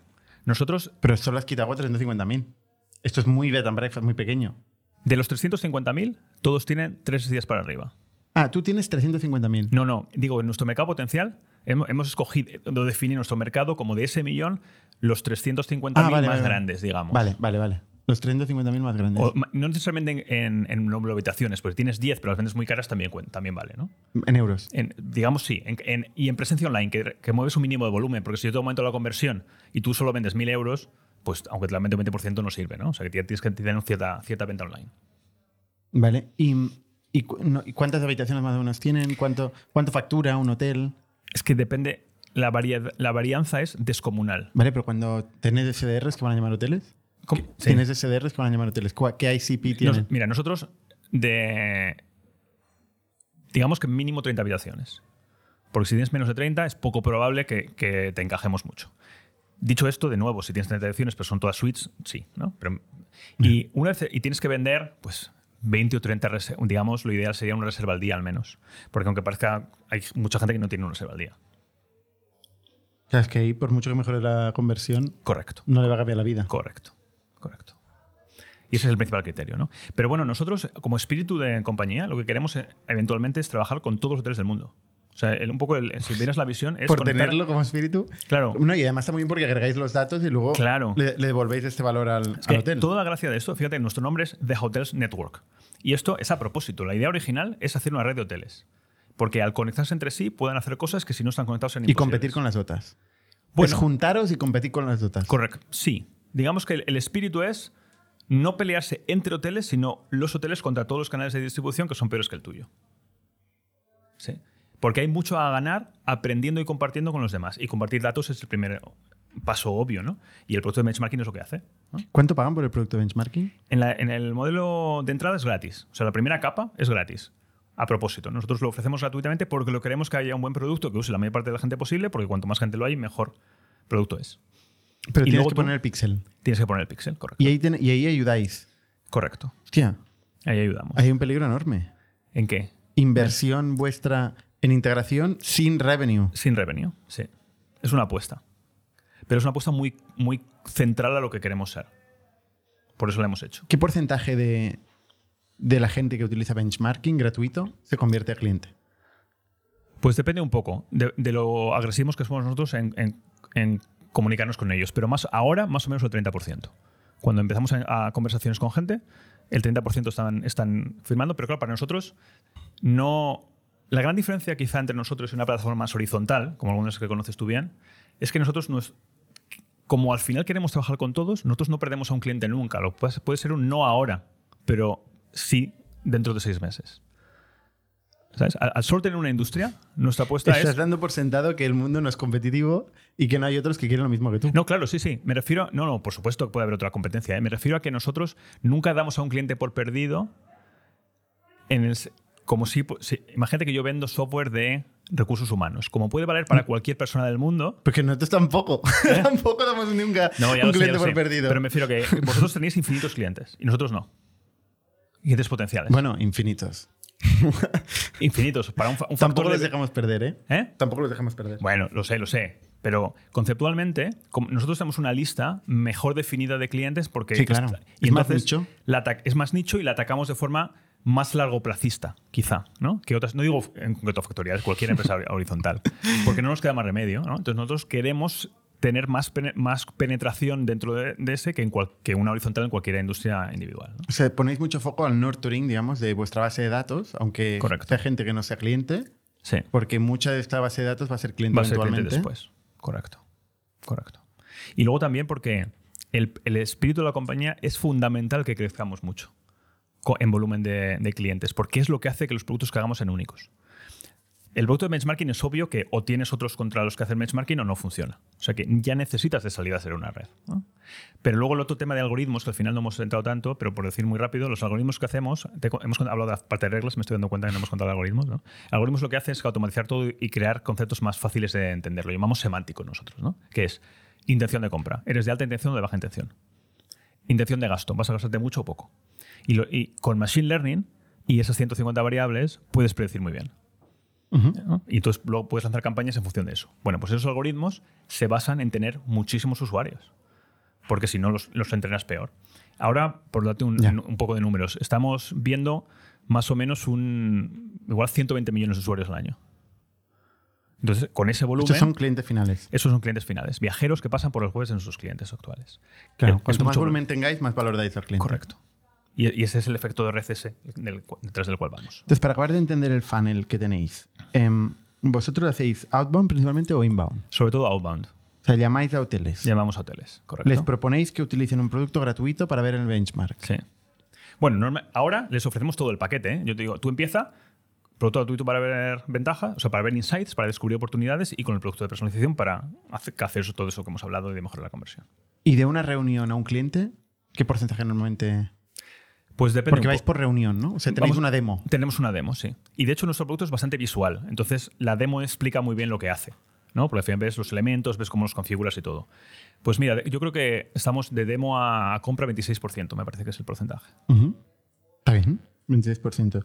Nosotros, Pero solo has quitado 350.000. Esto es muy bed and breakfast, muy pequeño. de los 350.000, todos tienen tres días para arriba. Ah, tú tienes 350.000. No, no, digo, en nuestro mercado potencial hemos, escogido, lo definir nuestro mercado como de ese millón, los 350.000 Ah, vale, más vale. grandes, digamos. Vale, vale, vale. Los 350.000 más grandes. O no necesariamente en, en, de habitaciones, porque tienes 10, pero las vendes muy caras también, también vale, ¿no? En euros. En- digamos sí, en- y en presencia online, que, que mueves un mínimo de volumen, porque si yo te aumento la conversión y tú solo vendes 1.000 euros, pues aunque te la aumente un 20% no sirve, ¿no? O sea que tienes que tener cierta, cierta venta online. Vale. ¿Y, y, cu- no- y cuántas habitaciones más o menos tienen? ¿Cuánto, ¿Cuánto factura un hotel? Es que depende, la, varia- la varianza es descomunal. Vale, pero cuando tenés SDRs que van a llamar hoteles. ¿Cómo? Tienes SDRs que van a llamar hoteles. ¿Cuál- ¿Qué ICP Nos- tienen? mira, nosotros de. Digamos que mínimo 30 habitaciones. Porque si tienes menos de 30, es poco probable que, que te encajemos mucho. Dicho esto, de nuevo, si tienes 30 habitaciones, pero son todas suites, sí. ¿no? Pero, y, una vez, y tienes que vender, pues. 20 o 30 reservas, digamos, lo ideal sería una reserva al día al menos. Porque aunque parezca, hay mucha gente que no tiene una reserva al día. O sea, es que ahí, por mucho que mejore la conversión, Correcto. no le va a cambiar la vida. Correcto, correcto. Y ese es el principal criterio, ¿no? Pero bueno, nosotros, como espíritu de compañía, lo que queremos eh, eventualmente es trabajar con todos los hoteles del mundo. O sea, el- un poco, el, si vieras la visión, es Por conectar- tenerlo como espíritu. Claro. No, y además está muy bien porque agregáis los datos y luego Claro. le, le devolvéis este valor al, Es al que hotel. toda la gracia de esto, fíjate, nuestro nombre es The Hotels Network. Y esto es a propósito. La idea original es hacer una red de hoteles. Porque al conectarse entre sí pueden hacer cosas que si no están conectados serían Y competir con las otras. Bueno. Pues juntaros y competir con las otras. Correcto. Sí. Digamos que el, el espíritu es no pelearse entre hoteles, sino los hoteles contra todos los canales de distribución que son peores que el tuyo. Sí. Porque hay mucho a ganar aprendiendo y compartiendo con los demás. Y compartir datos es el primer paso obvio, ¿no? Y el producto de benchmarking es lo que hace. ¿no? ¿Cuánto pagan por el producto de benchmarking? En, la- en el modelo de entrada es gratis. O sea, la primera capa es gratis. A propósito, nosotros lo ofrecemos gratuitamente porque lo queremos que haya un buen producto que use la mayor parte de la gente posible, porque cuanto más gente lo hay, mejor producto es. Pero Y tienes luego que tú- poner el pixel. Tienes que poner el pixel, correcto. Y ahí, ten- y ahí ayudáis. Correcto. Hostia, Ahí ayudamos. hay un peligro enorme. ¿En qué? Inversión vuestra en integración sin revenue. Sin revenue, sí. Es una apuesta. Pero es una apuesta muy, muy central a lo que queremos ser. Por eso la hemos hecho. ¿Qué porcentaje de, de la gente que utiliza benchmarking gratuito se convierte a cliente? Pues depende un poco de, de lo agresivos que somos nosotros en, en- en comunicarnos con ellos. Pero más ahora, más o menos el 30%. Cuando empezamos a, a conversaciones con gente, el 30% están, están firmando. Pero claro, para nosotros, no. La gran diferencia quizá entre nosotros y una plataforma más horizontal, como algunas que conoces tú bien, es que nosotros nos, como al final queremos trabajar con todos, nosotros no perdemos a un cliente nunca. Lo puede, puede ser un no ahora, pero sí dentro de seis meses. ¿Sabes? Al, solo tener una industria, nuestra apuesta Estás es. dando por sentado que el mundo no es competitivo y que no hay otros que quieren lo mismo que tú. No, claro, sí, sí. Me refiero. a- No, no, por supuesto que puede haber otra competencia. ¿eh? Me refiero a que nosotros nunca damos a un cliente por perdido en el. Como si, si- Imagínate que yo vendo software de recursos humanos. Como puede valer para cualquier persona del mundo, Porque nosotros tampoco. *laughs* *laughs* tampoco damos nunca ¿Eh? No, un sé, cliente lo por sé. perdido. Pero me refiero a que vosotros tenéis infinitos clientes y nosotros no. Clientes potenciales. Bueno, infinitos. *laughs* infinitos. Para un, fa- un Tampoco los de- dejamos perder, ¿eh? ¿Eh? Tampoco los dejamos perder. Bueno, lo sé, lo sé. Pero conceptualmente, nosotros tenemos una lista mejor definida de clientes porque. Sí, claro. Y Es más nicho. la es más nicho y la atacamos de forma más largoplacista, quizá, ¿no? Que otras, no digo en concreto factorial, cualquier empresa *laughs* horizontal, porque no nos queda más remedio, ¿no? Entonces nosotros queremos tener más, más penetración dentro de, de ese que, en cual- que una horizontal en cualquier industria individual. ¿no? O sea, ponéis mucho foco al nurturing, digamos, de vuestra base de datos, aunque Correcto. sea gente que no sea cliente, Sí. porque mucha de esta base de datos va a ser cliente Va a ser cliente eventualmente. después. Correcto. Correcto. Y luego también porque el, el espíritu de la compañía es fundamental que crezcamos mucho en volumen de, de clientes, porque es lo que hace que los productos que hagamos sean únicos. El producto de benchmarking es obvio que o tienes otros contra los que hacer benchmarking o no funciona. O sea que ya necesitas de salida a ser una red. Pero luego el otro tema de algoritmos, que al final no hemos entrado tanto, pero por decir muy rápido, los algoritmos que hacemos, hemos hablado de parte de reglas, me estoy dando cuenta que no hemos contado algoritmos. ¿no? Algoritmos lo que hace es automatizar todo y crear conceptos más fáciles de entender. Lo llamamos semántico nosotros, ¿no? que es intención de compra. ¿Eres de alta intención o de baja intención? Intención de gasto. ¿Vas a gastarte mucho o poco? Y, y con Machine Learning y esas 150 variables puedes predecir muy bien. Y entonces luego puedes lanzar campañas en función de eso. Bueno, pues esos algoritmos se basan en tener muchísimos usuarios, porque si no los, los entrenas peor. Ahora, por darte un, un poco de números, estamos viendo más o menos un igual 120 millones de usuarios al año. Entonces, con ese volumen, Estos son clientes finales. esos son clientes finales, viajeros que pasan por los jueves en sus clientes actuales. Claro. Es Cuanto más volumen tengáis, más valor dais al cliente. Correcto. Y, ese es el efecto de RCS del detrás del cual vamos. Entonces, para acabar de entender el funnel que tenéis, em, ¿vosotros hacéis outbound principalmente o inbound? Sobre todo outbound. O sea, llamáis a hoteles. Llamamos a hoteles, correcto. Les proponéis que utilicen un producto gratuito para ver el benchmark. Sí. Bueno, ahora les ofrecemos todo el paquete. ¿eh? Yo te digo, tú empieza, producto gratuito para ver ventaja, o sea, para ver insights, para descubrir oportunidades y con el producto de personalización para hacer, hacer eso- todo eso que hemos hablado y de mejorar la conversión. Y de una reunión a un cliente, ¿qué porcentaje normalmente? Pues depende. Porque vais po- por reunión, ¿no? O sea, tenéis Vamos- una demo. Tenemos una demo, sí. Y de hecho nuestro producto es bastante visual. Entonces la demo explica muy bien lo que hace. ¿no? Porque al final ves los elementos, ves cómo los configuras y todo. Pues mira, yo creo que estamos de demo a, compra 26%, me parece que es el porcentaje. Está bien, 26%.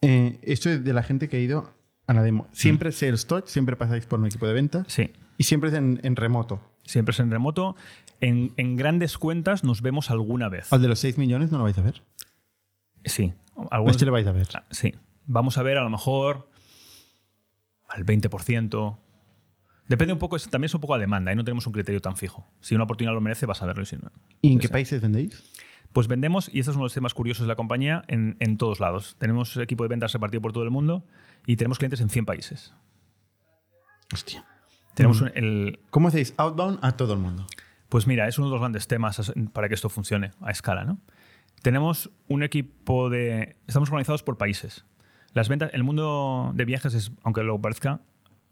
Eh, esto es de la gente que ha ido a la demo. Siempre es sales touch, siempre pasáis por un equipo de ventas Sí. y siempre es en, en remoto. Siempre es en remoto. En, en grandes cuentas nos vemos alguna vez. Al de los 6 millones no lo vais a ver. Sí. Algunos, este le vais a ver. Ah, Sí. Vamos a ver a lo mejor al 20%. Depende un poco, también es un poco a demanda, ahí no tenemos un criterio tan fijo. Si una oportunidad lo merece, vas a verlo y si no. ¿Y en qué Sí. países vendéis? Pues vendemos, y este es uno de los temas curiosos de la compañía, en, en todos lados. Tenemos equipo de ventas repartido por todo el mundo y tenemos clientes en 100 países. Hostia. Tenemos Mm. un- el, ¿Cómo hacéis outbound a todo el mundo? Pues mira, es uno de los grandes temas as- para que esto funcione a escala, ¿no? Tenemos un equipo de. Estamos organizados por países. Las ventas, el mundo de viajes es, aunque lo parezca,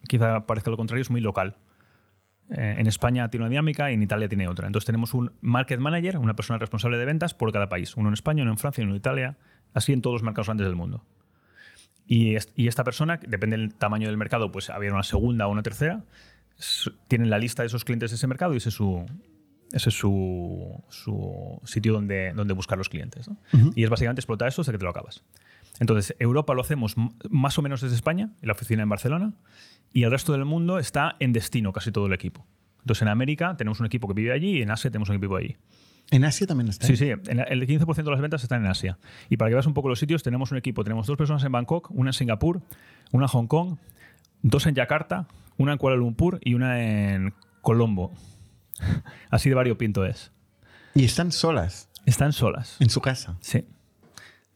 quizá parezca lo contrario, es muy local. Eh, en España tiene una dinámica y en Italia tiene otra. Entonces tenemos un market manager, una persona responsable de ventas por cada país. Uno en España, uno en Francia, uno en Italia, así en todos los mercados grandes del mundo. Y, est- y esta persona, depende del tamaño del mercado, pues había una segunda o una tercera, tienen la lista de esos clientes de ese mercado y ese es su, ese es su, su sitio donde, donde buscar los clientes. ¿no? Y es básicamente explotar eso hasta que te lo acabas. Entonces, Europa lo hacemos más o menos desde España, y la oficina en Barcelona, y el resto del mundo está en destino, casi todo el equipo. Entonces, en América tenemos un equipo que vive allí y en Asia tenemos un equipo allí. ¿En Asia también está? Sí, sí, en el 15% de las ventas están en Asia. Y para que veas un poco los sitios, tenemos un equipo, tenemos dos personas en Bangkok, una en Singapur, una en Hong Kong, dos en Yakarta, una en Kuala Lumpur y una en Colombo. *laughs* Así de variopinto es. Y están solas Están solas. en su casa. Sí.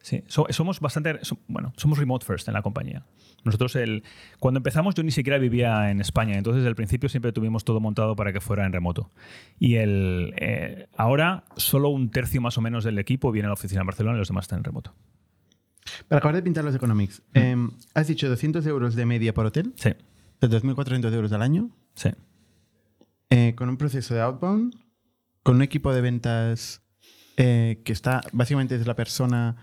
Sí, So- somos bastante, so- bueno, somos remote first en la compañía. Nosotros, el, cuando empezamos, yo ni siquiera vivía en España, entonces desde el principio siempre tuvimos todo montado para que fuera en remoto. Y el, eh, ahora solo un tercio más o menos del equipo viene a la oficina en Barcelona y los demás están en remoto. Para acabar de pintar los economics, em, has dicho 200 euros de media por hotel, Sí, de 2.400 euros al año, sí. eh, con un proceso de outbound, con un equipo de ventas eh, que está, básicamente es la persona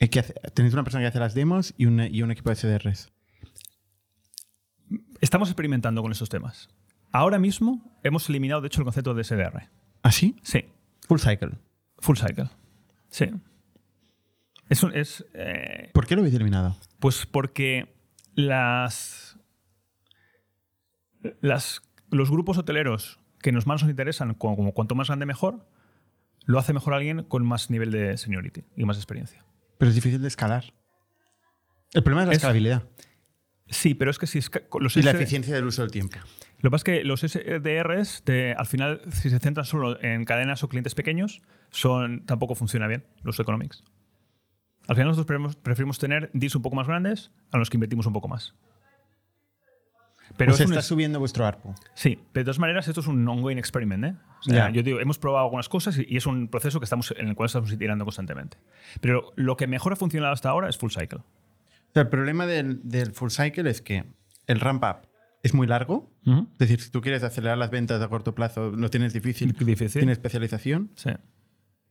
eh, que hace, tenéis una persona que hace las demos y un, y un equipo de CDRs. Estamos experimentando con estos temas. Ahora mismo hemos eliminado, de hecho, el concepto de SDR. ¿Así? Sí, Full cycle. full cycle. Sí. Es, un- es, eh, ¿Por qué lo habéis eliminado? Pues porque las, las, los grupos hoteleros que nos más nos interesan, como, como cuanto más grande mejor, lo hace mejor alguien con más nivel de seniority y más experiencia. Pero es difícil de escalar. El problema es la Es- escalabilidad Sí, pero es que si los y la eficiencia del uso del tiempo. Lo que pasa es que los SDRs, te- al final, si se centran solo en cadenas o clientes pequeños, son, tampoco funciona bien los economics. Al final nosotros preferimos, preferimos tener deals un poco más grandes a los que invertimos un poco más. Pero o sea, es un está es- subiendo vuestro ARPU. Sí, pero de todas maneras esto es un ongoing experiment. ¿eh? O sea, Ya. Yo digo, hemos probado algunas cosas y, es un proceso que estamos, en el cual estamos iterando constantemente. Pero lo que mejor ha funcionado hasta ahora es full cycle. O sea, el problema del, del full cycle es que el ramp up es muy largo. Es decir, si tú quieres acelerar las ventas a corto plazo, lo tienes difícil. Difícil. Tiene especialización. Sí.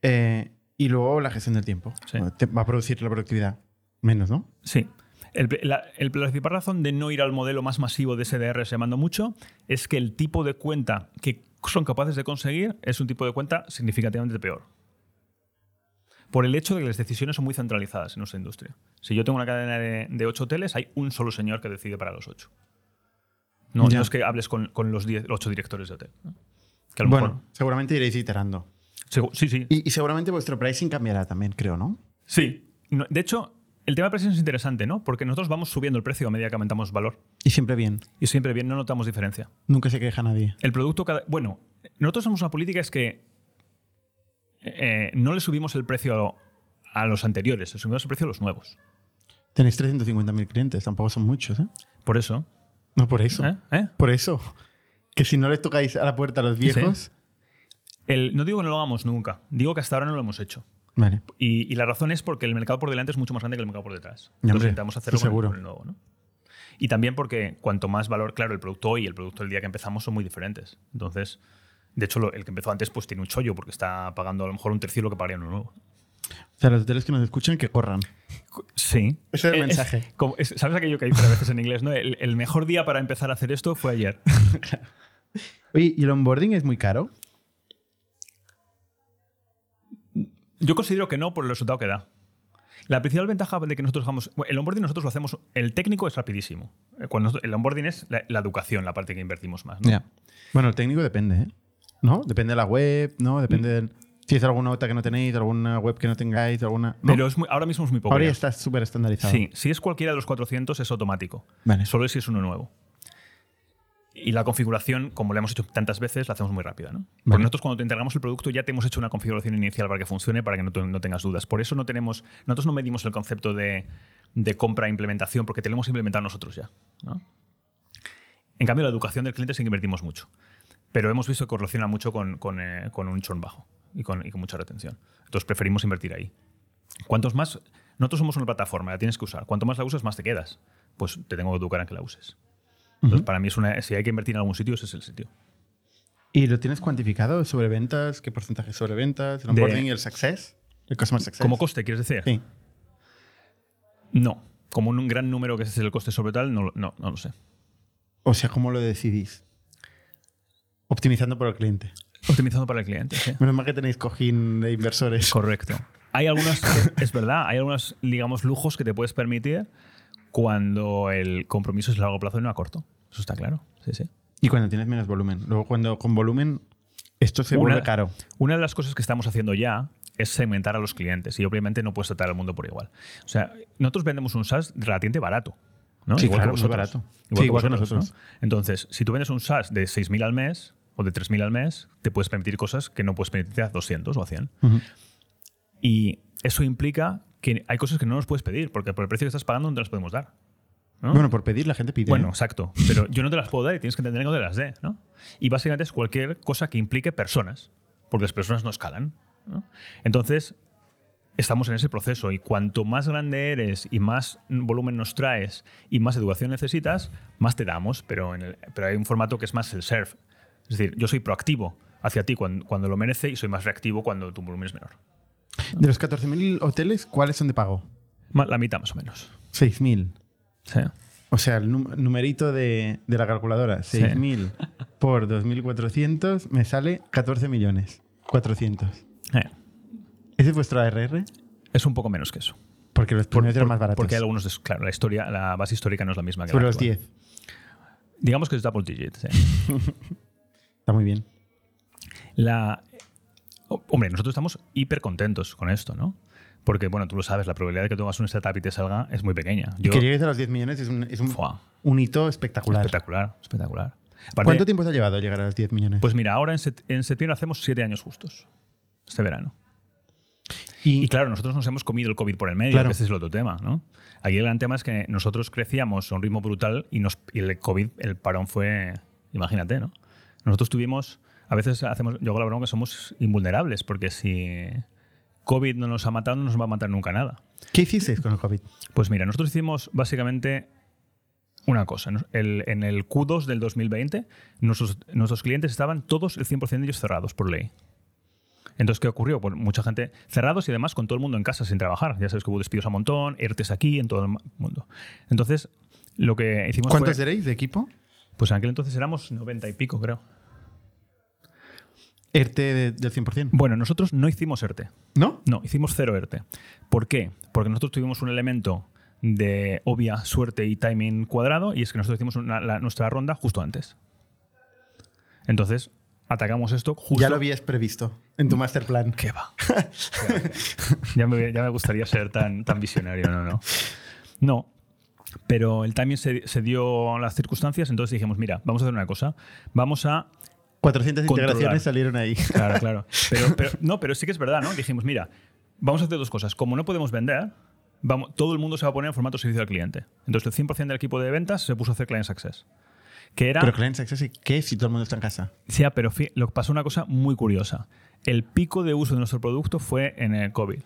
Eh, y luego la gestión del tiempo. Sí. Te va a producir la productividad menos, ¿no? Sí. El, la, el- principal razón de no ir al modelo más masivo de SDR llamando mucho es que el tipo de cuenta que son capaces de conseguir es un tipo de cuenta significativamente peor. Por el hecho de que las decisiones son muy centralizadas en nuestra industria. Si yo tengo una cadena de, de ocho hoteles, hay un solo señor que decide para los ocho. No, no es que hables con, con los diez- ocho directores de hotel. ¿no? Que a lo Bueno, mejor- seguramente iréis iterando. Segu- sí, sí. Y, y seguramente vuestro pricing cambiará también, creo, ¿no? Sí. No, de hecho, el tema de precios es interesante, ¿no? Porque nosotros vamos subiendo el precio a medida que aumentamos valor. Y siempre bien. Y siempre bien, no notamos diferencia. Nunca se queja nadie. El producto cada. Bueno, nosotros somos una política es que eh, no le subimos el precio a, los anteriores, le subimos el precio a los nuevos. Tenéis 350.000 clientes, tampoco son muchos, ¿eh? Por eso. No por eso. ¿eh? ¿eh? Por eso. Que si no les tocáis a la puerta a los viejos. El- no digo que no lo hagamos nunca, digo que hasta ahora no lo hemos hecho. Vale. Y, y la razón es porque el mercado por delante es mucho más grande que el mercado por detrás. Ya, Entonces hombre, intentamos hacerlo con el- seguro. con el nuevo. ¿no? Y también porque cuanto más valor, claro, el producto hoy y el producto el día que empezamos son muy diferentes. Entonces, de hecho, lo- el que empezó antes pues tiene un chollo porque está pagando a lo mejor un tercio de lo que pagaría uno nuevo. O sea, los hoteles que nos escuchan, que corran. Sí. Ese es el Eh, mensaje. como- es- ¿Sabes aquello que dicen a veces en inglés? ¿no? El, el mejor día para empezar a hacer esto fue ayer. *laughs* Oye, ¿y el onboarding es muy caro? Yo considero que no por el resultado que da. La principal ventaja de que nosotros hagamos. El onboarding nosotros lo hacemos. El técnico es rapidísimo. Eh, Cuando el onboarding es la, la educación, la parte que invertimos más. ¿no? Ya. Bueno, el técnico depende, ¿eh? ¿No? Depende de la web, ¿no? Depende del. Si es alguna otra que no tenéis, alguna web que no tengáis, alguna. ¿no? Pero es muy- ahora mismo es muy poco. Ahora ya. ya está súper estandarizado. Sí, si es cualquiera de los 400 es automático. Vale. Solo si es uno nuevo. Y la configuración, como la hemos hecho tantas veces, la hacemos muy rápida. ¿no? Porque nosotros cuando te entregamos el producto ya te hemos hecho una configuración inicial para que funcione, para que no, te- no tengas dudas. Por eso no tenemos, nosotros no medimos el concepto de, de compra e implementación, porque te lo hemos implementado nosotros ya. ¿no? En cambio, la educación del cliente sí que invertimos mucho. Pero hemos visto que correlaciona mucho con, con, eh, con un churn bajo y con, y con mucha retención. Entonces preferimos invertir ahí. Cuantos más. Nosotros somos una plataforma, la tienes que usar. Cuanto más la usas, más te quedas. Pues te tengo que educar en que la uses. Entonces, para mí, es una, si hay que invertir en algún sitio, ese es el sitio. ¿Y lo tienes cuantificado sobre ventas? ¿Qué porcentaje sobre ventas? ¿El onboarding y el success? ¿El customer success? Como coste, ¿quieres decir? Sí. No. Como un gran número que es el coste sobre tal, no, no, no lo sé. O sea, ¿cómo lo decidís? Optimizando por el cliente. Optimizando para el cliente. sí. Menos mal que tenéis cojín de inversores. Correcto. Hay algunas, es verdad, hay algunos, digamos, lujos que te puedes permitir cuando el compromiso es a largo plazo y no a corto. Eso está claro. Sí, sí. Y cuando tienes menos volumen. Luego, cuando con volumen, esto se Una- vuelve caro. Una de las cosas que estamos haciendo ya es segmentar a los clientes y obviamente no puedes tratar al mundo por igual. O sea, nosotros vendemos un SaaS relativamente barato. ¿no? Sí, igual claro, que muy barato. Igual, Sí, igual que vosotros, nosotros. ¿no? Entonces, si tú vendes un SaaS de 6.000 al mes o de 3.000 al mes, te puedes permitir cosas que no puedes permitirte a 200 o a 100. Ujú. Y eso implica que hay cosas que no nos puedes pedir porque por el precio que estás pagando no te las podemos dar. ¿no? Bueno, por pedir la gente pide. Bueno, ¿eh? exacto. Pero yo no te las puedo dar y tienes que entender que no te las dé. ¿no? Y básicamente es cualquier cosa que implique personas, porque las personas no escalan. ¿no? Entonces, estamos en ese proceso y cuanto más grande eres y más volumen nos traes y más educación necesitas, más te damos, pero, en el- pero hay un formato que es más el serve. Es decir, yo soy proactivo hacia ti cuando, cuando lo merece y soy más reactivo cuando tu volumen es menor. De los 14.000 hoteles, ¿cuáles son de pago? La mitad más o menos. 6.000. Sí. O sea, el num- numerito de, de la calculadora, Sí. 6.000 por 2.400 me sale 14 millones. 400. Eh, ¿Ese es vuestro ARR? Es un poco menos que eso. Porque los Por- eran por- más baratos. Porque hay algunos, claro, la historia, la base histórica no es la misma que la los actual. 10. Digamos que es double digit. sí. *laughs* Está muy bien. La, hombre, nosotros estamos hiper contentos con esto, ¿no? Porque, bueno, tú lo sabes, la probabilidad de que tú hagas un startup y te salga es muy pequeña. Yo, que llegues a los 10 millones es un, es un, hito espectacular. espectacular, espectacular. Aparte, ¿Cuánto tiempo te ha llevado llegar a los 10 millones? Pues mira, ahora en, set- en septiembre hacemos siete años justos. Este verano. y, Y claro, nosotros nos hemos comido el COVID por el medio, Claro. que ese es el otro tema, ¿no? Aquí el gran tema es que nosotros crecíamos a un ritmo brutal y, nos, y el COVID, el parón fue, imagínate, ¿no? Nosotros tuvimos, a veces hacemos, yo hago la broma que somos invulnerables, porque si COVID no nos ha matado, no nos va a matar nunca nada. ¿Qué hicisteis con el COVID? Pues mira, nosotros hicimos básicamente una cosa. en el Q2 del 2020, nuestros, nuestros clientes estaban todos, el 100% de ellos cerrados por ley. Entonces, ¿qué ocurrió? Pues mucha gente cerrados y además con todo el mundo en casa sin trabajar. Ya sabes que hubo despidos a montón, ERTES aquí, en todo el mundo. Entonces, lo que hicimos ¿Cuántos fue... erais de equipo? Pues en aquel entonces éramos 90 y pico, creo. ERTE de- del 100%. Bueno, nosotros no hicimos ERTE. ¿No? No, hicimos cero ERTE. ¿Por qué? Porque nosotros tuvimos un elemento de obvia suerte y timing cuadrado y es que nosotros hicimos una- la- nuestra ronda justo antes. Entonces, atacamos esto justo... Ya lo habías previsto en tu master plan. ¿Qué va? *laughs* ya, me, ya me gustaría ser tan, tan visionario, no, no. No, pero el timing se, se dio las circunstancias, entonces dijimos, mira, vamos a hacer una cosa. Vamos a 400 Controlar. integraciones salieron ahí. *laughs* Claro, claro. *laughs* Pero, pero- no, pero sí que es verdad, ¿no? Dijimos, mira, vamos a hacer dos cosas. Como no podemos vender, vamos, todo el mundo se va a poner en formato servicio al cliente. Entonces, el 100% del equipo de ventas se puso a hacer Client Success. Que era... Pero Client Success, ¿qué si todo el mundo está en casa? Sí, ah, pero lo que pasó una cosa muy curiosa. El pico de uso de nuestro producto fue en el COVID,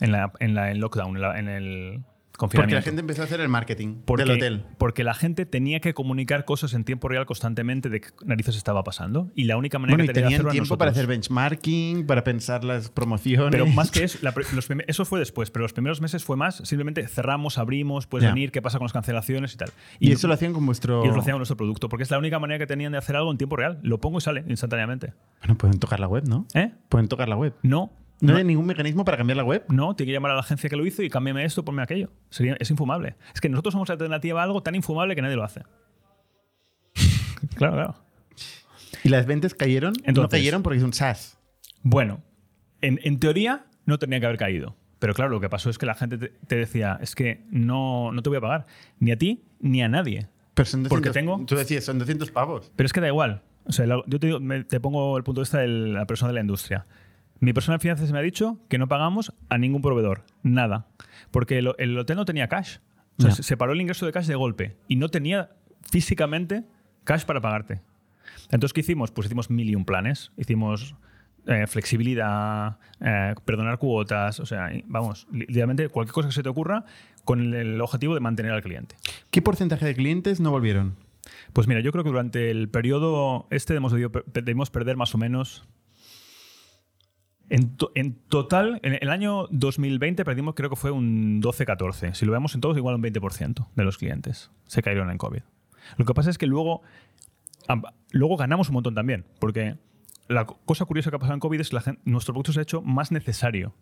en, la, en, la, en lockdown, en, la- en el Porque la gente empezó a hacer el marketing Porque- del hotel. Porque la gente tenía que comunicar cosas en tiempo real constantemente de qué narices estaba pasando. Y la única manera Bueno, y que tenía de tenían hacerlo tiempo para hacer benchmarking, para pensar las promociones. Pero más que *laughs* eso, la los eso fue después, pero los primeros meses fue más, simplemente cerramos, abrimos, puedes venir, qué pasa con las cancelaciones y tal. Y, eso lo hacían con vuestro. y eso lo hacían con nuestro producto, porque es la única manera que tenían de hacer algo en tiempo real. Lo pongo y sale instantáneamente. Bueno, pueden tocar la web, ¿no? ¿Eh? Pueden tocar la web. No. ¿No, No, hay ningún mecanismo para cambiar la web? no, tiene que llamar a la agencia que lo hizo y cámbiame esto, ponme aquello. Sería, es infumable. Es que nosotros somos alternativa a algo tan infumable que nadie lo hace. *laughs* claro, claro. ¿Y las ventas cayeron? no cayeron porque es un SaaS. Bueno, en, en teoría no tenía que haber caído. Pero claro, lo que pasó es que la gente te, te decía, es que no, no te voy a pagar, ni a ti ni a nadie. Pero son 200, Porque tengo- Tú decías, son 200 pavos. Pero es que da igual. O sea, yo te, digo- me- te pongo el punto de vista de la persona de la industria. Mi persona de finanzas me ha dicho que no pagamos a ningún proveedor. Nada. Porque el, el hotel no tenía cash. O sea, Ya. se paró el ingreso de cash de golpe. Y no tenía físicamente cash para pagarte. Entonces, ¿qué hicimos? Pues hicimos mil y un planes. Hicimos eh, flexibilidad, eh, perdonar cuotas. O sea, vamos, li- literalmente cualquier cosa que se te ocurra con el, el objetivo de mantener al cliente. ¿Qué porcentaje de clientes no volvieron? Pues mira, yo creo que durante el periodo este per- debimos perder más o menos. En, to- en total, en el año 2020 perdimos creo que fue un 12-14. Si lo vemos en todos, igual un 20% de los clientes se cayeron en COVID. Lo que pasa es que luego, luego ganamos un montón también, porque la co- cosa curiosa que ha pasado en COVID es que la gen- nuestro producto se ha hecho más necesario.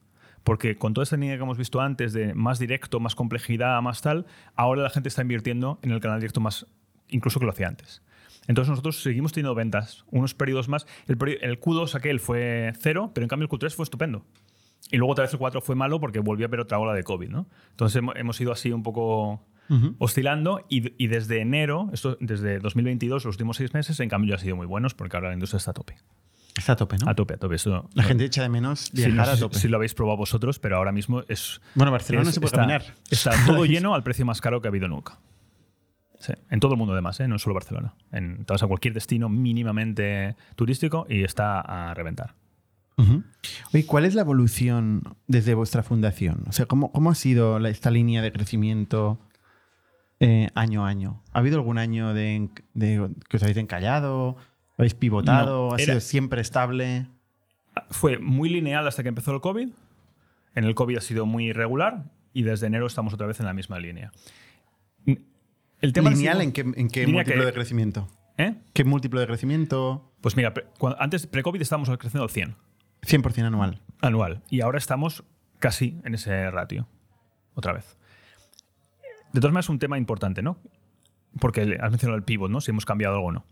Porque con toda esta línea que hemos visto antes de más directo, más complejidad, más tal, ahora la gente está invirtiendo en el canal directo más, incluso que lo hacía antes. Entonces nosotros seguimos teniendo ventas, unos periodos más. El, el Q2 aquel fue cero, pero en cambio el Q3 fue estupendo. Y luego otra vez el 4 fue malo porque volvió a haber otra ola de COVID. ¿no? Entonces hemo- hemos ido así un poco oscilando y, y desde enero, esto, desde 2022, los últimos seis meses, en cambio ya han sido muy buenos porque ahora la industria está a tope. Está a tope, ¿no? A tope, a tope. La no- gente echa de menos Sí, no viajar sé a si- tope. Si lo habéis probado vosotros, pero ahora mismo es. Bueno, Barcelona es- se puede está, caminar. Está todo *laughs* lleno al precio más caro que ha habido nunca. Sí, en todo el mundo, además, ¿eh? no solo Barcelona. En, te vas a cualquier destino mínimamente turístico y está a reventar. Oye, ¿cuál es la evolución desde vuestra fundación? O sea, ¿cómo, cómo ha sido la- esta línea de crecimiento eh, año a año? ¿Ha habido algún año de, de- que os habéis encallado? ¿Habéis pivotado? No, ¿Ha era- sido siempre estable? Fue muy lineal hasta que empezó el COVID. En el COVID ha sido muy irregular y desde enero estamos otra vez en la misma línea. El tema ¿Lineal en qué, en qué línea múltiplo que- de crecimiento? ¿Eh? ¿Qué múltiplo de crecimiento? Pues mira, pre- cuando- antes pre-COVID estábamos creciendo al 100. 100% anual. anual. Y ahora estamos casi en ese ratio. Otra vez. De todas maneras, es un tema importante, ¿no? Porque has mencionado el pivot, ¿no? Si hemos cambiado algo o no.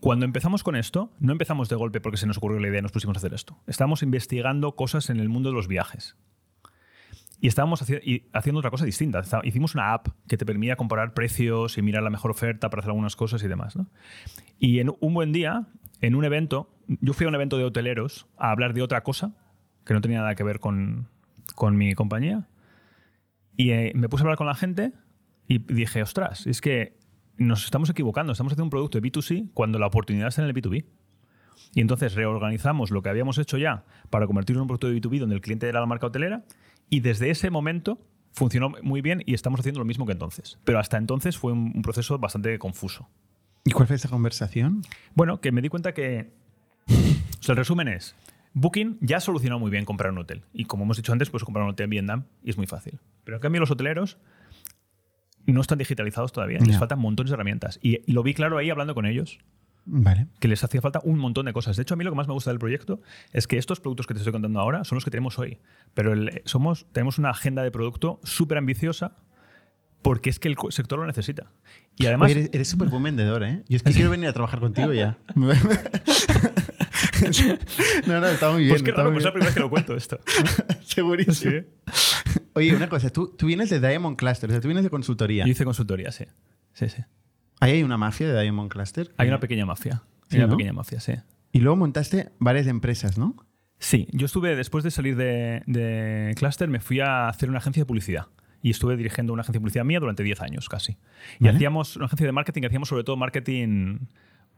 Cuando empezamos con esto, no empezamos de golpe porque se nos ocurrió la idea y nos pusimos a hacer esto. Estábamos investigando cosas en el mundo de los viajes. Y estábamos haciendo otra cosa distinta. Hicimos una app que te permitía comparar precios y mirar la mejor oferta para hacer algunas cosas y demás. ¿no? Y en un buen día, en un evento, yo fui a un evento de hoteleros a hablar de otra cosa que no tenía nada que ver con, con mi compañía. Y eh, me puse a hablar con la gente y dije, ostras, es que nos estamos equivocando, estamos haciendo un producto de B2C cuando la oportunidad está en el B2B. Y entonces reorganizamos lo que habíamos hecho ya para convertirlo en un producto de B2B donde el cliente era la marca hotelera y desde ese momento funcionó muy bien y estamos haciendo lo mismo que entonces. Pero hasta entonces fue un, un proceso bastante confuso. ¿Y cuál fue esa conversación? Bueno, que me di cuenta que. O sea, el resumen es: Booking ya ha solucionado muy bien comprar un hotel. Y como hemos dicho antes, puedes comprar un hotel en Vietnam y es muy fácil. Pero en cambio, los hoteleros no están digitalizados todavía. Les faltan montones de herramientas. Y lo vi claro ahí hablando con ellos, Vale. que les hacía falta un montón de cosas. De hecho, a mí lo que más me gusta del proyecto es que estos productos que te estoy contando ahora son los que tenemos hoy. Pero el- somos, tenemos una agenda de producto súper ambiciosa porque es que el sector lo necesita. Y además. Oye, eres- súper buen vendedor, ¿eh? Yo es que *laughs* quiero venir a trabajar contigo ya. *laughs* no, no, está muy bien. pues está raro, pues es la primera vez que lo cuento esto. *laughs* Segurísimo. Sí. Oye, una cosa, tú, tú vienes de Diamond Cluster, o sea, tú vienes de consultoría. Yo hice consultoría, sí. Sí, sí. Ahí hay una mafia de Diamond Cluster. Hay una pequeña mafia. Sí, Hay una ¿no? pequeña mafia, sí. Y luego montaste varias empresas, ¿no? Sí, yo estuve, después de salir de, de Cluster, me fui a hacer una agencia de publicidad. Y estuve dirigiendo una agencia de publicidad mía durante 10 años casi. Y Vale. hacíamos una agencia de marketing, hacíamos sobre todo marketing,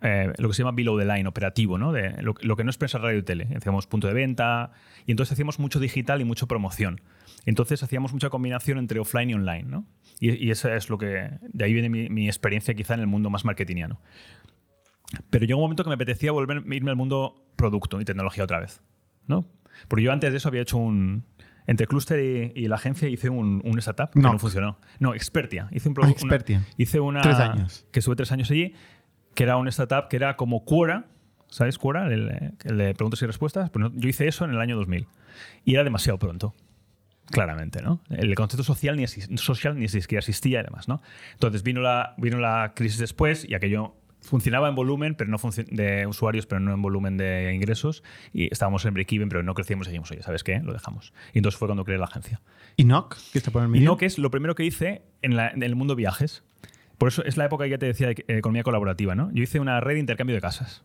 eh, lo que se llama below the line, operativo, ¿no? De lo, lo que no es prensa, radio y tele. Hacíamos punto de venta y entonces hacíamos mucho digital y mucho promoción. Entonces hacíamos mucha combinación entre offline y online, ¿no? Y, y eso es lo que, de ahí viene mi, mi experiencia quizá en el mundo más marketingiano. Pero llegó un momento que me apetecía volver, irme al mundo producto y tecnología otra vez. ¿no? Porque yo antes de eso había hecho un. Entre Cluster y, y la agencia hice un, un startup que No. no funcionó. No, Expertia. Hice un Ah, producto. Expertia. hice una. Tres años. Que estuve tres años allí, que era un startup que era como Quora. ¿Sabes Quora? El, el de preguntas y respuestas. Pues no, yo hice eso en el año 2000. Y era demasiado pronto. Claramente, ¿no? El concepto social ni, social ni siquiera existía y demás, ¿no? Entonces vino la, vino la crisis después y aquello funcionaba en volumen pero no de usuarios, pero no en volumen de ingresos. Y estábamos en break-even, pero no crecíamos y dijimos, oye, ¿sabes qué? Lo dejamos. Y entonces fue cuando creé la agencia. ¿Y Nock? ¿Qué está por el medio? no, que es lo primero que hice en, la- en el mundo viajes. Por eso es la época que ya te decía de eh, economía colaborativa, ¿no? Yo hice una red de intercambio de casas.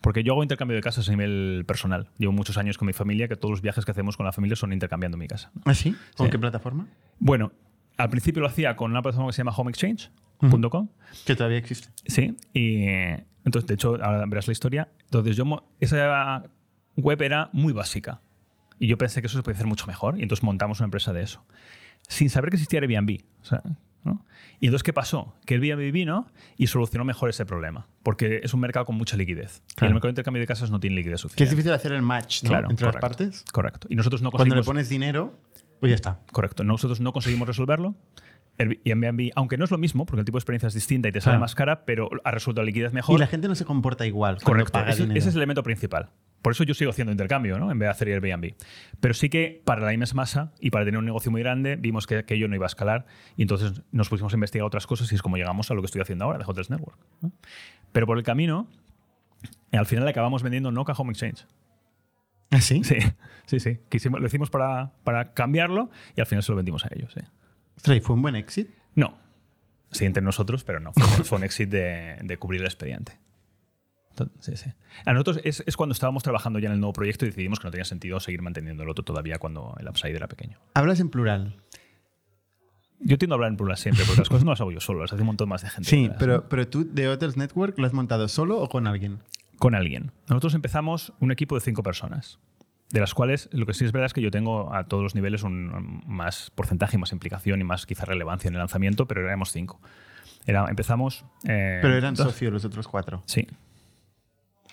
Porque yo hago intercambio de casas a nivel personal. Llevo muchos años con mi familia, que todos los viajes que hacemos con la familia son intercambiando mi casa. ¿Ah, sí? ¿Con Sí. qué plataforma? Bueno, al principio lo hacía con una plataforma que se llama homeexchange.com. Que todavía existe. Sí, y eh, entonces, de hecho, ahora verás la historia. Entonces, yo, esa web era muy básica. Y yo pensé que eso se podía hacer mucho mejor. Y entonces montamos una empresa de eso. Sin saber que existía Airbnb. O sea, ¿no? Y entonces, ¿qué pasó? Que Airbnb vino y solucionó mejor ese problema. Porque es un mercado con mucha liquidez. Y el mercado de intercambio de casas no tiene liquidez Que es suficiente. difícil hacer el match ¿no? Claro, entre correcto. las partes. Correcto. Y nosotros no Cuando le pones dinero, pues ya está. Correcto. Nosotros no conseguimos resolverlo. Airbnb- aunque no es lo mismo, porque el tipo de experiencia es distinta y te sale Claro. más cara, pero ha resuelto la liquidez mejor. Y la gente no se comporta igual Correcto. paga Ese, ese es el elemento principal. Por eso yo sigo haciendo intercambio, ¿no? En vez de hacer Airbnb. Pero sí que para la inmensa masa y para tener un negocio muy grande, vimos que aquello no iba a escalar y entonces nos pusimos a investigar otras cosas y es como llegamos a lo que estoy haciendo ahora, de Hotels Network. ¿no? Pero por el camino, eh, al final acabamos vendiendo Noca Home Exchange. ¿Ah, sí? Sí, *laughs* sí, sí. Quisimos- lo hicimos para, para cambiarlo y al final se lo vendimos a ellos. sí. Ostras, ¿y fue un buen éxito? No. Sí, entre nosotros, pero no. Fue, *laughs* fue un éxito de, de cubrir el expediente. Entonces, sí, sí. A nosotros es, es cuando estábamos trabajando ya en el nuevo proyecto y decidimos que no tenía sentido seguir manteniendo el otro todavía cuando el upside era pequeño. Hablas en plural. Yo tiendo a hablar en plural siempre, porque las cosas no las hago yo solo, las hace un montón más de gente. Sí, pero, pero tú de Hotels Network lo has montado solo o con alguien. Con alguien. Nosotros empezamos un equipo de cinco personas, de las cuales lo que sí es verdad es que yo tengo a todos los niveles un más porcentaje, más implicación y más quizá relevancia en el lanzamiento, pero éramos cinco. Era, empezamos... eh, Pero eran dos- socios los otros cuatro. Sí.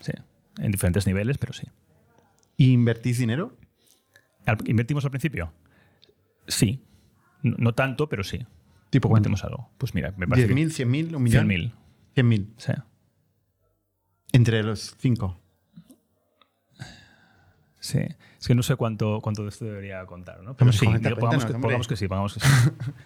Sí. En diferentes niveles, pero sí. ¿Y invertís dinero? ¿Invertimos al principio? Sí. No, no tanto, pero sí. ¿Tipo cuánto? Invertimos algo. Pues mira, me parece que- ¿10.000, 100.000, un millón? 100.000. 100.000. Sí. Entre los cinco. Sí. Es que no sé cuánto, cuánto de esto debería contar, ¿no? Hombre, sí, digo, pongamos, que, pongamos que sí, pongamos que sí.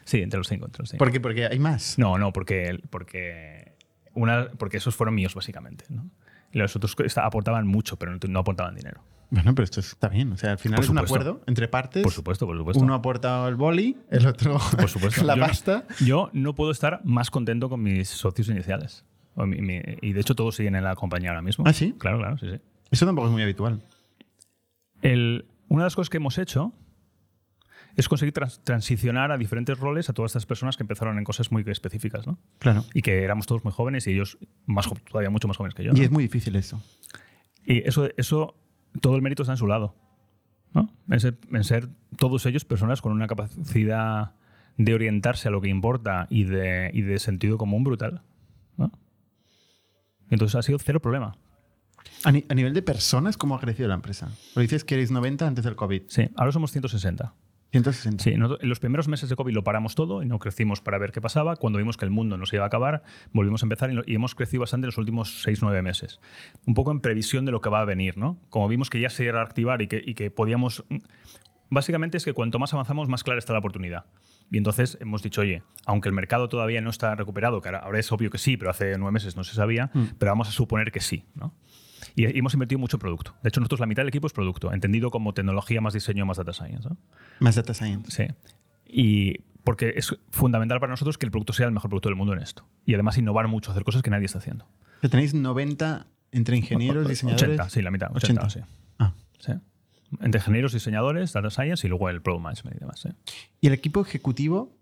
Sí, entre los cinco. Entre los cinco. ¿Por qué? Porque hay más. No, no, porque, porque, una, porque esos fueron míos, básicamente. ¿no? Los otros aportaban mucho, pero no, no aportaban dinero. Bueno, pero esto está bien. O sea, al final Por es un acuerdo entre partes. Por supuesto, por supuesto. Uno ha aportado el boli, el otro Por supuesto. *laughs* la Yo no- pasta. Yo no puedo estar más contento con mis socios iniciales. Mi- mi- y de hecho todos siguen en la compañía ahora mismo. ¿Ah, sí? Claro, claro, sí, sí. Eso tampoco es muy habitual. El- una de las cosas que hemos hecho es conseguir trans- transicionar a diferentes roles a todas estas personas que empezaron en cosas muy específicas, ¿no? Claro. Y que éramos todos muy jóvenes y ellos más todavía mucho más jóvenes que yo. Y ¿no? es muy difícil eso. Y eso, eso, todo el mérito está en su lado. ¿no? En, ser, en ser todos ellos personas con una capacidad de orientarse a lo que importa y de, y de sentido común brutal. ¿no? Entonces ha sido cero problema. A, ni- a nivel de personas, ¿cómo ha crecido la empresa? Lo dices que erais 90 antes del COVID. Sí, ahora somos 160. 160. Sí, en los primeros meses de COVID lo paramos todo y no crecimos para ver qué pasaba. Cuando vimos que el mundo no se iba a acabar, volvimos a empezar y, hemos crecido bastante en los últimos 6-9 meses. Un poco en previsión de lo que va a venir, ¿no? Como vimos que ya se iba a reactivar y que, y que podíamos... Básicamente es que cuanto más avanzamos, más clara está la oportunidad. Y entonces hemos dicho, oye, aunque el mercado todavía no está recuperado, que ahora, ahora es obvio que sí, pero hace nueve meses no se sabía, pero vamos a suponer que sí, ¿no? Y, y hemos invertido mucho en producto. De hecho, nosotros la mitad del equipo es producto, entendido como tecnología más diseño más data science. ¿no? Más data science. Sí. Y porque es fundamental para nosotros que el producto sea el mejor producto del mundo en esto. Y además innovar mucho, hacer cosas que nadie está haciendo. Que tenéis 90 entre ingenieros, diseñadores. 80, sí, la mitad. 80, 80. sí. Ah. sí. Entre ingenieros, diseñadores, data science y luego el product management y demás. sí. ¿Y el equipo ejecutivo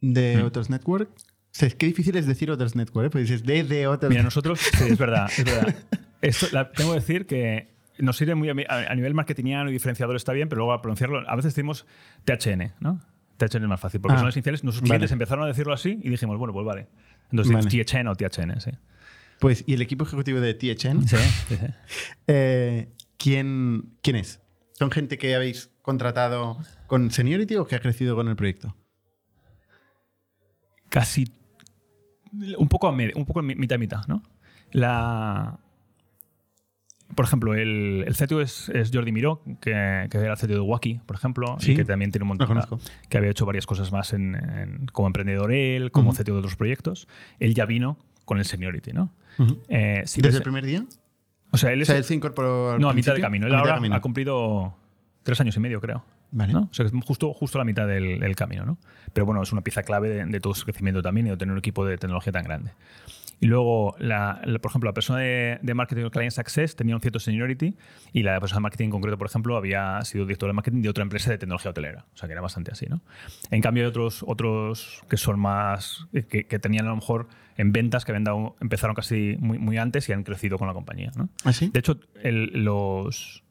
de Mm. Others Network? O sea, es que difícil es decir Others Network, ¿eh? Porque dices de, de Others Mira, nosotros, sí, es verdad, es verdad. *laughs* Esto, la- tengo que decir que nos sirve muy a, a- nivel marketingiano y diferenciador está bien, pero luego a pronunciarlo, a veces decimos THN, ¿no? THN es más fácil, porque Ah, son las iniciales. Nuestros vale. clientes empezaron a decirlo así y dijimos, bueno, pues vale. Entonces, Vale. THN o THN, sí. Pues, ¿y el equipo ejecutivo de THN? Sí, sí, sí. *laughs* Eh, ¿quién, ¿Quién es? ¿Son gente que habéis contratado con seniority o que ha crecido con el proyecto? casi un poco a medio, un poco mi- mitad y mitad, ¿no? La por ejemplo, el, el CTO es, es Jordi Miró, que, que era el CTO de Wacky, por ejemplo, Sí, y que también tiene un montón conozco. que había hecho varias cosas más en, en- como emprendedor él, como Ujú. CTO de otros proyectos. Él ya vino con el seniority, ¿no? Ujú. Eh, sí, ¿Desde ves- el primer día? o sea, él O es, sea, él se incorporó al no, a mitad de camino. Él de ahora camino. ha cumplido tres años y medio, creo. Vale. ¿no? O sea, que es justo, justo a la mitad del, del camino, ¿no? Pero bueno, es una pieza clave de, de todo su crecimiento también y de tener un equipo de tecnología tan grande. Y luego, la- la- por ejemplo, la persona de, de marketing o client success tenía un cierto seniority y la persona de marketing en concreto, por ejemplo, había sido director de marketing de otra empresa de tecnología hotelera. O sea, que era bastante así, ¿no? En cambio, hay otros, otros que son más. Que, que tenían a lo mejor en ventas que habían dado- empezaron casi muy, muy antes y han crecido con la compañía, ¿no? ¿Ah, sí? De hecho, el- los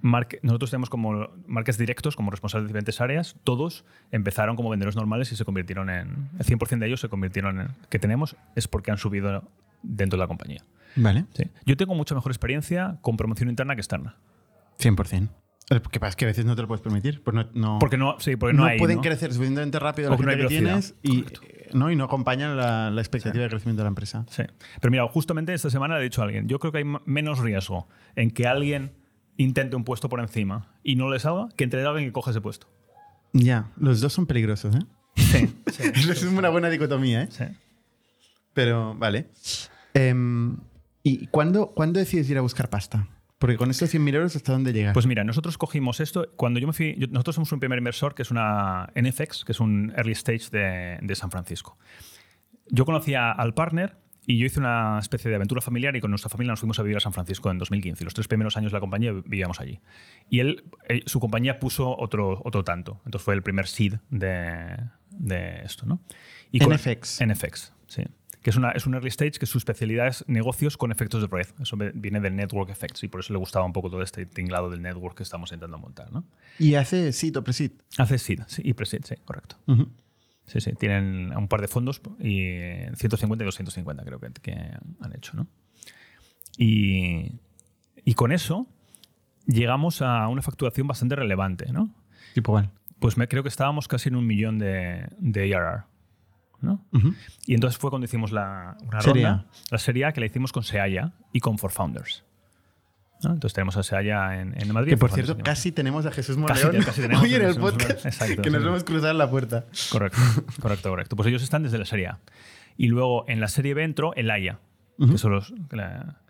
marque- nosotros tenemos como marcas directos, como responsables de diferentes áreas. Todos empezaron como vendedores normales y se convirtieron en. El 100% de ellos se convirtieron en. que tenemos es porque han subido dentro de la compañía. Vale. Sí. Yo tengo mucha mejor experiencia con promoción interna que externa. 100%. Lo que pasa es que a veces no te lo puedes permitir. Pues no, no, Porque no, sí, porque no, hay. pueden crecer suficientemente rápido la gente que tienes y, eh, ¿no? y no acompañan la, la expectativa de crecimiento de la empresa. Sí. Pero mira, justamente esta semana le he dicho a alguien, yo creo que hay menos riesgo en que alguien intente un puesto por encima y no le salga que en tener a alguien que coge ese puesto. Ya, los dos son peligrosos, ¿eh? Sí. *laughs* es una buena dicotomía, ¿eh? sí. Pero, vale. Em, ¿Y cuándo, cuándo decides ir a buscar pasta? Porque con estos 100.000 euros, ¿hasta dónde llegas? Pues mira, nosotros cogimos esto. Cuando yo me fui, yo- nosotros somos un primer inversor que es una NFX, que es un early stage de, de San Francisco. Yo conocía al partner y yo hice una especie de aventura familiar y con nuestra familia nos fuimos a vivir a San Francisco en 2015. Los tres primeros años de la compañía vivíamos allí. Y él, eh, su compañía puso otro, otro tanto. Entonces fue el primer seed de, de esto, ¿no? Y con- NFX. NFX, sí. Que es, una, es un early stage que su especialidad es negocios con efectos de red. Eso viene del network effects y por eso le gustaba un poco todo este tinglado del network que estamos intentando montar, ¿no? ¿Y hace SIT o pre-SIT? Hace seed sí, y pre-seed, sí, correcto. Ujú. Sí, sí, tienen un par de fondos y 150 y 250 creo que, que han hecho, ¿no? Y, y con eso llegamos a una facturación bastante relevante, ¿no? Tipo cuál. Pues me, creo que estábamos casi en un millón de, de ARR, ¿no? Y entonces fue cuando hicimos la, una ronda, la serie A que la hicimos con Seaya y con For Founders. ¿No? Entonces tenemos a Seaya en, en Madrid. Que por cierto, casi tenemos a Jesús Morleón te- casi tenemos hoy en el Jesús podcast. Exacto, que nos sí. hemos cruzado en la puerta. Correcto, correcto, correcto. Pues ellos están desde la serie A. Y luego en la serie B entró el AYA, Ujú. que son los. que la-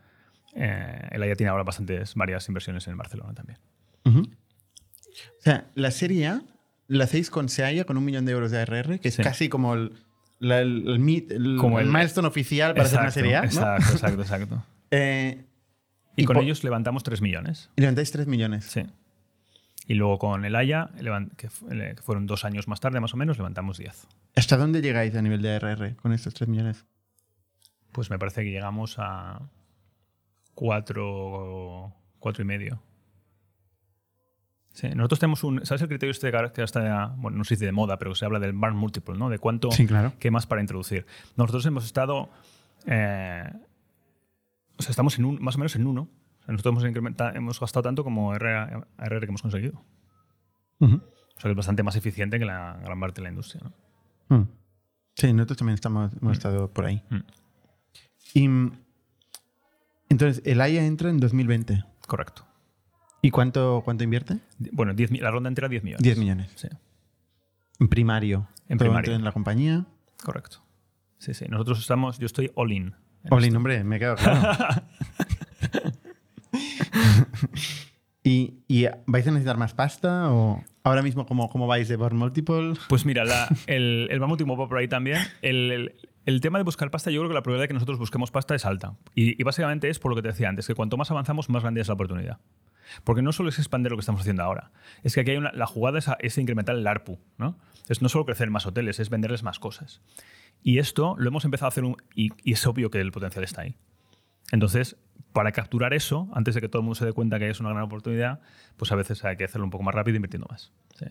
eh, el AYA tiene ahora bastantes, varias inversiones en Barcelona también. O sea, la serie A la hacéis con Seaya con un millón de euros de ARR, que es Sí. casi como el, la- el, el el- Como el el- milestone oficial para hacer una serie A. ¿no? Exacto, exacto, exacto. *laughs* Eh, Y, Y con ellos levantamos 3 millones. y levantáis 3 millones. Sí. Y luego con el AYA, que, fueron dos años más tarde más o menos, levantamos 10. ¿Hasta dónde llegáis a nivel de ARR con estos 3 millones? Pues me parece que llegamos a 4, cuatro y medio. Sí, nosotros tenemos un. ¿Sabes el criterio este que está, bueno, no se dice de moda, pero se habla del burn multiple, ¿no? De cuánto. Sí, claro. ¿Qué más para introducir? Nosotros hemos estado. eh, o sea, estamos en un, más o menos en uno. O sea, nosotros hemos, hemos gastado tanto como RR, RR que hemos conseguido. O sea, que es bastante más eficiente que la gran parte de la industria. ¿no? Mm. Sí, nosotros también estamos, hemos estado por ahí. Mm. Y mm, entonces, el AIA entra en 2020. Correcto. ¿Y cuánto, cuánto invierte? Bueno, 10 mi- la ronda entera 10 millones. 10 millones. Sí, En primario. En primario. en la compañía. correcto. Sí, sí. Nosotros estamos. Yo estoy all in. Esto. hombre, me quedo claro. *laughs* ¿Y, y vais a necesitar más pasta? ¿O ahora mismo cómo, cómo vais de Burn Multiple? Pues mira, la- el, el vamos último va por ahí también. El, el- el tema de buscar pasta, yo creo que la probabilidad de que nosotros busquemos pasta es alta. Y, y básicamente es por lo que te decía antes, que cuanto más avanzamos, más grande es la oportunidad. Porque no solo es expandir lo que estamos haciendo ahora, es que aquí hay una, la jugada es, a- es incrementar el ARPU. ¿no? Es no solo crecer más hoteles, es venderles más cosas. Y esto lo hemos empezado a hacer un- y, y es obvio que el potencial está ahí. Entonces, para capturar eso, antes de que todo el mundo se dé cuenta que es una gran oportunidad, pues a veces hay que hacerlo un poco más rápido invirtiendo más. Sí.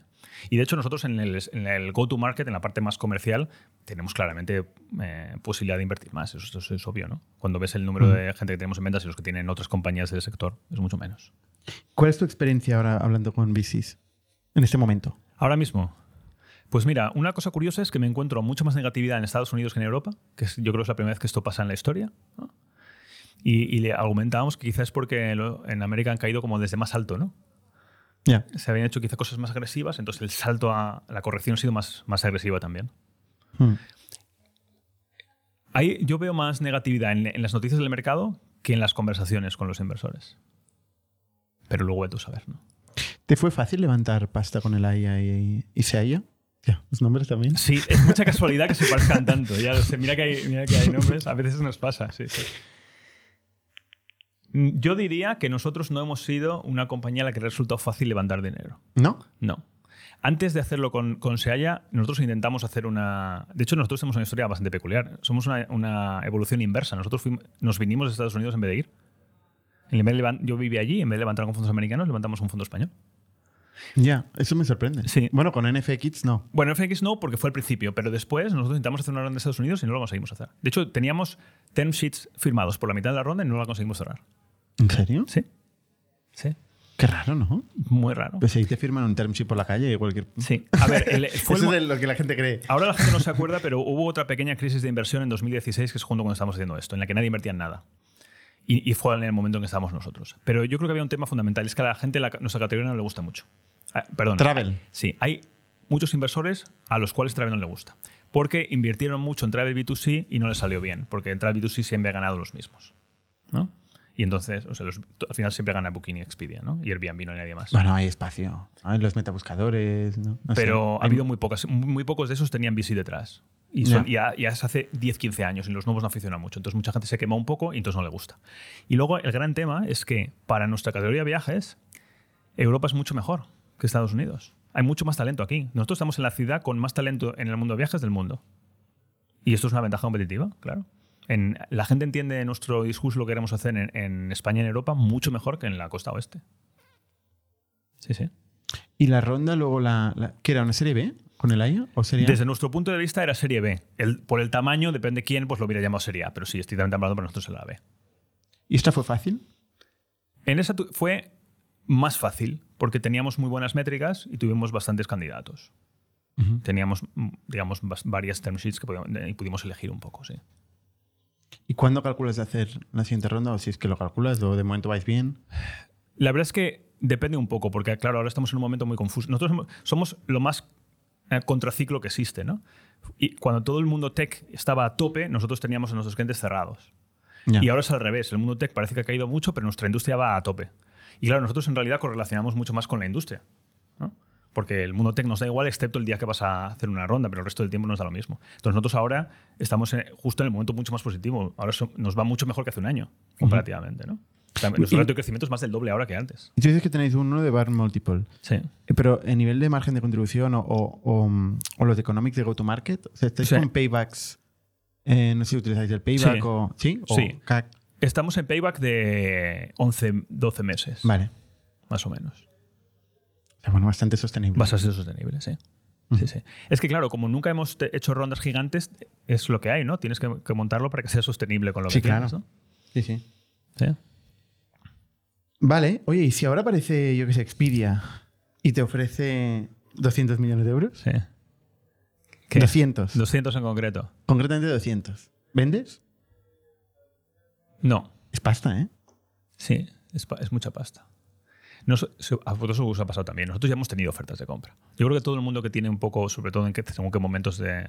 Y de hecho, nosotros en el, go-to-market, en la parte más comercial, tenemos claramente eh, posibilidad de invertir más. Eso, eso es obvio, ¿no? Cuando ves el número de gente que tenemos en ventas y los que tienen otras compañías del sector, es mucho menos. ¿Cuál es tu experiencia ahora hablando con VCs en este momento? Ahora mismo, pues mira, una cosa curiosa es que me encuentro mucho más negatividad en Estados Unidos que en Europa, que yo creo que es la primera vez que esto pasa en la historia. ¿no? Y, y le argumentábamos que quizás es porque en América han caído como desde más alto, ¿no? Ya. Se habían hecho quizá cosas más agresivas, entonces el salto a la corrección ha sido más, más agresiva también. Mm. Ahí yo veo más negatividad en, en las noticias del mercado que en las conversaciones con los inversores. Pero luego tú saber, ¿no? ¿Te fue fácil levantar pasta con el AIA y, y SEAIA? Los nombres también. Sí, es mucha casualidad que se parezcan tanto. Ya lo sé, mira que hay, mira que hay nombres, a veces nos pasa, sí, sí. Mm, Yo diría que nosotros no hemos sido una compañía a la que resultado fácil levantar dinero. ¿No? No. Antes de hacerlo con, con Seaya, nosotros intentamos hacer una. De hecho, nosotros tenemos una historia bastante peculiar. Somos una, una evolución inversa. Nosotros fuimos- nos vinimos de Estados Unidos en vez de ir. En vez de levan- yo vivía allí, en vez de levantar con fondos americanos, levantamos un fondo español. Ya, eso me sorprende. Sí. Bueno, con NFX no. Bueno, FX no, porque fue al principio, pero después nosotros intentamos hacer una ronda en Estados Unidos y no lo conseguimos hacer. De hecho, teníamos term sheets firmados por la mitad de la ronda y no la conseguimos cerrar. ¿En serio? Sí. Sí. Qué raro, ¿no? Muy raro. Pues ahí te firman un term sheet por la calle y cualquier... Sí. A ver, el- *laughs* fue Eso es lo que la gente cree. ahora la gente no se acuerda, pero hubo otra pequeña crisis de inversión en 2016, que es justo cuando estábamos haciendo esto, en la que nadie invertía en nada. Y, y fue en el momento en que estábamos nosotros. Pero yo creo que había un tema fundamental, es que a la gente la- nuestra categoría no le gusta mucho. Ah, perdón. Travel. Sí, hay muchos inversores a los cuales Travel no le gusta. Porque invirtieron mucho en Travel B2C y no les salió bien. Porque en Travel B2C siempre ha ganado los mismos. ¿no? Y entonces, o sea, los- al final siempre gana Booking y Expedia, ¿no? Y Airbnb no hay nadie más. Bueno, hay espacio. Hay los metabuscadores, ¿no? No sé. Pero ha habido muy pocas, muy pocos de esos tenían VC detrás. Y son- ya, ya es hace 10, 15 años y los nuevos no funcionan mucho. Entonces mucha gente se quema un poco y entonces no le gusta. Y luego el gran tema es que para nuestra categoría de viajes, Europa es mucho mejor que Estados Unidos. Hay mucho más talento aquí. Nosotros estamos en la ciudad con más talento en el mundo de viajes del mundo. Y esto es una ventaja competitiva, claro. En, la gente entiende nuestro discurso, lo que queremos hacer en, en España y en Europa, mucho mejor que en la costa oeste. Sí, sí. ¿Y la ronda luego la, la- ¿Qué era? ¿Una serie B con el AIA? ¿O sería Desde nuestro punto de vista era Serie B. El- por el tamaño, depende quién, pues lo hubiera llamado Serie A. Pero sí, estrictamente hablando, para nosotros era la B. ¿Y esta fue fácil? En esa fue más fácil, porque teníamos muy buenas métricas y tuvimos bastantes candidatos. Teníamos, mm, digamos, varias term sheets que podíamos- y pudimos elegir un poco, sí. ¿Y cuándo calculas de hacer la siguiente ronda? ¿O si es que lo calculas o de momento vais bien? La verdad es que depende un poco, porque claro, ahora estamos en un momento muy confuso. Nosotros somos lo más eh, contraciclo que existe, ¿no? Y cuando todo el mundo tech estaba a tope, nosotros teníamos a nuestros clientes cerrados. Y ahora es al revés. El mundo tech parece que ha caído mucho, pero nuestra industria va a tope. Y claro, nosotros en realidad correlacionamos mucho más con la industria. ¿no? Porque el mundo tech nos da igual, excepto el día que vas a hacer una ronda, pero el resto del tiempo nos da lo mismo. Entonces nosotros ahora estamos en- justo en el momento mucho más positivo. Ahora so- nos va mucho mejor que hace un año, comparativamente. ¿no? Nuestro Y- de crecimiento es más del doble ahora que antes. Y tú dices que tenéis uno de bar multiple. Sí. Eh, Pero en nivel de margen de contribución o, o- o, mm, o los de economics de go-to-market, o sea, ¿estáis Sí. con paybacks? Eh, no sé si utilizáis el payback Sí. o... ¿Sí? O Sí. CAC. Estamos en payback de 11, 12 meses, Vale. más o menos. Bueno, bastante sostenible. Ser sostenible, sí. Sí, sí. Es que claro, como nunca hemos hecho rondas gigantes, es lo que hay, ¿no? Tienes que, que montarlo para que sea sostenible con lo Sí, que tienes, claro. ¿no? Sí, sí. Sí. Vale. Oye, ¿y si ahora aparece, yo que sé, Expedia y te ofrece 200 millones de euros? Sí. ¿Qué? 200. 200 en concreto. Concretamente 200. ¿Vendes? No. Es pasta, ¿eh? Sí, es, pa- es mucha pasta. Nos- a vosotros os ha pasado también. Nosotros ya hemos tenido ofertas de compra. Yo creo que todo el mundo que tiene un poco, sobre todo en que, según qué momentos de...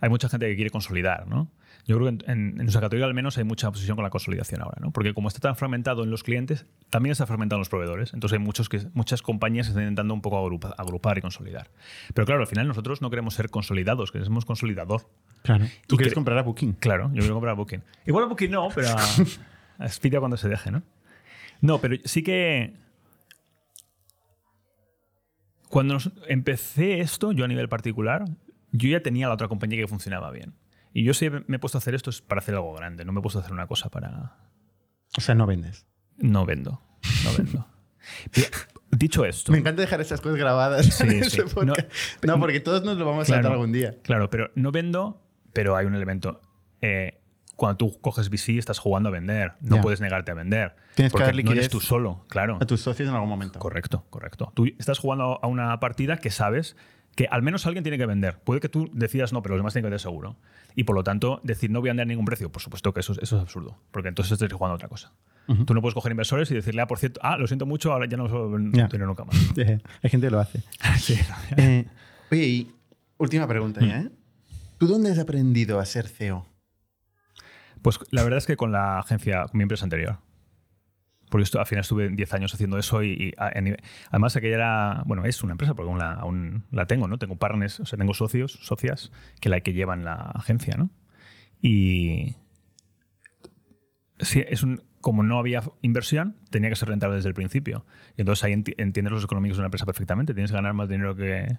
Hay mucha gente que quiere consolidar, ¿no? Yo creo que en, en- en nuestra categoría al menos hay mucha posición con la consolidación ahora, ¿no? Porque como está tan fragmentado en los clientes, también está fragmentado en los proveedores. Entonces hay muchos que, muchas compañías que están intentando un poco agrupa- agrupar y consolidar. Pero claro, al final nosotros no queremos ser consolidados, queremos consolidador. Claro. Tú Y quieres cre- comprar a Booking. Claro, yo quiero comprar a Booking. Igual a Booking no, pero a, a Expedia cuando se deje, ¿no? No, pero sí que. Cuando nos- empecé esto, yo a nivel particular, yo ya tenía la otra compañía que funcionaba bien. Y yo sí me he puesto a hacer esto es para hacer algo grande, no me he puesto a hacer una cosa para. O sea, no vendes. No vendo. No vendo. *laughs* Dicho esto. Me encanta dejar esas cosas grabadas Sí, en sí. No, No, porque todos nos lo vamos a Claro. saltar algún día. Claro, pero no vendo, pero hay un elemento. Eh, cuando tú coges VC, estás jugando a vender. No puedes negarte a vender. Tienes que dar no eres liquidez tú solo, claro. A tus socios en algún momento. Correcto, correcto. Tú estás jugando a una partida que sabes que al menos alguien tiene que vender. Puede que tú decidas no, pero los demás tienen que vender seguro. Y por lo tanto, decir no voy a vender ningún precio, por supuesto que eso, es- eso es absurdo, porque entonces estás jugando a otra cosa. Tú no puedes coger inversores y decirle, ah, por cierto, ah, lo siento mucho, ahora ya no lo Ya. dinero nunca más. *laughs* Hay gente que lo hace. *laughs* Sí. Eh, oye, y última pregunta ya, ¿eh? ¿Tú dónde has aprendido a ser CEO? Pues la verdad es que con la agencia, con mi empresa anterior. Porque esto, al final estuve 10 años haciendo eso y, además aquella era, bueno, es una empresa porque aún la, la tengo, ¿no? Tengo partners, o sea, tengo socios, socias que la que llevan la agencia, ¿no? Y sí, es un, como no había inversión, tenía que ser rentable desde el principio. Y entonces ahí enti- entiendes los económicos de una empresa perfectamente. Tienes que ganar más dinero que,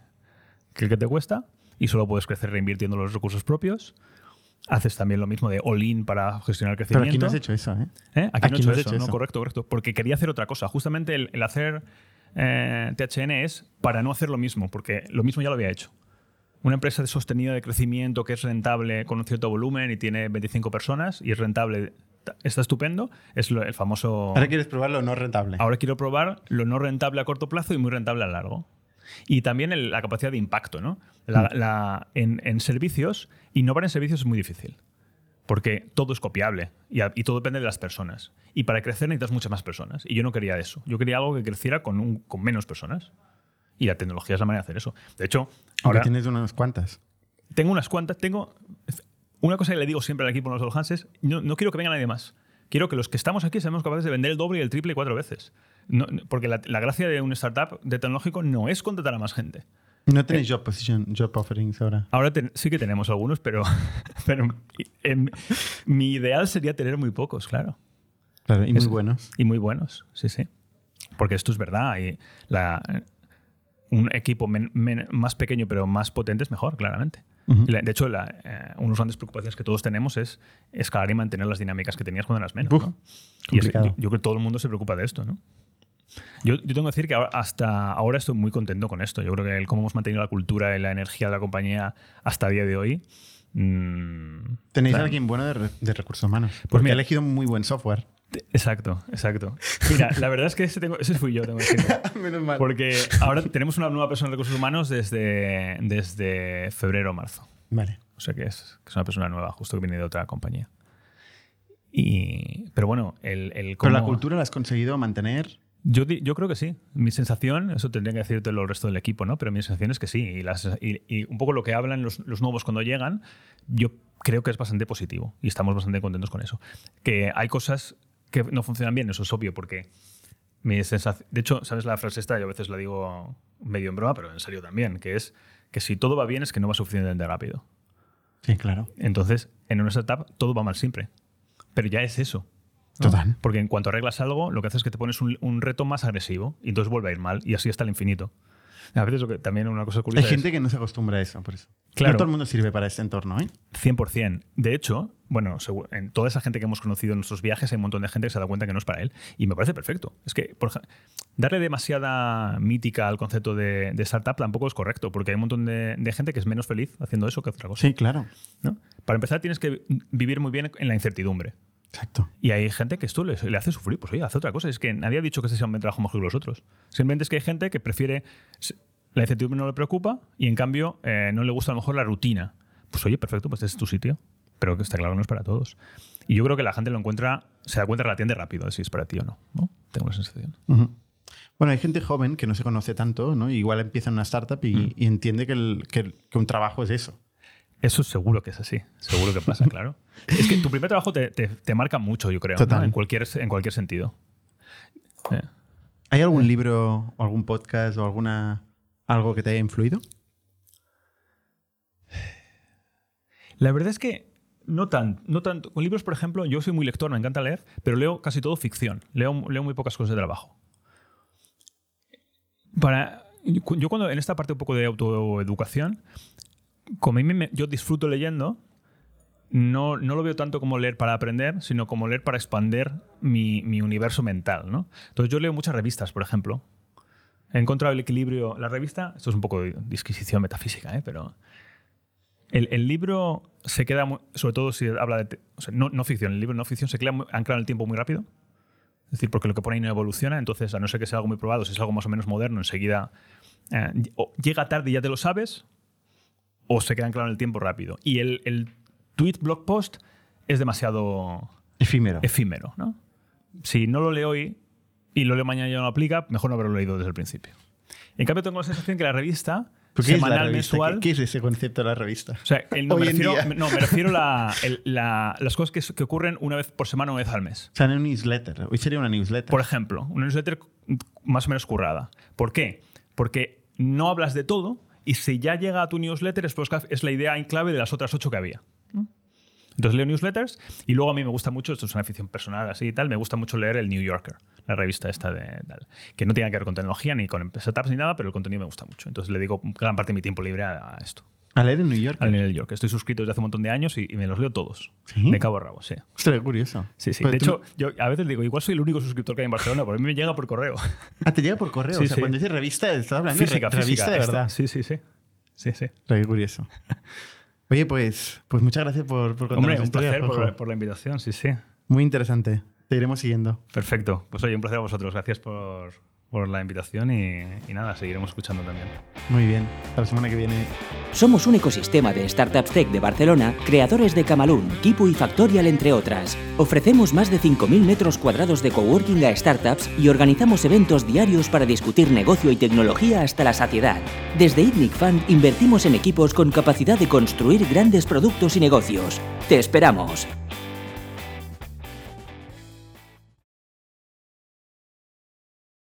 que el que te cuesta y solo puedes crecer reinvirtiendo los recursos propios. Haces también lo mismo de all-in para gestionar el Pero crecimiento. aquí no has hecho eso, ¿eh? ¿Eh? Aquí, Aquí no he hecho no has eso, hecho no, eso. correcto, correcto. Porque quería hacer otra cosa. Justamente el, el hacer eh, THN es para no hacer lo mismo, porque lo mismo ya lo había hecho. Una empresa de sostenida de crecimiento que es rentable con un cierto volumen y tiene 25 personas y es rentable, ta- está estupendo, es el famoso... Ahora quieres probar lo no rentable. Ahora quiero probar lo no rentable a corto plazo y muy rentable a largo. Y también el- la capacidad de impacto. ¿no? La- la- en, en servicios, innovar en servicios es muy difícil. Porque todo es copiable y, a- y todo depende de las personas. Y para crecer necesitas muchas más personas. Y yo no quería eso. Yo quería algo que creciera con, un- con menos personas. Y la tecnología es la manera de hacer eso. De hecho, ahora tienes unas cuantas. tengo unas cuantas. Tengo una cosa que le digo siempre al equipo de los All Hands es: no, no quiero que venga nadie más. Quiero que los que estamos aquí seamos capaces de vender el doble y el triple y cuatro veces. No- porque la, la gracia de un startup de tecnológico no es contratar a más gente. No tenéis job position, job offerings ahora. Ahora ten- sí que tenemos algunos, pero, *laughs* pero mi ideal sería tener muy pocos, claro. Claro, y muy Es- buenos. Y muy buenos, sí, sí. Porque esto es verdad. Y la, un equipo men- men- más pequeño pero más potente es mejor, claramente. Y la- de hecho, la, eh, una de las grandes preocupaciones que todos tenemos es escalar y mantener las dinámicas que tenías cuando eras menos. Uf, ¿no? Y es- yo, yo creo que todo el mundo se preocupa de esto, ¿no? Yo, yo tengo que decir que hasta ahora estoy muy contento con esto. Yo creo que el cómo hemos mantenido la cultura y la energía de la compañía hasta el día de hoy. mm, Tenéis a alguien bueno de, re- de recursos humanos. Porque mira- ha elegido muy buen software. Exacto, exacto. Mira, *laughs* la verdad es que ese, tengo- ese fui yo, tengo que decirlo. *laughs* Menos mal. Porque ahora tenemos una nueva persona de recursos humanos desde, desde febrero o marzo. Vale. O sea que es, que es una persona nueva, justo que viene de otra compañía. Y, pero bueno, el, el Pero la cómo- cultura la has conseguido mantener. Yo, yo creo que sí. Mi sensación, eso tendría que decirte el resto del equipo, ¿no? Pero mi sensación es que sí. Y, las- y- y un poco lo que hablan los, los nuevos cuando llegan, yo creo que es bastante positivo. Y estamos bastante contentos con eso. Que hay cosas que no funcionan bien, eso es obvio, porque mi sensación. De hecho, ¿sabes la frase esta? Yo a veces la digo medio en broma, pero en serio también, que es que si todo va bien es que no va suficientemente rápido. Sí, claro. Entonces, en una startup todo va mal siempre. Pero ya es eso. ¿No? Total. Porque en cuanto arreglas algo, lo que haces es que te pones un, un reto más agresivo y entonces vuelve a ir mal y así hasta el infinito. A veces lo que, también una cosa Hay curiosa gente es que no se acostumbra a eso, por eso. Claro. No todo el mundo sirve para este entorno, ¿eh? 100%. De hecho, bueno, en toda esa gente que hemos conocido en nuestros viajes hay un montón de gente que se da cuenta que no es para él y me parece perfecto. Es que por darle demasiada mítica al concepto de, de startup tampoco es correcto porque hay un montón de, de gente que es menos feliz haciendo eso que otra cosa. Sí, claro. ¿no? Para empezar tienes que vivir muy bien en la incertidumbre. Exacto. Y hay gente que esto le, le hace sufrir. Pues oye, hace otra cosa. Es que nadie ha dicho que este sea un trabajo mejor que los otros. Simplemente es que hay gente que prefiere. La incertidumbre no le preocupa y en cambio eh, no le gusta a lo mejor la rutina. Pues oye, perfecto, pues este es tu sitio. Pero que está claro que no es para todos. Y yo creo que la gente lo encuentra, se da cuenta relativamente rápido de si es para ti o no. ¿no? Tengo la sensación. Ujú. Bueno, hay gente joven que no se conoce tanto, ¿no? Igual empieza en una startup y, Mm. y entiende que, el- que- que un trabajo es eso. Eso seguro que es así. Seguro que pasa, *laughs* claro. Es que tu primer trabajo te, te- te marca mucho, yo creo. ¿no? Total. En, cualquier, en cualquier sentido. Eh. ¿Hay algún libro o algún podcast o alguna algo que te haya influido? La verdad es que no tan, no tanto. Con libros, por ejemplo, yo soy muy lector, me encanta leer, pero leo casi todo ficción. Leo, leo muy pocas cosas de trabajo. Para, yo cuando en esta parte un poco de autoeducación, como me- yo disfruto leyendo, no, no lo veo tanto como leer para aprender, sino como leer para expander mi, mi universo mental. ¿no? Entonces yo leo muchas revistas, por ejemplo. He encontrado el equilibrio. La revista, esto es un poco de disquisición metafísica, ¿eh? pero el, el libro se queda, muy- sobre todo si habla de. o sea, no, no ficción, el libro no ficción se queda muy- anclado en el tiempo muy rápido. Es decir, porque lo que pone ahí no evoluciona, entonces, a no ser que sea algo muy probado, si es algo más o menos moderno, enseguida eh, llega tarde y ya te lo sabes, o se queda anclado en el tiempo rápido. Y el, el tweet blog post es demasiado Efímero. efímero, ¿no? Si no lo leo hoy y lo leo mañana y ya no lo aplica, mejor no haberlo leído desde el principio. En cambio, tengo la sensación que la revista ¿Por qué es la semanal, revista? mensual. ¿Qué, qué es ese concepto de la revista? O sea, el- no, Hoy me en refiero, día. no, me refiero a *laughs* las cosas que, que ocurren una vez por semana, una vez al mes. O sea, un newsletter. Hoy sería una newsletter. Por ejemplo, una newsletter más o menos currada. ¿Por qué? Porque no hablas de todo y si ya llega a tu newsletter es, pues, es la idea en clave de las otras ocho que había. Entonces leo newsletters y luego a mí me gusta mucho, esto es una afición personal así y tal, me gusta mucho leer el New Yorker, la revista esta de tal, que no tiene que ver con tecnología ni con startups ni nada, pero el contenido me gusta mucho. Entonces le digo gran parte de mi tiempo libre a, a esto, A leer en New York. al New York. Estoy suscrito desde hace un montón de años y, y me los leo todos. ¿Sí? De cabo a rabo, sí. Qué curioso. Sí, sí. Pero De hecho, yo a veces digo, igual soy el único suscriptor que hay en Barcelona, porque a mí me llega por correo. Ah, te llega por correo. Sí, o sea, sí. cuando dices revista, estás hablando Física, de re- revista física. de verdad. Sí, sí, sí. Sí, sí. Qué curioso. Oye, pues, pues muchas gracias por, por contarnos Hombre, un historia, placer por la invitación, sí, sí. Muy interesante. Te iremos siguiendo. Perfecto. Pues oye, un placer a vosotros. Gracias por, por la invitación y, y nada, seguiremos escuchando también. Muy bien. Hasta la semana que viene. Somos un ecosistema de startups tech de Barcelona, creadores de Camalún, Kipu y Factorial, entre otras. Ofrecemos más de 5.000 metros cuadrados de coworking a startups y organizamos eventos diarios para discutir negocio y tecnología hasta la saciedad. Desde ITNIC Fund invertimos en equipos con capacidad de construir grandes productos y negocios. ¡Te esperamos!